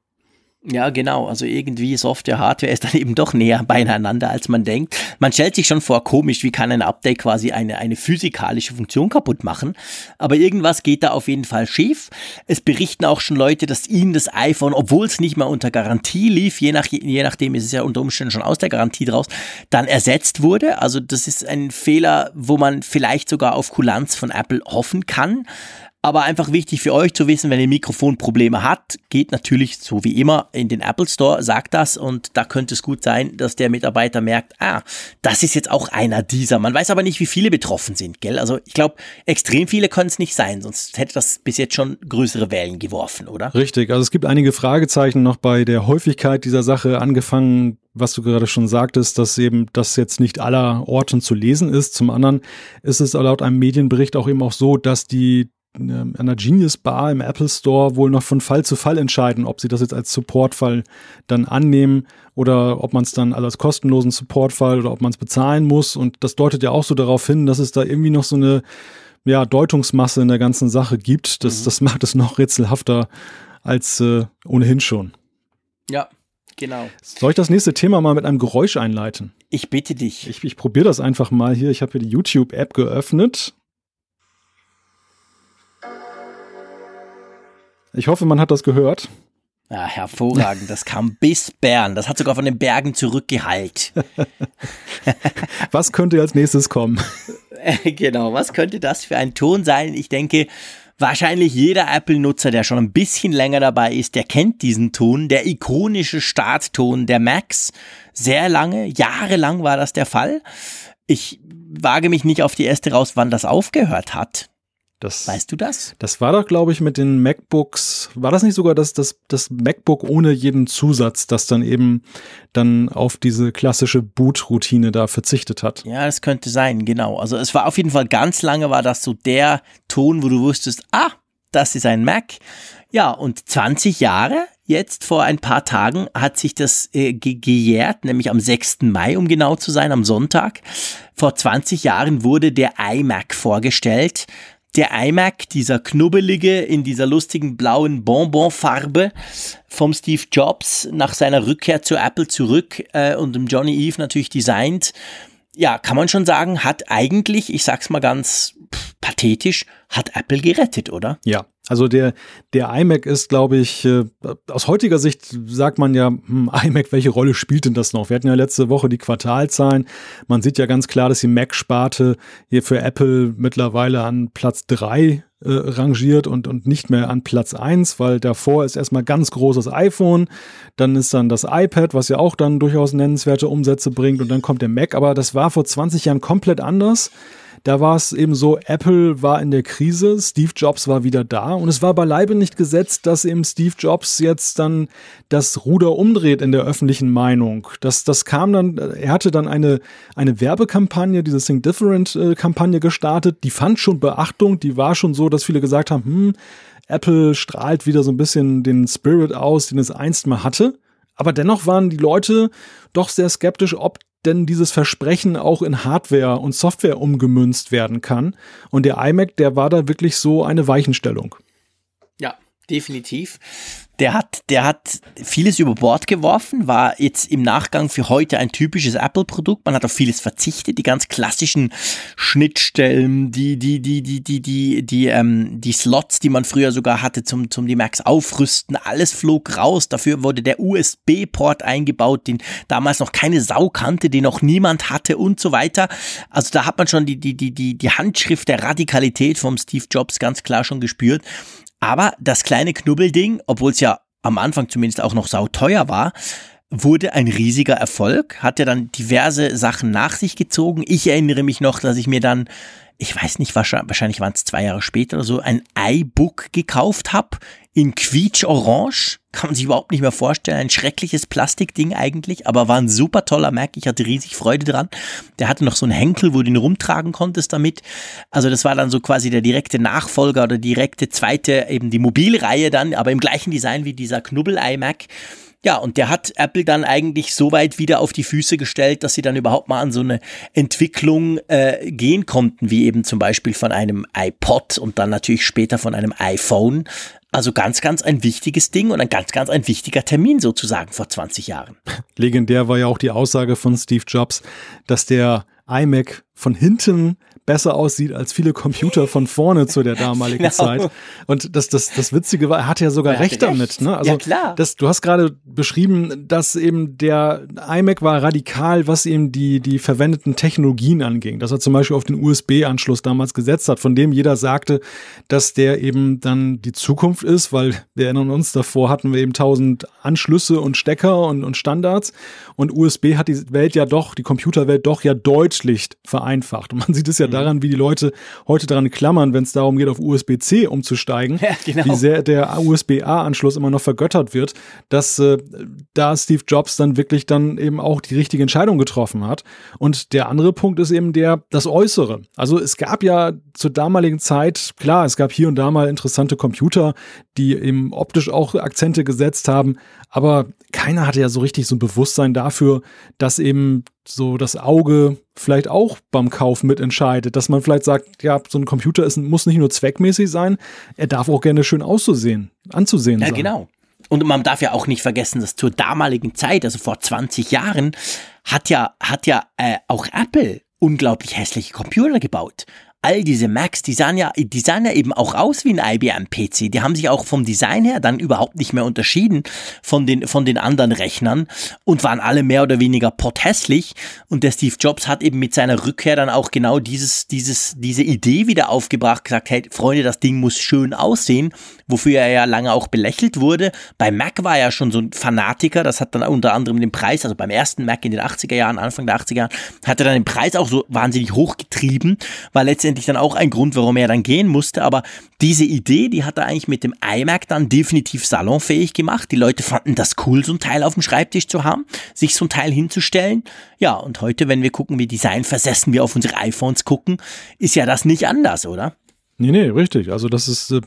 Ja, genau. Also irgendwie Software, Hardware ist dann eben doch näher beieinander, als man denkt. Man stellt sich schon vor, komisch, wie kann ein Update quasi eine, eine physikalische Funktion kaputt machen. Aber irgendwas geht da auf jeden Fall schief. Es berichten auch schon Leute, dass ihnen das iPhone, obwohl es nicht mal unter Garantie lief, je, nach, je nachdem ist es ja unter Umständen schon aus der Garantie draus, dann ersetzt wurde. Also das ist ein Fehler, wo man vielleicht sogar auf Kulanz von Apple hoffen kann. Aber einfach wichtig für euch zu wissen, wenn ihr Mikrofonprobleme habt, geht natürlich so wie immer in den Apple Store, sagt das und da könnte es gut sein, dass der Mitarbeiter merkt, ah, das ist jetzt auch einer dieser. Man weiß aber nicht, wie viele betroffen sind, gell? Also ich glaube, extrem viele können es nicht sein, sonst hätte das bis jetzt schon größere Wellen geworfen, oder? Richtig, also es gibt einige Fragezeichen noch bei der Häufigkeit dieser Sache, angefangen was du gerade schon sagtest, dass eben das jetzt nicht aller Orten zu lesen ist. Zum anderen ist es laut einem Medienbericht auch eben auch so, dass die der Genius Bar im Apple Store wohl noch von Fall zu Fall entscheiden, ob sie das jetzt als Supportfall dann annehmen oder ob man es dann als kostenlosen Supportfall oder ob man es bezahlen muss. Und das deutet ja auch so darauf hin, dass es da irgendwie noch so eine ja, Deutungsmasse in der ganzen Sache gibt. Das, mhm. das macht es noch rätselhafter als äh, ohnehin schon. Ja, Genau. Soll ich das nächste Thema mal mit einem Geräusch einleiten? Ich bitte dich. Ich, ich probiere das einfach mal hier. Ich habe hier die YouTube-App geöffnet Ich hoffe, man hat das gehört. Ja, hervorragend. Das kam bis Bern. Das hat sogar von den Bergen zurückgeheilt. was könnte als nächstes kommen? genau, was könnte das für ein Ton sein? Ich denke, wahrscheinlich jeder Apple-Nutzer, der schon ein bisschen länger dabei ist, der kennt diesen Ton, der ikonische Startton der Macs. Sehr lange, jahrelang war das der Fall. Ich wage mich nicht auf die erste raus, wann das aufgehört hat. Das, weißt du das? Das war doch, glaube ich, mit den MacBooks. War das nicht sogar das, das, das MacBook ohne jeden Zusatz, das dann eben dann auf diese klassische Boot-Routine da verzichtet hat? Ja, das könnte sein, genau. Also es war auf jeden Fall ganz lange war das so der Ton, wo du wusstest, ah, das ist ein Mac. Ja, und 20 Jahre, jetzt vor ein paar Tagen, hat sich das äh, ge gejährt, nämlich am 6. Mai, um genau zu sein, am Sonntag. Vor 20 Jahren wurde der iMac vorgestellt der iMac, dieser knubbelige in dieser lustigen blauen Bonbonfarbe vom Steve Jobs nach seiner Rückkehr zu Apple zurück äh, und dem Johnny Eve natürlich designt. Ja, kann man schon sagen, hat eigentlich, ich sag's mal ganz pathetisch, hat Apple gerettet, oder? Ja, also der, der iMac ist, glaube ich, äh, aus heutiger Sicht sagt man ja, hm, iMac, welche Rolle spielt denn das noch? Wir hatten ja letzte Woche die Quartalzahlen. Man sieht ja ganz klar, dass die Mac-Sparte hier für Apple mittlerweile an Platz drei äh, rangiert und, und nicht mehr an Platz eins, weil davor ist erstmal ganz großes iPhone, dann ist dann das iPad, was ja auch dann durchaus nennenswerte Umsätze bringt und dann kommt der Mac, aber das war vor 20 Jahren komplett anders. Da war es eben so, Apple war in der Krise, Steve Jobs war wieder da und es war beileibe nicht gesetzt, dass eben Steve Jobs jetzt dann das Ruder umdreht in der öffentlichen Meinung. Das, das kam dann, er hatte dann eine, eine Werbekampagne, diese Think Different äh, gestartet, die fand schon Beachtung, die war schon so, dass viele gesagt haben, hm, Apple strahlt wieder so ein bisschen den Spirit aus, den es einst mal hatte. Aber dennoch waren die Leute doch sehr skeptisch, ob denn dieses Versprechen auch in Hardware und Software umgemünzt werden kann. Und der iMac, der war da wirklich so eine Weichenstellung. Ja, definitiv. Der hat, der hat vieles über Bord geworfen, war jetzt im Nachgang für heute ein typisches Apple-Produkt. Man hat auf vieles verzichtet, die ganz klassischen Schnittstellen, die, die, die, die, die, die, die, ähm, die Slots, die man früher sogar hatte zum, zum die Macs aufrüsten, alles flog raus. Dafür wurde der USB-Port eingebaut, den damals noch keine Sau kannte, den noch niemand hatte und so weiter. Also da hat man schon die, die, die, die, die Handschrift der Radikalität vom Steve Jobs ganz klar schon gespürt. Aber das kleine Knubbelding, obwohl es ja am Anfang zumindest auch noch sauteuer war, wurde ein riesiger Erfolg, hat ja dann diverse Sachen nach sich gezogen. Ich erinnere mich noch, dass ich mir dann ich weiß nicht, wahrscheinlich waren es zwei Jahre später oder so, ein iBook gekauft habe in quietsch-orange. Kann man sich überhaupt nicht mehr vorstellen. Ein schreckliches Plastikding eigentlich, aber war ein super toller Mac. Ich hatte riesig Freude dran. Der hatte noch so einen Henkel, wo du ihn rumtragen konntest damit. Also das war dann so quasi der direkte Nachfolger oder direkte zweite, eben die Mobilreihe dann, aber im gleichen Design wie dieser Knubbel-iMac. Ja, und der hat Apple dann eigentlich so weit wieder auf die Füße gestellt, dass sie dann überhaupt mal an so eine Entwicklung äh, gehen konnten, wie eben zum Beispiel von einem iPod und dann natürlich später von einem iPhone. Also ganz, ganz ein wichtiges Ding und ein ganz, ganz ein wichtiger Termin sozusagen vor 20 Jahren. Legendär war ja auch die Aussage von Steve Jobs, dass der iMac von hinten besser aussieht als viele Computer von vorne zu der damaligen genau. Zeit. Und das, das, das Witzige war, er hatte ja sogar recht, recht, damit. Ne? Also ja, klar. Das, du hast gerade beschrieben, dass eben der iMac war radikal, was eben die, die verwendeten Technologien anging. Dass er zum Beispiel auf den USB-Anschluss damals gesetzt hat, von dem jeder sagte, dass der eben dann die Zukunft ist, weil wir erinnern uns, davor hatten wir eben tausend Anschlüsse und Stecker und, und Standards. Und USB hat die Welt ja doch, die Computerwelt doch ja deutlich vereinfacht. Und man sieht es ja mhm daran, wie die Leute heute daran klammern, wenn es darum geht, auf USB-C umzusteigen, ja, genau. wie sehr der USB-A-Anschluss immer noch vergöttert wird, dass äh, da Steve Jobs dann wirklich dann eben auch die richtige Entscheidung getroffen hat. Und der andere Punkt ist eben der, das Äußere. Also es gab ja zur damaligen Zeit, klar, es gab hier und da mal interessante Computer, die eben optisch auch Akzente gesetzt haben, aber keiner hatte ja so richtig so ein Bewusstsein dafür, dass eben so das Auge vielleicht auch beim Kauf mitentscheidet, dass man vielleicht sagt, ja, so ein Computer ist, muss nicht nur zweckmäßig sein, er darf auch gerne schön auszusehen, anzusehen ja, sein. Ja, genau. Und man darf ja auch nicht vergessen, dass zur damaligen Zeit, also vor 20 Jahren, hat ja, hat ja äh, auch Apple unglaublich hässliche Computer gebaut all diese Macs, die sahen ja, die sahen ja eben auch aus wie ein IBM-PC. Die haben sich auch vom Design her dann überhaupt nicht mehr unterschieden von den, von den anderen Rechnern und waren alle mehr oder weniger potthässlich. Und der Steve Jobs hat eben mit seiner Rückkehr dann auch genau dieses, dieses, diese Idee wieder aufgebracht, gesagt, hey, Freunde, das Ding muss schön aussehen, wofür er ja lange auch belächelt wurde. Bei Mac war er schon so ein Fanatiker, das hat dann unter anderem den Preis, also beim ersten Mac in den 80er Jahren, Anfang der 80er Jahren, hat er dann den Preis auch so wahnsinnig hochgetrieben, weil letztendlich letztendlich dann auch ein Grund, warum er dann gehen musste. Aber diese Idee, die hat er eigentlich mit dem iMac dann definitiv salonfähig gemacht. Die Leute fanden das cool, so ein Teil auf dem Schreibtisch zu haben, sich so ein Teil hinzustellen. Ja, und heute, wenn wir gucken, wie Design versessen wir auf unsere iPhones gucken, ist ja das nicht anders, oder? Nee, nee, richtig. Also das ist, äh,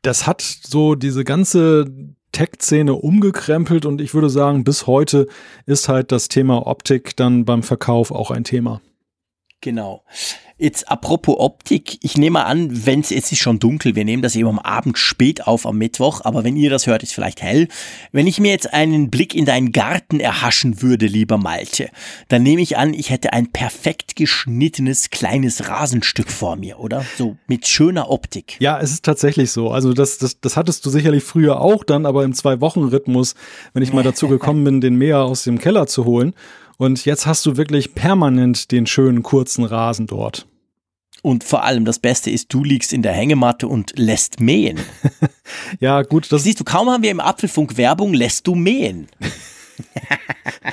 das hat so diese ganze Tech-Szene umgekrempelt und ich würde sagen, bis heute ist halt das Thema Optik dann beim Verkauf auch ein Thema. Genau. Jetzt apropos Optik, ich nehme an, wenn es ist schon dunkel, wir nehmen das eben am Abend spät auf am Mittwoch, aber wenn ihr das hört, ist vielleicht hell. Wenn ich mir jetzt einen Blick in deinen Garten erhaschen würde, lieber Malte, dann nehme ich an, ich hätte ein perfekt geschnittenes kleines Rasenstück vor mir, oder? So mit schöner Optik. Ja, es ist tatsächlich so. Also das, das, das hattest du sicherlich früher auch dann, aber im Zwei-Wochen-Rhythmus, wenn ich mal dazu gekommen bin, den Mäher aus dem Keller zu holen. Und jetzt hast du wirklich permanent den schönen kurzen Rasen dort. Und vor allem das Beste ist, du liegst in der Hängematte und lässt mähen. ja, gut. Das Siehst du, kaum haben wir im Apfelfunk Werbung, lässt du mähen.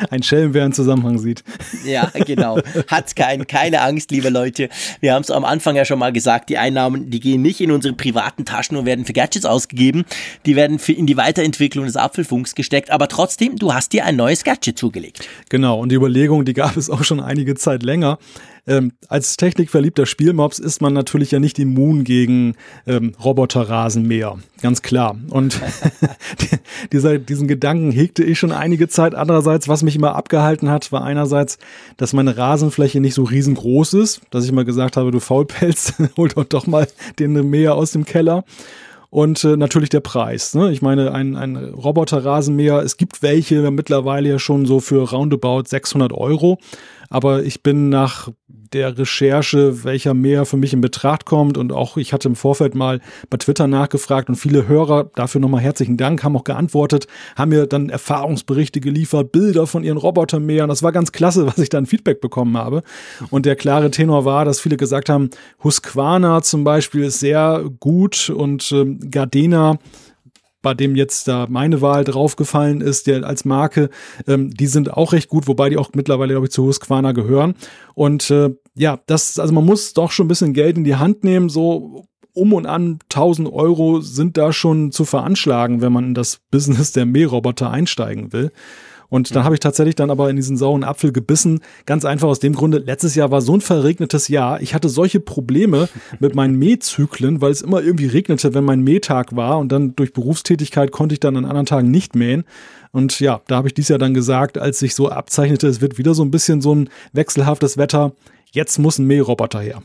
Ein Schelm, wer einen Zusammenhang sieht. Ja, genau. Hat kein, keine Angst, liebe Leute. Wir haben es am Anfang ja schon mal gesagt, die Einnahmen, die gehen nicht in unsere privaten Taschen und werden für Gadgets ausgegeben. Die werden für in die Weiterentwicklung des Apfelfunks gesteckt. Aber trotzdem, du hast dir ein neues Gadget zugelegt. Genau. Und die Überlegung, die gab es auch schon einige Zeit länger. Ähm, als technikverliebter Spielmops ist man natürlich ja nicht immun gegen ähm, Roboterrasenmäher, ganz klar. Und dieser, diesen Gedanken hegte ich schon einige Zeit. Andererseits, was mich immer abgehalten hat, war einerseits, dass meine Rasenfläche nicht so riesengroß ist, dass ich immer gesagt habe, du Faulpelz, hol doch doch mal den Mäher aus dem Keller und äh, natürlich der Preis. Ne? Ich meine, ein, ein Roboter-Rasenmäher, es gibt welche mittlerweile ja schon so für roundabout 600 Euro. Aber ich bin nach der Recherche, welcher mehr für mich in Betracht kommt und auch ich hatte im Vorfeld mal bei Twitter nachgefragt und viele Hörer, dafür nochmal herzlichen Dank, haben auch geantwortet, haben mir dann Erfahrungsberichte geliefert, Bilder von ihren Robotermähern. Das war ganz klasse, was ich dann Feedback bekommen habe. Und der klare Tenor war, dass viele gesagt haben, Husqvarna zum Beispiel ist sehr gut und ähm, Gardena bei dem jetzt da meine Wahl draufgefallen ist, der als Marke, ähm, die sind auch recht gut, wobei die auch mittlerweile, glaube ich, zu Husqvarna gehören. Und äh, ja, das, also man muss doch schon ein bisschen Geld in die Hand nehmen, so um und an 1000 Euro sind da schon zu veranschlagen, wenn man in das Business der Mähroboter einsteigen will. Und dann mhm. habe ich tatsächlich dann aber in diesen sauren Apfel gebissen. Ganz einfach aus dem Grunde, letztes Jahr war so ein verregnetes Jahr. Ich hatte solche Probleme mit meinen Mähzyklen, weil es immer irgendwie regnete, wenn mein Mähtag war. Und dann durch Berufstätigkeit konnte ich dann an anderen Tagen nicht mähen. Und ja, da habe ich dies Jahr dann gesagt, als sich so abzeichnete, es wird wieder so ein bisschen so ein wechselhaftes Wetter. Jetzt muss ein Mähroboter her.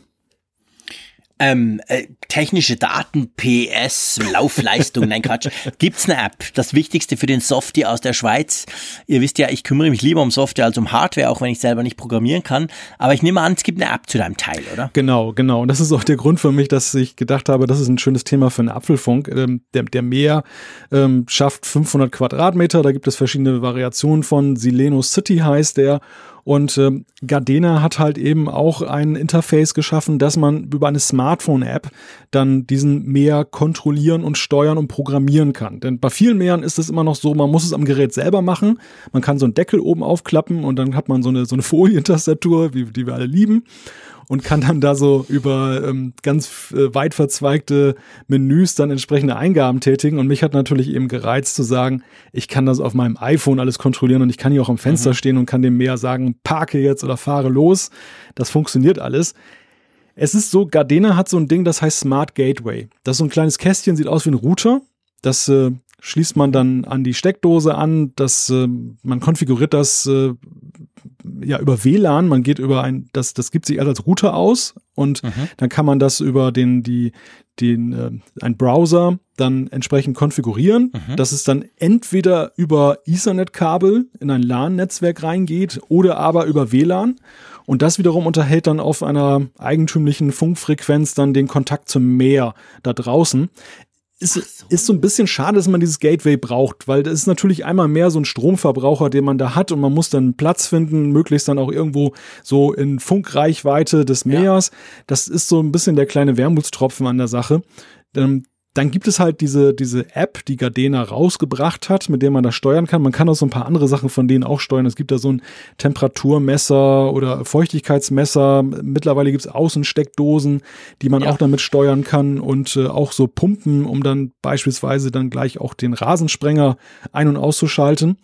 Ähm, äh, technische Daten, PS, Laufleistung, nein Quatsch. Gibt's eine App? Das Wichtigste für den Softie aus der Schweiz. Ihr wisst ja, ich kümmere mich lieber um Software als um Hardware, auch wenn ich selber nicht programmieren kann. Aber ich nehme an, es gibt eine App zu deinem Teil, oder? Genau, genau. Und das ist auch der Grund für mich, dass ich gedacht habe, das ist ein schönes Thema für einen Apfelfunk. Ähm, der, der Meer ähm, schafft 500 Quadratmeter. Da gibt es verschiedene Variationen von. Sileno City heißt der. Und äh, Gardena hat halt eben auch ein Interface geschaffen, dass man über eine Smartphone-App dann diesen Meer kontrollieren und steuern und programmieren kann. Denn bei vielen Meeren ist es immer noch so, man muss es am Gerät selber machen. Man kann so einen Deckel oben aufklappen und dann hat man so eine, so eine Folientastatur, wie, die wir alle lieben und kann dann da so über ähm, ganz äh, weit verzweigte Menüs dann entsprechende Eingaben tätigen. Und mich hat natürlich eben gereizt zu sagen, ich kann das auf meinem iPhone alles kontrollieren und ich kann hier auch am Fenster mhm. stehen und kann dem mehr sagen, parke jetzt oder fahre los. Das funktioniert alles. Es ist so, Gardena hat so ein Ding, das heißt Smart Gateway. Das ist so ein kleines Kästchen, sieht aus wie ein Router. Das äh, schließt man dann an die Steckdose an. Das, äh, man konfiguriert das äh, ja über WLAN, man geht über ein, das, das gibt sich als Router aus und mhm. dann kann man das über den, die, den, äh, ein Browser dann entsprechend konfigurieren, mhm. dass es dann entweder über Ethernet-Kabel in ein LAN-Netzwerk reingeht oder aber über WLAN. Und das wiederum unterhält dann auf einer eigentümlichen Funkfrequenz dann den Kontakt zum Meer da draußen ist, so. ist so ein bisschen schade, dass man dieses Gateway braucht, weil das ist natürlich einmal mehr so ein Stromverbraucher, den man da hat und man muss dann Platz finden, möglichst dann auch irgendwo so in Funkreichweite des Meers. Ja. Das ist so ein bisschen der kleine Wermutstropfen an der Sache. Ähm, dann gibt es halt diese, diese App, die Gardena rausgebracht hat, mit der man das steuern kann. Man kann auch so ein paar andere Sachen von denen auch steuern. Es gibt da so ein Temperaturmesser oder Feuchtigkeitsmesser. Mittlerweile gibt es Außensteckdosen, die man ja. auch damit steuern kann und äh, auch so Pumpen, um dann beispielsweise dann gleich auch den Rasensprenger ein- und auszuschalten.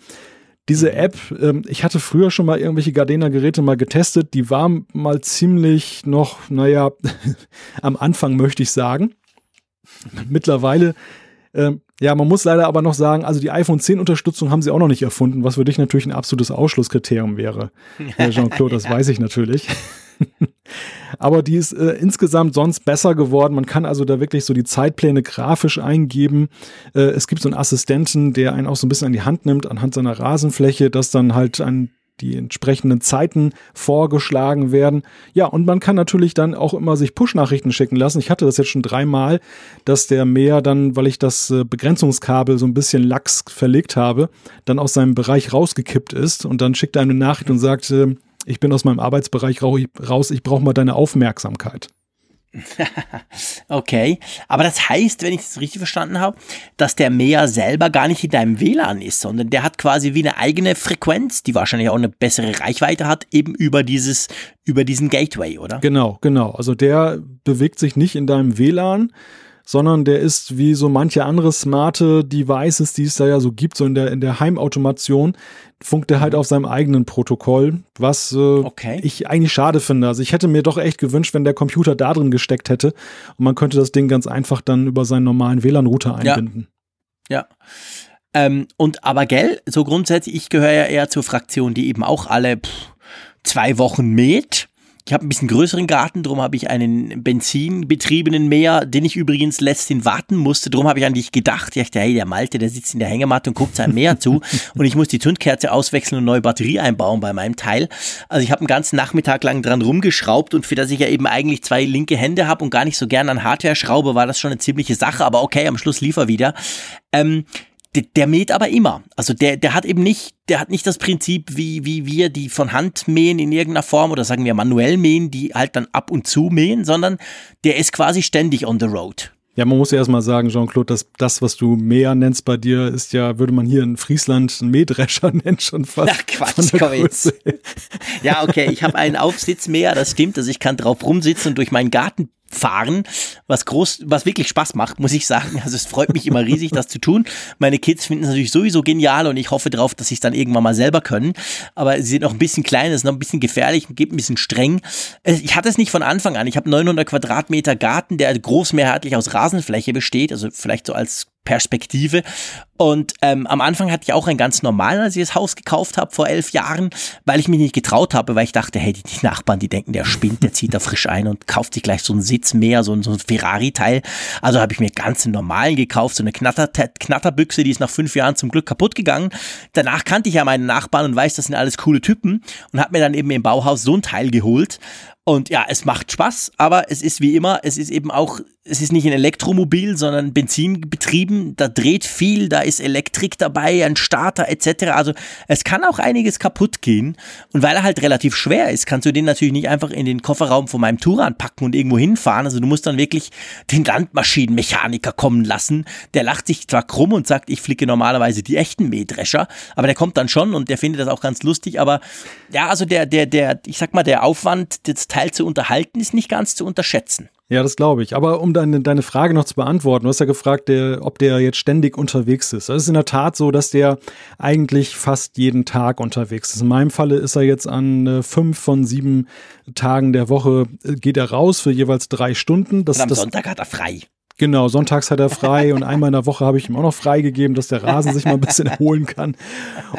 Diese App, ähm, ich hatte früher schon mal irgendwelche Gardena-Geräte mal getestet, die war mal ziemlich noch, naja, am Anfang möchte ich sagen mittlerweile, äh, ja, man muss leider aber noch sagen, also die iPhone 10 Unterstützung haben sie auch noch nicht erfunden, was für dich natürlich ein absolutes Ausschlusskriterium wäre. Jean-Claude, das weiß ich natürlich. aber die ist äh, insgesamt sonst besser geworden. Man kann also da wirklich so die Zeitpläne grafisch eingeben. Äh, es gibt so einen Assistenten, der einen auch so ein bisschen an die Hand nimmt anhand seiner Rasenfläche, dass dann halt ein die entsprechenden Zeiten vorgeschlagen werden. Ja, und man kann natürlich dann auch immer sich Push-Nachrichten schicken lassen. Ich hatte das jetzt schon dreimal, dass der Meer dann, weil ich das äh, Begrenzungskabel so ein bisschen lax verlegt habe, dann aus seinem Bereich rausgekippt ist und dann schickt er eine Nachricht und sagt, äh, ich bin aus meinem Arbeitsbereich raus, ich brauche mal deine Aufmerksamkeit. okay, aber das heißt, wenn ich es richtig verstanden habe, dass der Mäher selber gar nicht in deinem WLAN ist, sondern der hat quasi wie eine eigene Frequenz, die wahrscheinlich auch eine bessere Reichweite hat, eben über dieses, über diesen Gateway, oder? Genau, genau. Also der bewegt sich nicht in deinem WLAN, sondern der ist wie so manche andere smarte Devices, die es da ja so gibt, so in der, in der Heimautomation, funkt er halt mhm. auf seinem eigenen Protokoll, was äh, okay. ich eigentlich schade finde. Also ich hätte mir doch echt gewünscht, wenn der Computer da drin gesteckt hätte und man könnte das Ding ganz einfach dann über seinen normalen WLAN-Router einbinden. Ja. ja. Ähm, und aber gell, so grundsätzlich, ich gehöre ja eher zur Fraktion, die eben auch alle pff, zwei Wochen mäht ich habe ein bisschen größeren Garten, darum habe ich einen benzinbetriebenen Mäher, den ich übrigens letztens warten musste. Darum habe ich an dich gedacht. Ich dachte, hey, der Malte, der sitzt in der Hängematte und guckt seinem Mäher zu. Und ich muss die Zündkerze auswechseln und neue Batterie einbauen bei meinem Teil. Also ich habe einen ganzen Nachmittag lang dran rumgeschraubt und für das ich ja eben eigentlich zwei linke Hände habe und gar nicht so gern an Hardware schraube, war das schon eine ziemliche Sache. Aber okay, am Schluss lief er wieder. Ähm, der, der mäht aber immer. Also der, der hat eben nicht, der hat nicht das Prinzip, wie, wie wir, die von Hand mähen in irgendeiner Form oder sagen wir manuell mähen, die halt dann ab und zu mähen, sondern der ist quasi ständig on the road. Ja, man muss ja erstmal sagen, Jean-Claude, dass das, was du Mäher nennst bei dir, ist ja, würde man hier in Friesland einen Mähdrescher nennen, schon fast. Ach Quatsch, komm jetzt. Ja, okay, ich habe einen Aufsitzmäher, das stimmt, also ich kann drauf rumsitzen und durch meinen Garten fahren, was groß, was wirklich Spaß macht, muss ich sagen. Also es freut mich immer riesig, das zu tun. Meine Kids finden es natürlich sowieso genial und ich hoffe darauf, dass sie es dann irgendwann mal selber können. Aber sie sind noch ein bisschen klein, es ist noch ein bisschen gefährlich, geht ein bisschen streng. Ich hatte es nicht von Anfang an. Ich habe 900 Quadratmeter Garten, der großmehrheitlich aus Rasenfläche besteht, also vielleicht so als Perspektive. Und ähm, am Anfang hatte ich auch ein ganz normalen, als ich das Haus gekauft habe vor elf Jahren, weil ich mich nicht getraut habe, weil ich dachte, hey, die, die Nachbarn, die denken, der spinnt, der zieht da frisch ein und kauft sich gleich so einen Sitz mehr, so, so ein Ferrari-Teil. Also habe ich mir ganz einen normalen gekauft, so eine Knatter Knatterbüchse, die ist nach fünf Jahren zum Glück kaputt gegangen. Danach kannte ich ja meine Nachbarn und weiß, das sind alles coole Typen und habe mir dann eben im Bauhaus so ein Teil geholt. Und ja, es macht Spaß, aber es ist wie immer, es ist eben auch, es ist nicht ein Elektromobil, sondern Benzinbetrieben. Da dreht viel, da ist Elektrik dabei, ein Starter etc. Also es kann auch einiges kaputt gehen. Und weil er halt relativ schwer ist, kannst du den natürlich nicht einfach in den Kofferraum von meinem Touran packen und irgendwo hinfahren. Also du musst dann wirklich den Landmaschinenmechaniker kommen lassen. Der lacht sich zwar krumm und sagt, ich flicke normalerweise die echten Mähdrescher, aber der kommt dann schon und der findet das auch ganz lustig. Aber ja, also der, der, der, ich sag mal, der Aufwand, das Teil zu unterhalten, ist nicht ganz zu unterschätzen. Ja, das glaube ich. Aber um deine, deine Frage noch zu beantworten, du hast ja gefragt, der, ob der jetzt ständig unterwegs ist. Es ist in der Tat so, dass der eigentlich fast jeden Tag unterwegs ist. In meinem Falle ist er jetzt an äh, fünf von sieben Tagen der Woche, äh, geht er raus für jeweils drei Stunden. Das, Und am das, Sonntag hat er frei. Genau, sonntags hat er frei und einmal in der Woche habe ich ihm auch noch freigegeben, dass der Rasen sich mal ein bisschen erholen kann.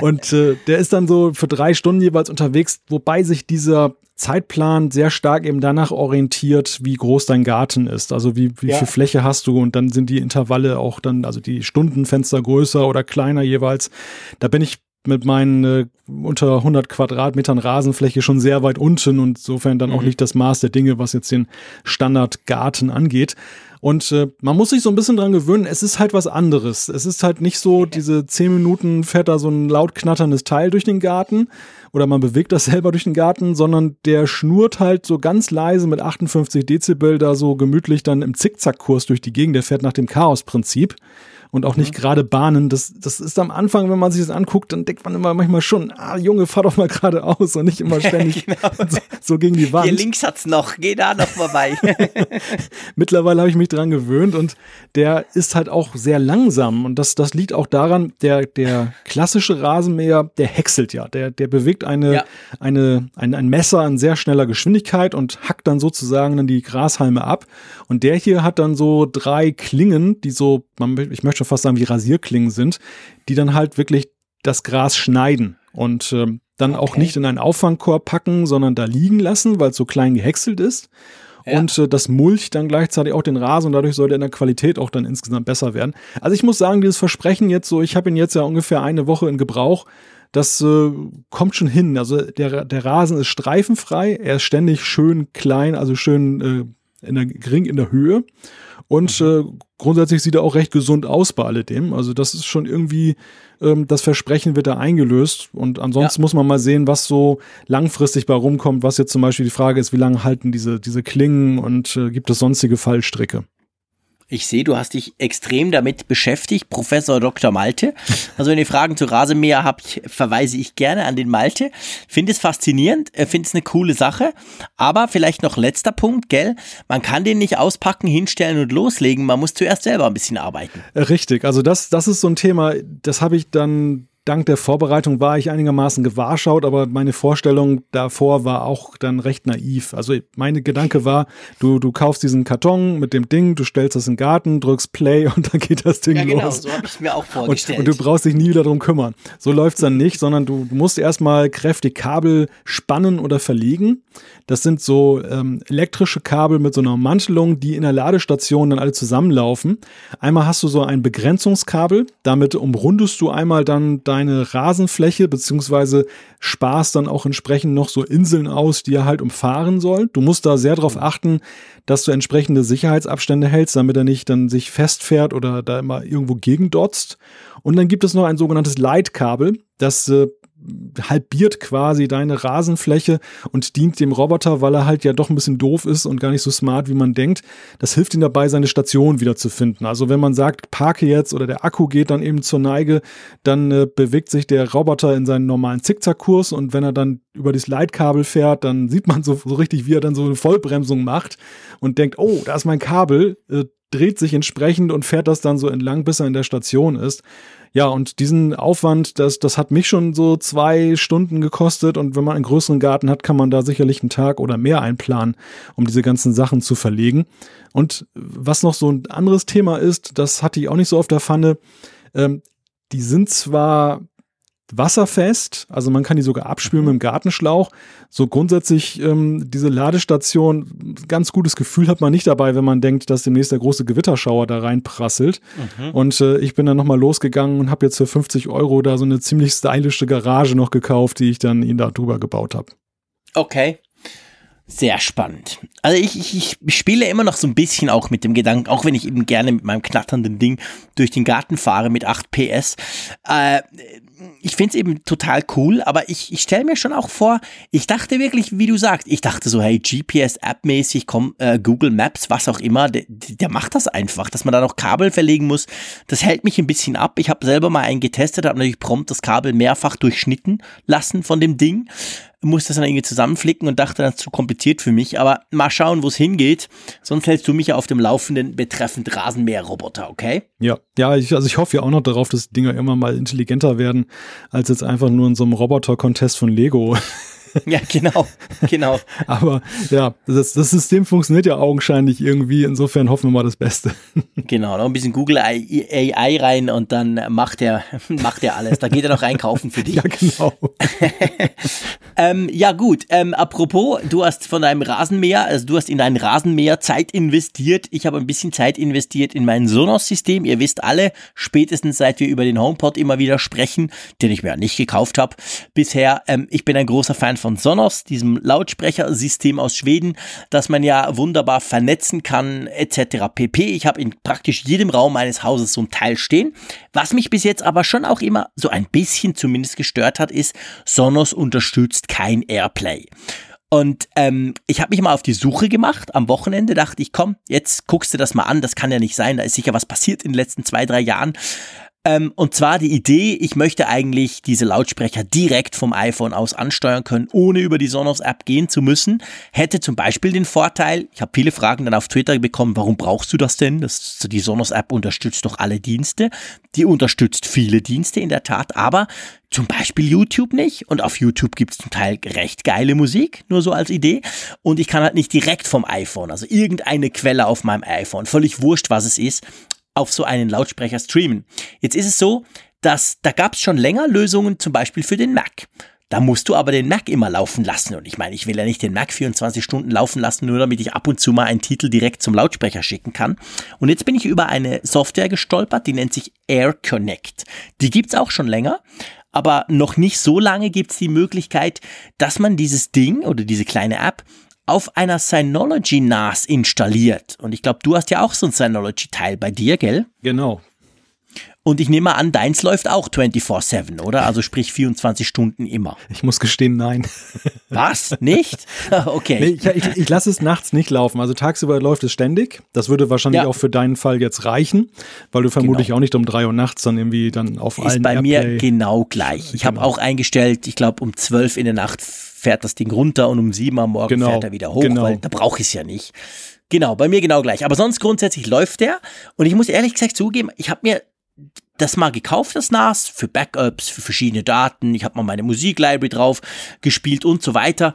Und äh, der ist dann so für drei Stunden jeweils unterwegs, wobei sich dieser Zeitplan sehr stark eben danach orientiert, wie groß dein Garten ist. Also wie, wie ja. viel Fläche hast du und dann sind die Intervalle auch dann, also die Stundenfenster größer oder kleiner jeweils. Da bin ich mit meinen äh, unter 100 Quadratmetern Rasenfläche schon sehr weit unten und insofern dann mhm. auch nicht das Maß der Dinge, was jetzt den Standardgarten angeht. Und äh, man muss sich so ein bisschen dran gewöhnen, es ist halt was anderes. Es ist halt nicht so, diese zehn Minuten fährt da so ein laut knatterndes Teil durch den Garten oder man bewegt das selber durch den Garten, sondern der schnurrt halt so ganz leise mit 58 Dezibel da so gemütlich dann im Zickzackkurs durch die Gegend. Der fährt nach dem Chaosprinzip und auch nicht gerade Bahnen. Das, das ist am Anfang, wenn man sich das anguckt, dann denkt man immer manchmal schon, ah, Junge, fahr doch mal geradeaus und nicht immer ständig genau. so, so, gegen die Wand. Hier links hat's noch, geh da noch vorbei. Mittlerweile habe ich mich dran gewöhnt und der ist halt auch sehr langsam und das, das liegt auch daran, der, der klassische Rasenmäher, der häckselt ja, der, der bewegt eine, ja. eine, ein, ein Messer an sehr schneller Geschwindigkeit und hackt dann sozusagen dann die Grashalme ab und der hier hat dann so drei Klingen, die so, man, ich möchte schon fast sagen, wie Rasierklingen sind, die dann halt wirklich das Gras schneiden und äh, dann okay. auch nicht in einen Auffangkorb packen, sondern da liegen lassen, weil es so klein gehäckselt ist. Ja. Und äh, das mulcht dann gleichzeitig auch den Rasen und dadurch sollte in der Qualität auch dann insgesamt besser werden. Also ich muss sagen, dieses Versprechen jetzt so, ich habe ihn jetzt ja ungefähr eine Woche in Gebrauch, das äh, kommt schon hin. Also der, der Rasen ist streifenfrei, er ist ständig schön klein, also schön äh, in der, gering in der Höhe. Und äh, grundsätzlich sieht er auch recht gesund aus bei alledem. Also das ist schon irgendwie, ähm, das Versprechen wird da eingelöst. Und ansonsten ja. muss man mal sehen, was so langfristig bei rumkommt. Was jetzt zum Beispiel die Frage ist, wie lange halten diese, diese Klingen und äh, gibt es sonstige Fallstricke? Ich sehe, du hast dich extrem damit beschäftigt, Professor Dr. Malte. Also wenn ihr Fragen zu Rasenmäher habt, verweise ich gerne an den Malte. Finde es faszinierend, äh, finde es eine coole Sache. Aber vielleicht noch letzter Punkt, gell? Man kann den nicht auspacken, hinstellen und loslegen. Man muss zuerst selber ein bisschen arbeiten. Richtig. Also das, das ist so ein Thema, das habe ich dann dank der Vorbereitung war ich einigermaßen gewahrschaut, aber meine Vorstellung davor war auch dann recht naiv. Also meine Gedanke war, du, du kaufst diesen Karton mit dem Ding, du stellst das in den Garten, drückst Play und dann geht das Ding ja, genau, los. so habe ich mir auch vorgestellt. Und, und, du brauchst dich nie wieder drum kümmern. So läuft's dann nicht, sondern du musst erstmal kräftig Kabel spannen oder verlegen. Das sind so ähm, elektrische Kabel mit so einer Mantelung, die in der Ladestation dann alle zusammenlaufen. Einmal hast du so ein Begrenzungskabel, damit umrundest du einmal dann deine Rasenfläche, beziehungsweise sparst dann auch entsprechend noch so Inseln aus, die er halt umfahren soll. Du musst da sehr darauf achten, dass du entsprechende Sicherheitsabstände hältst, damit er nicht dann sich festfährt oder da immer irgendwo gegendotzt. Und dann gibt es noch ein sogenanntes Leitkabel, das äh, halbiert quasi deine Rasenfläche und dient dem Roboter, weil er halt ja doch ein bisschen doof ist und gar nicht so smart, wie man denkt. Das hilft ihm dabei, seine Station wieder zu finden. Also wenn man sagt, parke jetzt oder der Akku geht dann eben zur Neige, dann äh, bewegt sich der Roboter in seinen normalen Zickzackkurs und wenn er dann über das Leitkabel fährt, dann sieht man so, so richtig, wie er dann so eine Vollbremsung macht und denkt, oh, da ist mein Kabel, äh, dreht sich entsprechend und fährt das dann so entlang, bis er in der Station ist. Ja, und diesen Aufwand, das, das hat mich schon so zwei Stunden gekostet. Und wenn man einen größeren Garten hat, kann man da sicherlich einen Tag oder mehr einplanen, um diese ganzen Sachen zu verlegen. Und was noch so ein anderes Thema ist, das hatte ich auch nicht so auf der Pfanne. Ähm, die sind zwar wasserfest, also man kann die sogar abspülen mhm. mit dem Gartenschlauch. So grundsätzlich ähm, diese Ladestation, ganz gutes Gefühl hat man nicht dabei, wenn man denkt, dass demnächst der große Gewitterschauer da reinprasselt. Mhm. Und äh, ich bin dann nochmal losgegangen und habe jetzt für 50 Euro da so eine ziemlich stylische Garage noch gekauft, die ich dann ihn da drüber gebaut habe. Okay. Sehr spannend. Also ich, ich, ich spiele immer noch so ein bisschen auch mit dem Gedanken, auch wenn ich eben gerne mit meinem knatternden Ding durch den Garten fahre mit 8 PS. Äh, ich finde es eben total cool, aber ich, ich stelle mir schon auch vor, ich dachte wirklich, wie du sagst, ich dachte so, hey, GPS-App-mäßig, komm, äh, Google Maps, was auch immer, der, der macht das einfach, dass man da noch Kabel verlegen muss. Das hält mich ein bisschen ab. Ich habe selber mal einen getestet, habe natürlich prompt das Kabel mehrfach durchschnitten lassen von dem Ding musste das dann irgendwie zusammenflicken und dachte, das ist zu kompliziert für mich. Aber mal schauen, wo es hingeht. Sonst hältst du mich ja auf dem Laufenden betreffend Rasenmäherroboter, okay? Ja, ja, ich, also ich hoffe ja auch noch darauf, dass Dinger immer mal intelligenter werden, als jetzt einfach nur in so einem Roboter-Contest von Lego. Ja, genau, genau. Aber ja, das, das System funktioniert ja augenscheinlich irgendwie. Insofern hoffen wir mal das Beste. Genau, noch ein bisschen Google AI rein und dann macht er, macht er alles. Da geht er noch einkaufen für dich. Ja, genau. ähm, ja, gut. Ähm, apropos, du hast von deinem Rasenmäher, also du hast in dein Rasenmäher Zeit investiert. Ich habe ein bisschen Zeit investiert in mein Sonos-System. Ihr wisst alle, spätestens seit wir über den HomePod immer wieder sprechen, den ich mir ja nicht gekauft habe bisher. Ähm, ich bin ein großer Fan von Sonos, diesem Lautsprechersystem aus Schweden, das man ja wunderbar vernetzen kann, etc. pp. Ich habe in praktisch jedem Raum meines Hauses so ein Teil stehen. Was mich bis jetzt aber schon auch immer so ein bisschen zumindest gestört hat, ist, Sonos unterstützt kein Airplay. Und ähm, ich habe mich mal auf die Suche gemacht. Am Wochenende dachte ich, komm, jetzt guckst du das mal an. Das kann ja nicht sein. Da ist sicher was passiert in den letzten zwei, drei Jahren. Ähm, und zwar die Idee, ich möchte eigentlich diese Lautsprecher direkt vom iPhone aus ansteuern können, ohne über die Sonos-App gehen zu müssen. Hätte zum Beispiel den Vorteil, ich habe viele Fragen dann auf Twitter bekommen, warum brauchst du das denn? Das, die Sonos-App unterstützt doch alle Dienste. Die unterstützt viele Dienste in der Tat, aber zum Beispiel YouTube nicht. Und auf YouTube gibt es zum Teil recht geile Musik, nur so als Idee. Und ich kann halt nicht direkt vom iPhone, also irgendeine Quelle auf meinem iPhone, völlig wurscht, was es ist, auf so einen Lautsprecher streamen. Jetzt ist es so, dass da gab es schon länger Lösungen, zum Beispiel für den Mac. Da musst du aber den Mac immer laufen lassen. Und ich meine, ich will ja nicht den Mac 24 Stunden laufen lassen, nur damit ich ab und zu mal einen Titel direkt zum Lautsprecher schicken kann. Und jetzt bin ich über eine Software gestolpert, die nennt sich Air Connect. Die gibt's auch schon länger. Aber noch nicht so lange gibt's die Möglichkeit, dass man dieses Ding oder diese kleine App auf einer Synology NAS installiert. Und ich glaube, du hast ja auch so ein Synology-Teil bei dir, gell? Genau. Und ich nehme an, deins läuft auch 24-7, oder? Also sprich 24 Stunden immer. Ich muss gestehen, nein. Was? Nicht? okay. Nee, ich, ich, ich lasse es nachts nicht laufen. Also tagsüber läuft es ständig. Das würde wahrscheinlich ja. auch für deinen Fall jetzt reichen, weil du vermutlich genau. auch nicht um drei Uhr nachts dann irgendwie dann auf Ist allen bei Airplay mir genau gleich. Ich genau. habe auch eingestellt, ich glaube um zwölf in der Nacht fährt das Ding runter und um sieben am Morgen genau. fährt er wieder hoch, genau. weil da brauche ich es ja nicht. Genau, bei mir genau gleich. Aber sonst grundsätzlich läuft der. Und ich muss ehrlich gesagt zugeben, ich habe mir das mal gekauft, das NAS, für Backups, für verschiedene Daten. Ich habe mal meine Musiklibrary drauf gespielt und so weiter.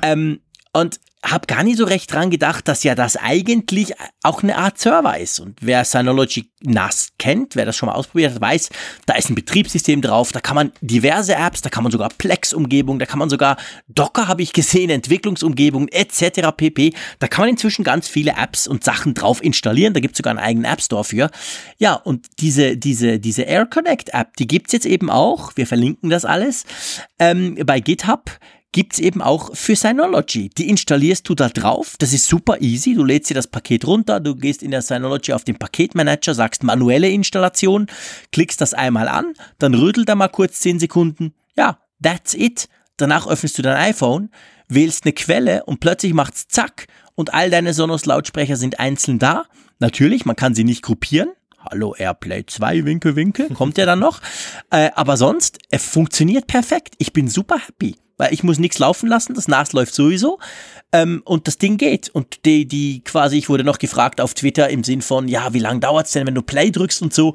Ähm, und habe gar nicht so recht dran gedacht, dass ja das eigentlich auch eine Art Server ist. Und wer Synology NAS kennt, wer das schon mal ausprobiert hat, weiß, da ist ein Betriebssystem drauf, da kann man diverse Apps, da kann man sogar Plex-Umgebung, da kann man sogar Docker, habe ich gesehen, Entwicklungsumgebung etc. pp. Da kann man inzwischen ganz viele Apps und Sachen drauf installieren. Da gibt es sogar einen eigenen App Store für. Ja, und diese, diese, diese Air Connect App, die gibt's jetzt eben auch. Wir verlinken das alles ähm, bei GitHub gibt's eben auch für Synology. Die installierst du da drauf. Das ist super easy. Du lädst dir das Paket runter, du gehst in der Synology auf den Paketmanager, sagst manuelle Installation, klickst das einmal an, dann rüttelt er mal kurz 10 Sekunden. Ja, that's it. Danach öffnest du dein iPhone, wählst eine Quelle und plötzlich macht's zack und all deine Sonos-Lautsprecher sind einzeln da. Natürlich, man kann sie nicht gruppieren. Hallo Airplay 2, Winke, Winke, kommt ja dann noch. Äh, aber sonst, es funktioniert perfekt. Ich bin super happy weil ich muss nichts laufen lassen, das NAS läuft sowieso ähm, und das Ding geht. Und die, die quasi, ich wurde noch gefragt auf Twitter im Sinn von, ja, wie lange dauert's denn, wenn du Play drückst und so.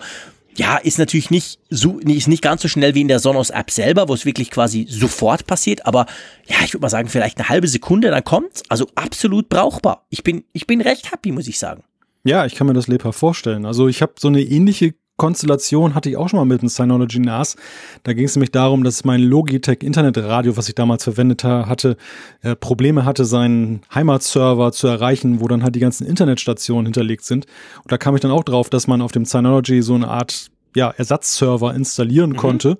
Ja, ist natürlich nicht so, ist nicht ganz so schnell wie in der Sonos App selber, wo es wirklich quasi sofort passiert, aber ja, ich würde mal sagen, vielleicht eine halbe Sekunde, dann kommt's. Also absolut brauchbar. Ich bin, ich bin recht happy, muss ich sagen. Ja, ich kann mir das lebhaft vorstellen. Also ich habe so eine ähnliche Konstellation hatte ich auch schon mal mit dem Synology NAS. Da ging es nämlich darum, dass mein Logitech Internetradio, was ich damals verwendet hatte, äh, Probleme hatte, seinen Heimatserver zu erreichen, wo dann halt die ganzen Internetstationen hinterlegt sind. Und da kam ich dann auch drauf, dass man auf dem Synology so eine Art ja, Ersatzserver installieren mhm. konnte.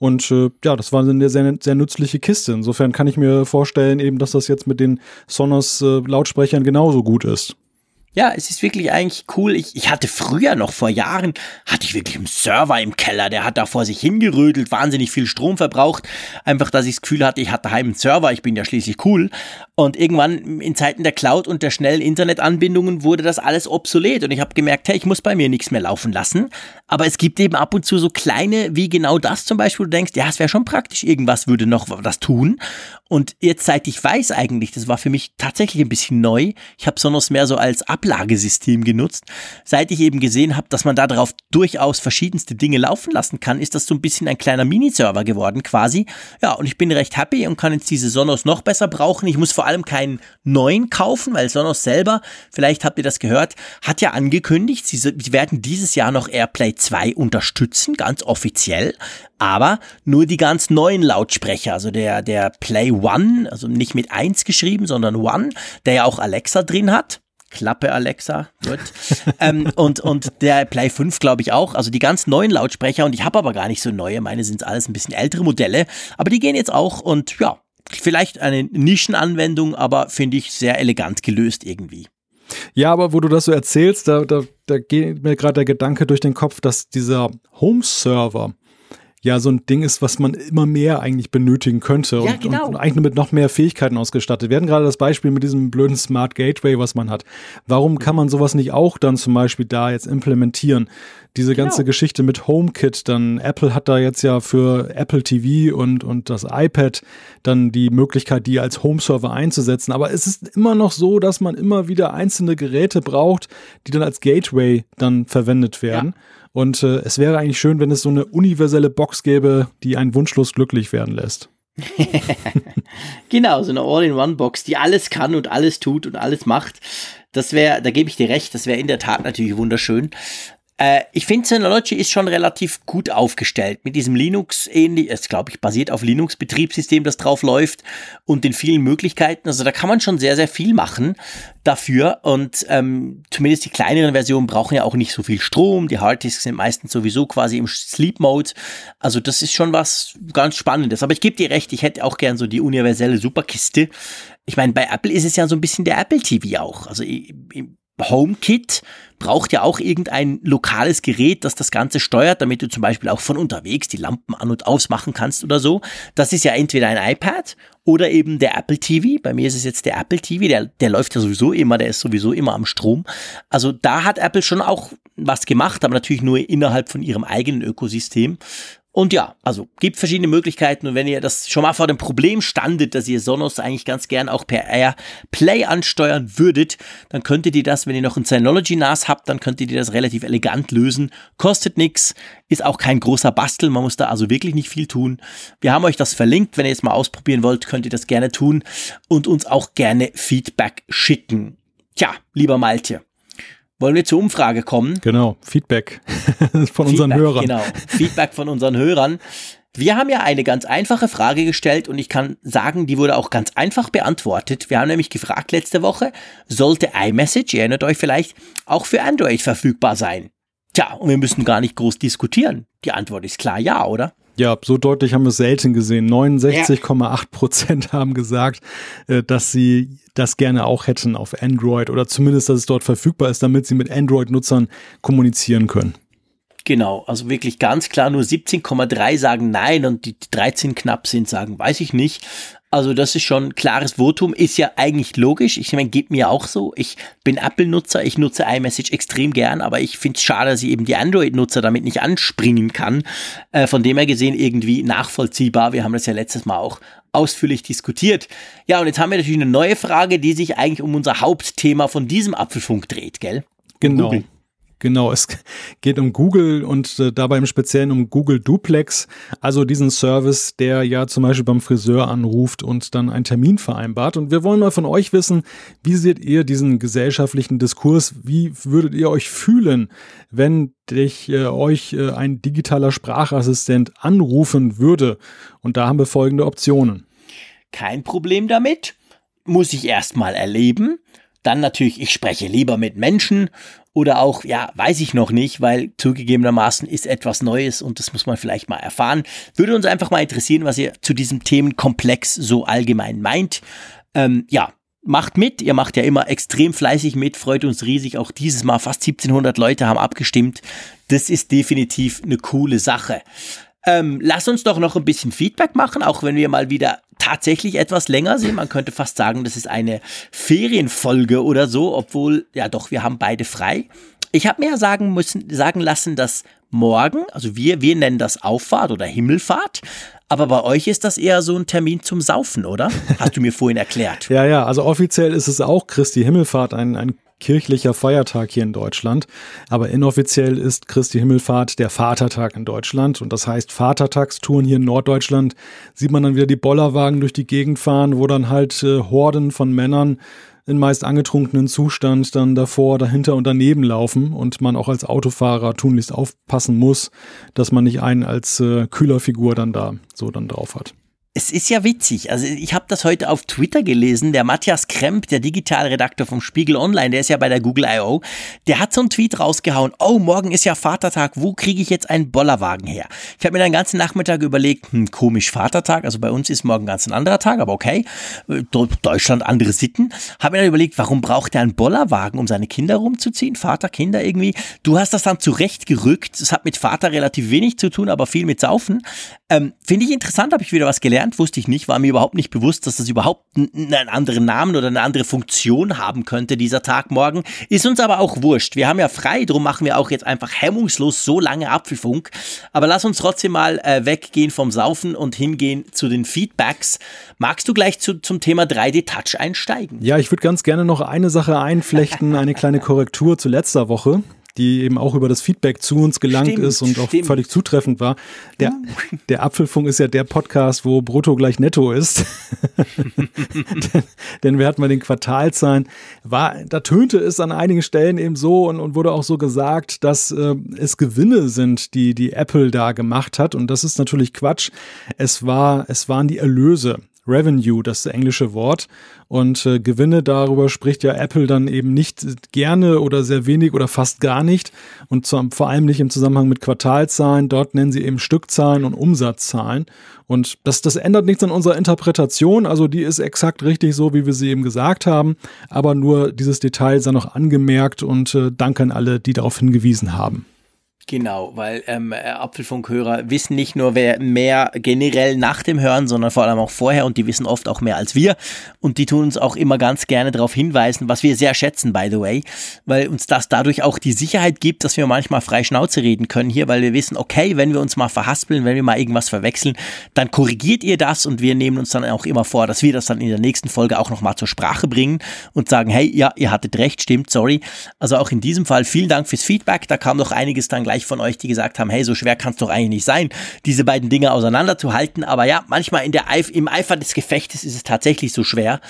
Und äh, ja, das war eine sehr, sehr nützliche Kiste. Insofern kann ich mir vorstellen, eben, dass das jetzt mit den Sonos äh, Lautsprechern genauso gut ist. Ja, es ist wirklich eigentlich cool. Ich, ich hatte früher noch vor Jahren, hatte ich wirklich einen Server im Keller, der hat da vor sich hingerödelt, wahnsinnig viel Strom verbraucht. Einfach, dass ich das Gefühl hatte, ich hatte daheim einen Server, ich bin ja schließlich cool. Und irgendwann in Zeiten der Cloud und der schnellen Internetanbindungen wurde das alles obsolet. Und ich habe gemerkt, hey, ich muss bei mir nichts mehr laufen lassen. Aber es gibt eben ab und zu so kleine, wie genau das zum Beispiel, du denkst, ja, es wäre schon praktisch, irgendwas würde noch das tun. Und jetzt, seit ich weiß eigentlich, das war für mich tatsächlich ein bisschen neu, ich habe Sonos mehr so als Ablagesystem genutzt, seit ich eben gesehen habe, dass man darauf durchaus verschiedenste Dinge laufen lassen kann, ist das so ein bisschen ein kleiner Mini-Server geworden quasi. Ja, und ich bin recht happy und kann jetzt diese Sonos noch besser brauchen. Ich muss vor allem keinen neuen kaufen, weil Sonos selber, vielleicht habt ihr das gehört, hat ja angekündigt, sie werden dieses Jahr noch AirPlay 2 unterstützen, ganz offiziell, aber nur die ganz neuen Lautsprecher, also der, der Play One, also nicht mit 1 geschrieben, sondern One, der ja auch Alexa drin hat. Klappe Alexa, gut. ähm, und, und der Play 5 glaube ich auch. Also die ganz neuen Lautsprecher und ich habe aber gar nicht so neue. Meine sind alles ein bisschen ältere Modelle, aber die gehen jetzt auch und ja, vielleicht eine Nischenanwendung, aber finde ich sehr elegant gelöst irgendwie. Ja, aber wo du das so erzählst, da, da, da geht mir gerade der Gedanke durch den Kopf, dass dieser Home-Server, ja so ein Ding ist, was man immer mehr eigentlich benötigen könnte und, ja, genau. und, und eigentlich mit noch mehr Fähigkeiten ausgestattet. Wir hatten gerade das Beispiel mit diesem blöden Smart Gateway, was man hat. Warum kann man sowas nicht auch dann zum Beispiel da jetzt implementieren? Diese ganze genau. Geschichte mit HomeKit, dann Apple hat da jetzt ja für Apple TV und, und das iPad dann die Möglichkeit, die als Home-Server einzusetzen. Aber es ist immer noch so, dass man immer wieder einzelne Geräte braucht, die dann als Gateway dann verwendet werden. Ja. Und äh, es wäre eigentlich schön, wenn es so eine universelle Box gäbe, die einen wunschlos glücklich werden lässt. genau, so eine All-in-One-Box, die alles kann und alles tut und alles macht. Das wäre, da gebe ich dir recht, das wäre in der Tat natürlich wunderschön. Äh, ich finde, Synology ist schon relativ gut aufgestellt mit diesem Linux ähnlich, es glaube ich basiert auf Linux Betriebssystem, das drauf läuft und den vielen Möglichkeiten. Also da kann man schon sehr sehr viel machen dafür und ähm, zumindest die kleineren Versionen brauchen ja auch nicht so viel Strom. Die Harddisks sind meistens sowieso quasi im Sleep Mode. Also das ist schon was ganz Spannendes. Aber ich gebe dir recht, ich hätte auch gern so die universelle Superkiste. Ich meine, bei Apple ist es ja so ein bisschen der Apple TV auch. Also HomeKit braucht ja auch irgendein lokales Gerät, das das Ganze steuert, damit du zum Beispiel auch von unterwegs die Lampen an- und ausmachen kannst oder so. Das ist ja entweder ein iPad oder eben der Apple TV. Bei mir ist es jetzt der Apple TV, der, der läuft ja sowieso immer, der ist sowieso immer am Strom. Also da hat Apple schon auch was gemacht, aber natürlich nur innerhalb von ihrem eigenen Ökosystem. Und ja, also gibt verschiedene Möglichkeiten und wenn ihr das schon mal vor dem Problem standet, dass ihr Sonos eigentlich ganz gern auch per AirPlay ansteuern würdet, dann könntet ihr das, wenn ihr noch ein Synology NAS habt, dann könntet ihr das relativ elegant lösen. Kostet nichts, ist auch kein großer Bastel, man muss da also wirklich nicht viel tun. Wir haben euch das verlinkt, wenn ihr es mal ausprobieren wollt, könnt ihr das gerne tun und uns auch gerne Feedback schicken. Tja, lieber Malte, wollen wir zur Umfrage kommen? Genau, Feedback von unseren Feedback, Hörern. Genau, Feedback von unseren Hörern. Wir haben ja eine ganz einfache Frage gestellt und ich kann sagen, die wurde auch ganz einfach beantwortet. Wir haben nämlich gefragt letzte Woche, sollte iMessage, ihr erinnert euch vielleicht, auch für Android verfügbar sein? Tja, und wir müssen gar nicht groß diskutieren. Die Antwort ist klar ja, oder? Ja, so deutlich haben wir es selten gesehen. 69,8 Prozent haben gesagt, äh, dass sie das gerne auch hätten auf Android oder zumindest, dass es dort verfügbar ist, damit sie mit Android-Nutzern kommunizieren können. Genau, also wirklich ganz klar, nur 17,3 sagen nein und die 13 knapp sind, sagen, weiß ich nicht. Also das ist schon ein klares Votum, ist ja eigentlich logisch. Ich meine, geht mir auch so. Ich bin Apple-Nutzer, ich nutze iMessage extrem gern, aber ich finde es schade, dass ich eben die Android-Nutzer damit nicht anspringen kann. Äh, von dem her gesehen irgendwie nachvollziehbar. Wir haben das ja letztes Mal auch ausführlich diskutiert. Ja, und jetzt haben wir natürlich eine neue Frage, die sich eigentlich um unser Hauptthema von diesem Apfelfunk dreht, gell? Genau. Google. Genau, es geht um Google und äh, dabei im Speziellen um Google Duplex, also diesen Service, der ja zum Beispiel beim Friseur anruft und dann einen Termin vereinbart. Und wir wollen mal von euch wissen, wie seht ihr diesen gesellschaftlichen Diskurs? Wie würdet ihr euch fühlen, wenn dich äh, euch äh, ein digitaler Sprachassistent anrufen würde? Und da haben wir folgende Optionen. Kein Problem damit. Muss ich erst mal erleben. Dann natürlich, ich spreche lieber mit Menschen oder auch, ja, weiß ich noch nicht, weil zugegebenermaßen ist etwas Neues und das muss man vielleicht mal erfahren. Würde uns einfach mal interessieren, was ihr zu diesem Themenkomplex so allgemein meint. Ähm, ja, macht mit. Ihr macht ja immer extrem fleißig mit, freut uns riesig. Auch dieses Mal fast 1700 Leute haben abgestimmt. Das ist definitiv eine coole Sache. Ähm, lass uns doch noch ein bisschen Feedback machen, auch wenn wir mal wieder tatsächlich etwas länger sind. Man könnte fast sagen, das ist eine Ferienfolge oder so, obwohl, ja doch, wir haben beide frei. Ich habe mir ja sagen müssen, sagen lassen, dass morgen, also wir, wir nennen das Auffahrt oder Himmelfahrt, aber bei euch ist das eher so ein Termin zum Saufen, oder? Hast du mir vorhin erklärt. ja, ja, also offiziell ist es auch Christi Himmelfahrt, ein, ein kirchlicher Feiertag hier in Deutschland. Aber inoffiziell ist Christi Himmelfahrt der Vatertag in Deutschland. Und das heißt, Vatertagstouren hier in Norddeutschland sieht man dann wieder die Bollerwagen durch die Gegend fahren, wo dann halt äh, Horden von Männern in meist angetrunkenen Zustand dann davor, dahinter und daneben laufen und man auch als Autofahrer tunlichst aufpassen muss, dass man nicht einen als äh, Kühlerfigur dann da so dann drauf hat es ist ja witzig. Also ich habe das heute auf Twitter gelesen. Der Matthias Kremp, der Digitalredakteur vom Spiegel Online, der ist ja bei der Google I.O., der hat so einen Tweet rausgehauen. Oh, morgen ist ja Vatertag. Wo kriege ich jetzt einen Bollerwagen her? Ich habe mir den ganzen Nachmittag überlegt, hm, komisch Vatertag. Also bei uns ist morgen ganz ein anderer Tag, aber okay. Deutschland andere Sitten. Habe mir dann überlegt, warum braucht er einen Bollerwagen, um seine Kinder rumzuziehen? Vater, Kinder irgendwie. Du hast das dann zurechtgerückt. Es hat mit Vater relativ wenig zu tun, aber viel mit Saufen. Ähm, Finde ich interessant, habe ich wieder was gelernt gelernt, wusste ich nicht, war mir überhaupt nicht bewusst, dass das überhaupt einen anderen Namen oder eine andere Funktion haben könnte, dieser Tag morgen. Ist uns aber auch wurscht. Wir haben ja frei, darum machen wir auch jetzt einfach hemmungslos so lange Apfelfunk. Aber lass uns trotzdem mal äh, weggehen vom Saufen und hingehen zu den Feedbacks. Magst du gleich zu, zum Thema 3D-Touch einsteigen? Ja, ich würde ganz gerne noch eine Sache einflechten, eine kleine Korrektur zu letzter Woche. Die eben auch über das Feedback zu uns gelangt stimmt, ist und auch stimmt. völlig zutreffend war. Der, der Apfelfunk ist ja der Podcast, wo Brutto gleich Netto ist. denn, denn wir hatten mal den Quartalzahlen, war, da tönte es an einigen Stellen eben so und, und wurde auch so gesagt, dass äh, es Gewinne sind, die die Apple da gemacht hat. Und das ist natürlich Quatsch. Es war, es waren die Erlöse. Revenue, das englische Wort. Und äh, Gewinne, darüber spricht ja Apple dann eben nicht gerne oder sehr wenig oder fast gar nicht. Und zu, vor allem nicht im Zusammenhang mit Quartalzahlen. Dort nennen sie eben Stückzahlen und Umsatzzahlen. Und das, das ändert nichts an unserer Interpretation. Also die ist exakt richtig so, wie wir sie eben gesagt haben. Aber nur dieses Detail sei noch angemerkt und äh, danke an alle, die darauf hingewiesen haben. Genau, weil ähm, äh, Apfelfunkhörer wissen nicht nur mehr generell nach dem Hören, sondern vor allem auch vorher. Und die wissen oft auch mehr als wir. Und die tun uns auch immer ganz gerne darauf hinweisen, was wir sehr schätzen, by the way, weil uns das dadurch auch die Sicherheit gibt, dass wir manchmal frei Schnauze reden können hier, weil wir wissen, okay, wenn wir uns mal verhaspeln, wenn wir mal irgendwas verwechseln, dann korrigiert ihr das. Und wir nehmen uns dann auch immer vor, dass wir das dann in der nächsten Folge auch nochmal zur Sprache bringen und sagen, hey, ja, ihr hattet recht, stimmt, sorry. Also auch in diesem Fall vielen Dank fürs Feedback, da kam doch einiges dann gleich gleich von euch, die gesagt haben, hey, so schwer kann es doch eigentlich nicht sein, diese beiden Dinge auseinanderzuhalten. Aber ja, manchmal in der Eif im Eifer des Gefechtes ist es tatsächlich so schwer.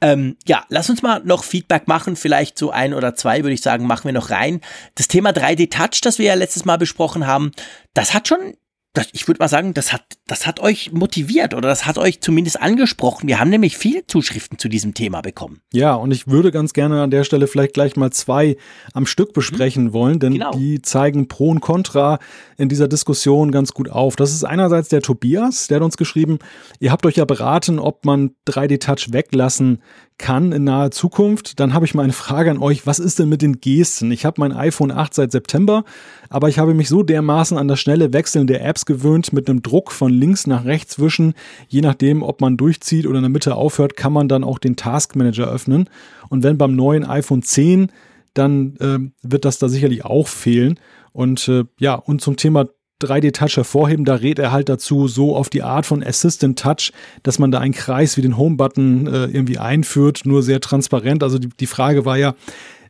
Ähm, ja, lass uns mal noch Feedback machen. Vielleicht so ein oder zwei, würde ich sagen, machen wir noch rein. Das Thema 3D Touch, das wir ja letztes Mal besprochen haben, das hat schon das, ich würde mal sagen, das hat, das hat euch motiviert oder das hat euch zumindest angesprochen. Wir haben nämlich viele Zuschriften zu diesem Thema bekommen. Ja, und ich würde ganz gerne an der Stelle vielleicht gleich mal zwei am Stück besprechen mhm. wollen, denn genau. die zeigen Pro und Contra in dieser Diskussion ganz gut auf. Das ist einerseits der Tobias, der hat uns geschrieben, ihr habt euch ja beraten, ob man 3D-Touch weglassen kann in naher Zukunft, dann habe ich mal eine Frage an euch. Was ist denn mit den Gesten? Ich habe mein iPhone 8 seit September, aber ich habe mich so dermaßen an das schnelle Wechseln der Apps gewöhnt, mit einem Druck von links nach rechts wischen. Je nachdem, ob man durchzieht oder in der Mitte aufhört, kann man dann auch den Task Manager öffnen. Und wenn beim neuen iPhone 10, dann äh, wird das da sicherlich auch fehlen. Und äh, ja, und zum Thema 3D-Touch hervorheben. Da rät er halt dazu, so auf die Art von Assistant Touch, dass man da einen Kreis wie den Home-Button äh, irgendwie einführt, nur sehr transparent. Also die, die Frage war ja,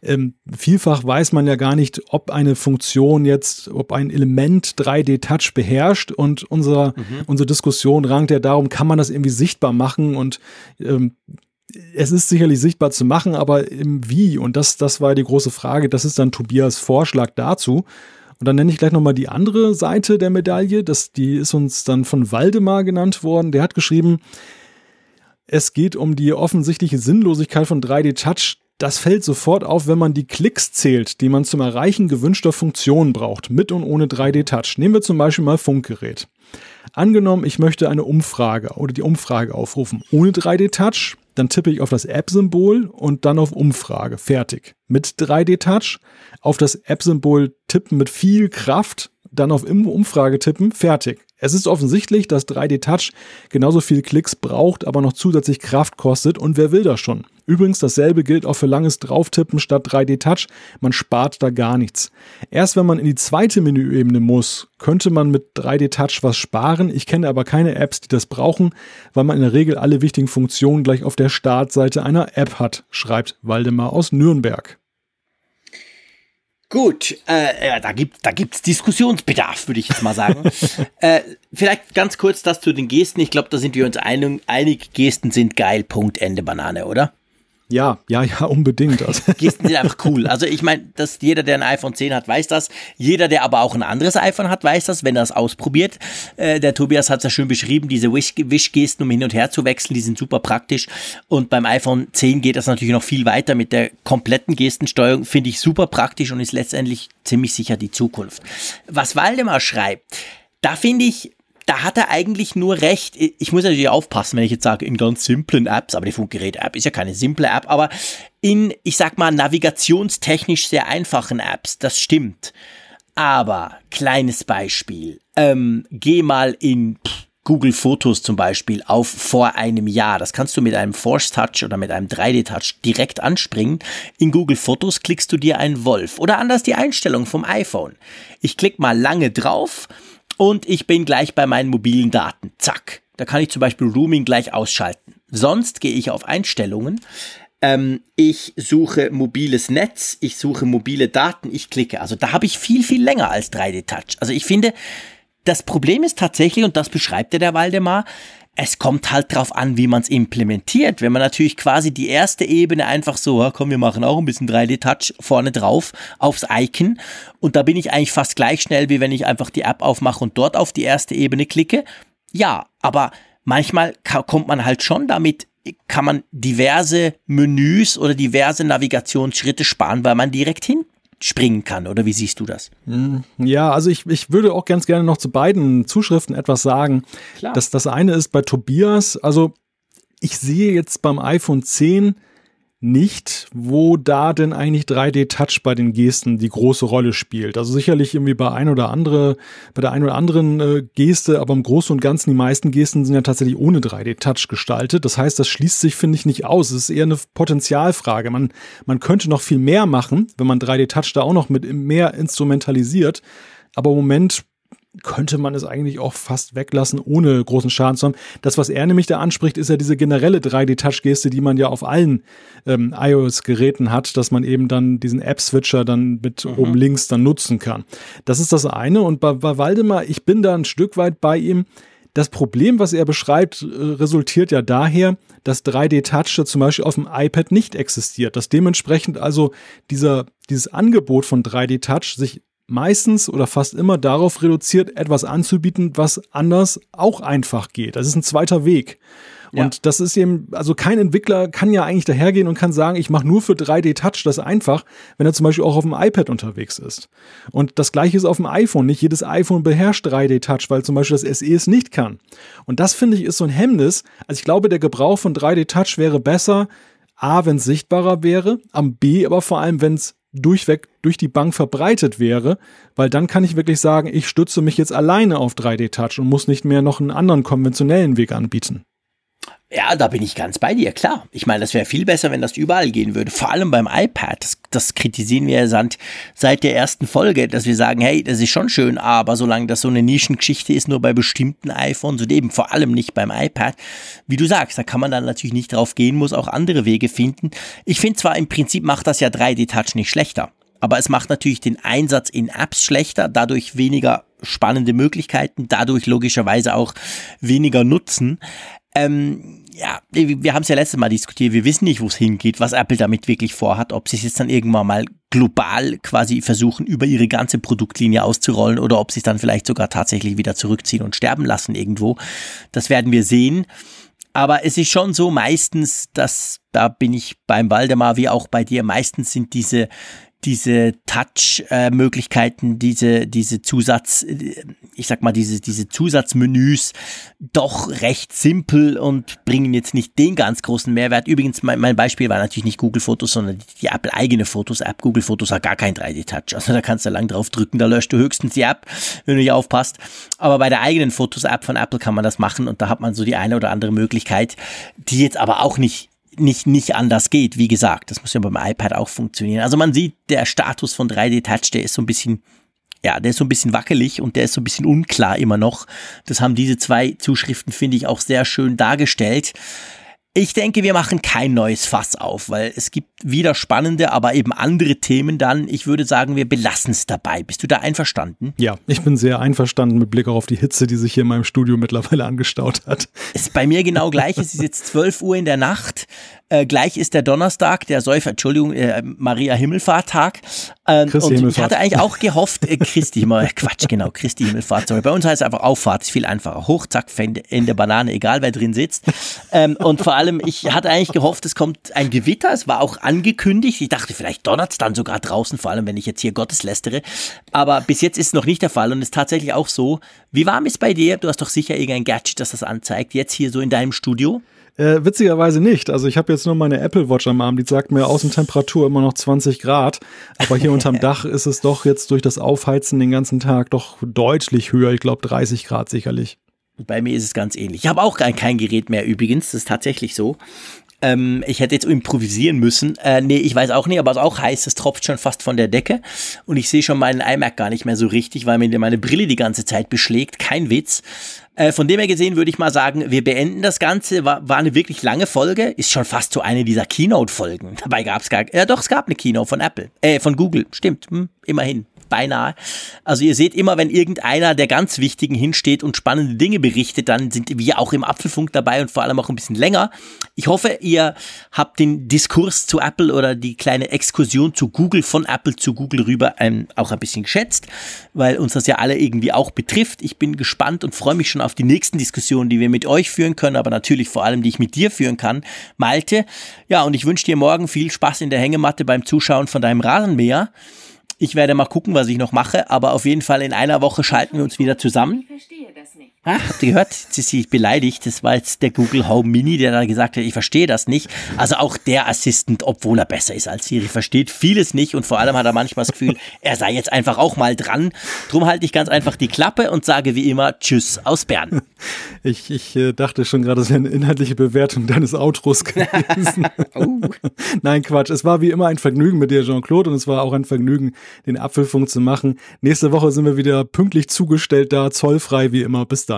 ähm, vielfach weiß man ja gar nicht, ob eine Funktion jetzt, ob ein Element 3D-Touch beherrscht und unser, mhm. unsere Diskussion rankt ja darum, kann man das irgendwie sichtbar machen und ähm, es ist sicherlich sichtbar zu machen, aber im Wie, und das, das war die große Frage, das ist dann Tobias Vorschlag dazu. Und dann nenne ich gleich nochmal die andere Seite der Medaille. Das, die ist uns dann von Waldemar genannt worden. Der hat geschrieben, es geht um die offensichtliche Sinnlosigkeit von 3D-Touch. Das fällt sofort auf, wenn man die Klicks zählt, die man zum Erreichen gewünschter Funktionen braucht, mit und ohne 3D-Touch. Nehmen wir zum Beispiel mal Funkgerät. Angenommen, ich möchte eine Umfrage oder die Umfrage aufrufen ohne 3D-Touch, dann tippe ich auf das App-Symbol und dann auf Umfrage. Fertig. Mit 3D-Touch auf das App-Symbol tippen mit viel Kraft, dann auf Umfrage tippen. Fertig. Es ist offensichtlich, dass 3D Touch genauso viel Klicks braucht, aber noch zusätzlich Kraft kostet und wer will das schon? Übrigens, dasselbe gilt auch für langes Drauftippen statt 3D Touch. Man spart da gar nichts. Erst wenn man in die zweite Menüebene muss, könnte man mit 3D Touch was sparen. Ich kenne aber keine Apps, die das brauchen, weil man in der Regel alle wichtigen Funktionen gleich auf der Startseite einer App hat, schreibt Waldemar aus Nürnberg. Gut, äh, da gibt da gibt's Diskussionsbedarf, würde ich jetzt mal sagen. äh, vielleicht ganz kurz das zu den Gesten. Ich glaube, da sind wir uns einig, einig. Gesten sind geil. Punkt Ende Banane, oder? Ja, ja, ja, unbedingt. Also. Gesten sind einfach cool. Also ich meine, dass jeder, der ein iPhone 10 hat, weiß das. Jeder, der aber auch ein anderes iPhone hat, weiß das, wenn er es ausprobiert. Äh, der Tobias hat es ja schön beschrieben, diese Wish-Gesten, um hin und her zu wechseln, die sind super praktisch. Und beim iPhone 10 geht das natürlich noch viel weiter mit der kompletten Gestensteuerung. Finde ich super praktisch und ist letztendlich ziemlich sicher die Zukunft. Was Waldemar schreibt, da finde ich, da hat er eigentlich nur recht. Ich muss natürlich aufpassen, wenn ich jetzt sage, in ganz simplen Apps, aber die Funkgerät-App ist ja keine simple App, aber in, ich sag mal, navigationstechnisch sehr einfachen Apps, das stimmt. Aber, kleines Beispiel, ähm, geh mal in Google Fotos zum Beispiel auf vor einem Jahr. Das kannst du mit einem Force Touch oder mit einem 3D Touch direkt anspringen. In Google Fotos klickst du dir einen Wolf oder anders die Einstellung vom iPhone. Ich klicke mal lange drauf und ich bin gleich bei meinen mobilen Daten. Zack. Da kann ich zum Beispiel Rooming gleich ausschalten. Sonst gehe ich auf Einstellungen, ähm, ich suche mobiles Netz, ich suche mobile Daten, ich klicke. Also da habe ich viel, viel länger als 3D-Touch. Also ich finde, das Problem ist tatsächlich, und das beschreibt ja der Waldemar, es kommt halt drauf an, wie man es implementiert. Wenn man natürlich quasi die erste Ebene einfach so, ja, komm, wir machen auch ein bisschen 3D-Touch vorne drauf aufs Icon und da bin ich eigentlich fast gleich schnell, wie wenn ich einfach die App aufmache und dort auf die erste Ebene klicke. Ja, aber manchmal kommt man halt schon damit kann man diverse Menüs oder diverse Navigationsschritte sparen, weil man direkt hin springen kann. Oder wie siehst du das? Hm, ja, also ich, ich würde auch ganz gerne noch zu beiden Zuschriften etwas sagen. Klar. Das, das eine ist bei Tobias, also ich sehe jetzt beim iPhone 10 nicht, wo da denn eigentlich 3D-Touch bei den Gesten die große Rolle spielt. Also sicherlich irgendwie bei ein oder andere, bei der ein oder anderen äh, Geste, aber im Großen und Ganzen die meisten Gesten sind ja tatsächlich ohne 3D-Touch gestaltet. Das heißt, das schließt sich, finde ich, nicht aus. Es ist eher eine Potenzialfrage. Man, man könnte noch viel mehr machen, wenn man 3D-Touch da auch noch mit mehr instrumentalisiert. Aber im Moment könnte man es eigentlich auch fast weglassen, ohne großen Schaden zu haben. Das, was er nämlich da anspricht, ist ja diese generelle 3D-Touch-Geste, die man ja auf allen ähm, iOS-Geräten hat, dass man eben dann diesen App-Switcher dann mit mhm. oben links dann nutzen kann. Das ist das eine. Und bei, bei Waldemar, ich bin da ein Stück weit bei ihm. Das Problem, was er beschreibt, äh, resultiert ja daher, dass 3D-Touch zum Beispiel auf dem iPad nicht existiert. Dass dementsprechend also dieser, dieses Angebot von 3D-Touch sich meistens oder fast immer darauf reduziert, etwas anzubieten, was anders auch einfach geht. Das ist ein zweiter Weg. Ja. Und das ist eben, also kein Entwickler kann ja eigentlich dahergehen und kann sagen, ich mache nur für 3D-Touch das einfach, wenn er zum Beispiel auch auf dem iPad unterwegs ist. Und das gleiche ist auf dem iPhone. Nicht jedes iPhone beherrscht 3D-Touch, weil zum Beispiel das SE es nicht kann. Und das finde ich ist so ein Hemmnis. Also ich glaube, der Gebrauch von 3D-Touch wäre besser, A, wenn es sichtbarer wäre, am B, aber vor allem, wenn es durchweg durch die Bank verbreitet wäre, weil dann kann ich wirklich sagen, ich stütze mich jetzt alleine auf 3D-Touch und muss nicht mehr noch einen anderen konventionellen Weg anbieten. Ja, da bin ich ganz bei dir, klar. Ich meine, das wäre viel besser, wenn das überall gehen würde. Vor allem beim iPad. Das, das kritisieren wir ja seit der ersten Folge, dass wir sagen, hey, das ist schon schön, aber solange das so eine Nischengeschichte ist, nur bei bestimmten iPhones und eben vor allem nicht beim iPad, wie du sagst, da kann man dann natürlich nicht drauf gehen, muss auch andere Wege finden. Ich finde zwar im Prinzip macht das ja 3D-Touch nicht schlechter, aber es macht natürlich den Einsatz in Apps schlechter, dadurch weniger spannende Möglichkeiten, dadurch logischerweise auch weniger Nutzen. Ähm, ja, wir haben es ja letztes Mal diskutiert, wir wissen nicht, wo es hingeht, was Apple damit wirklich vorhat, ob sie es jetzt dann irgendwann mal global quasi versuchen, über ihre ganze Produktlinie auszurollen oder ob sie es dann vielleicht sogar tatsächlich wieder zurückziehen und sterben lassen irgendwo. Das werden wir sehen. Aber es ist schon so meistens, dass, da bin ich beim Waldemar wie auch bei dir, meistens sind diese, diese Touch-Möglichkeiten, diese, diese Zusatz, ich sag mal, diese, diese Zusatzmenüs doch recht simpel und bringen jetzt nicht den ganz großen Mehrwert. Übrigens, mein, mein Beispiel war natürlich nicht Google Fotos, sondern die, die Apple eigene Fotos-App. Google Fotos hat gar kein 3D-Touch. Also da kannst du lang drauf drücken, da löscht du höchstens die App, wenn du nicht aufpasst. Aber bei der eigenen Fotos-App von Apple kann man das machen und da hat man so die eine oder andere Möglichkeit, die jetzt aber auch nicht nicht, nicht anders geht. Wie gesagt, das muss ja beim iPad auch funktionieren. Also man sieht, der Status von 3D Touch, der ist so ein bisschen, ja, der ist so ein bisschen wackelig und der ist so ein bisschen unklar immer noch. Das haben diese zwei Zuschriften, finde ich, auch sehr schön dargestellt. Ich denke, wir machen kein neues Fass auf, weil es gibt wieder spannende, aber eben andere Themen dann. Ich würde sagen, wir belassen es dabei. Bist du da einverstanden? Ja, ich bin sehr einverstanden mit Blick auf die Hitze, die sich hier in meinem Studio mittlerweile angestaut hat. Ist bei mir genau gleich. Es ist jetzt 12 Uhr in der Nacht. Äh, gleich ist der Donnerstag, der Säufer, Entschuldigung, äh, Maria Himmelfahrttag. Äh, Christi und Himmelfahrt. ich hatte eigentlich auch gehofft, äh, Christi, immer, Quatsch, genau, Christi Himmelfahrt. Sorry. Bei uns heißt es einfach Auffahrt, ist viel einfacher. Hoch, zack, in der Banane, egal wer drin sitzt. Ähm, und vor allem, ich hatte eigentlich gehofft, es kommt ein Gewitter. Es war auch angekündigt. Ich dachte, vielleicht donnert es dann sogar draußen, vor allem wenn ich jetzt hier Gottes lästere. Aber bis jetzt ist es noch nicht der Fall und es ist tatsächlich auch so. Wie warm ist bei dir? Du hast doch sicher irgendein Gadget, das das anzeigt, jetzt hier so in deinem Studio? Äh, witzigerweise nicht. Also ich habe jetzt nur meine Apple Watch am Arm, die sagt mir Außentemperatur immer noch 20 Grad. Aber hier unterm Dach ist es doch jetzt durch das Aufheizen den ganzen Tag doch deutlich höher. Ich glaube 30 Grad sicherlich. Bei mir ist es ganz ähnlich. Ich habe auch kein, kein Gerät mehr übrigens, das ist tatsächlich so. Ähm, ich hätte jetzt improvisieren müssen. Äh, nee, ich weiß auch nicht, aber es ist auch heiß. Es tropft schon fast von der Decke. Und ich sehe schon meinen iMac gar nicht mehr so richtig, weil mir meine Brille die ganze Zeit beschlägt. Kein Witz. Äh, von dem her gesehen würde ich mal sagen, wir beenden das Ganze. War, war eine wirklich lange Folge. Ist schon fast so eine dieser Keynote-Folgen. Dabei gab es gar, ja doch, es gab eine Keynote von Apple, äh, von Google. Stimmt, hm, immerhin beinahe. Also ihr seht immer, wenn irgendeiner der ganz Wichtigen hinsteht und spannende Dinge berichtet, dann sind wir auch im Apfelfunk dabei und vor allem auch ein bisschen länger. Ich hoffe, ihr habt den Diskurs zu Apple oder die kleine Exkursion zu Google von Apple zu Google rüber ähm, auch ein bisschen geschätzt, weil uns das ja alle irgendwie auch betrifft. Ich bin gespannt und freue mich schon auf die nächsten Diskussionen, die wir mit euch führen können, aber natürlich vor allem, die ich mit dir führen kann, Malte. Ja, und ich wünsche dir morgen viel Spaß in der Hängematte beim Zuschauen von deinem Rasenmäher. Ich werde mal gucken, was ich noch mache, aber auf jeden Fall in einer Woche schalten wir uns wieder zusammen. Ich verstehe das nicht. Ah, habt ihr gehört? Sie ist sich beleidigt. Das war jetzt der Google Home Mini, der da gesagt hat, ich verstehe das nicht. Also auch der Assistent, obwohl er besser ist als Siri, versteht vieles nicht und vor allem hat er manchmal das Gefühl, er sei jetzt einfach auch mal dran. Drum halte ich ganz einfach die Klappe und sage wie immer Tschüss aus Bern. Ich, ich äh, dachte schon gerade, es wäre eine inhaltliche Bewertung deines Outros gewesen. oh. Nein, Quatsch. Es war wie immer ein Vergnügen mit dir, Jean-Claude, und es war auch ein Vergnügen, den Apfelfunk zu machen. Nächste Woche sind wir wieder pünktlich zugestellt da, zollfrei wie immer. Bis dann.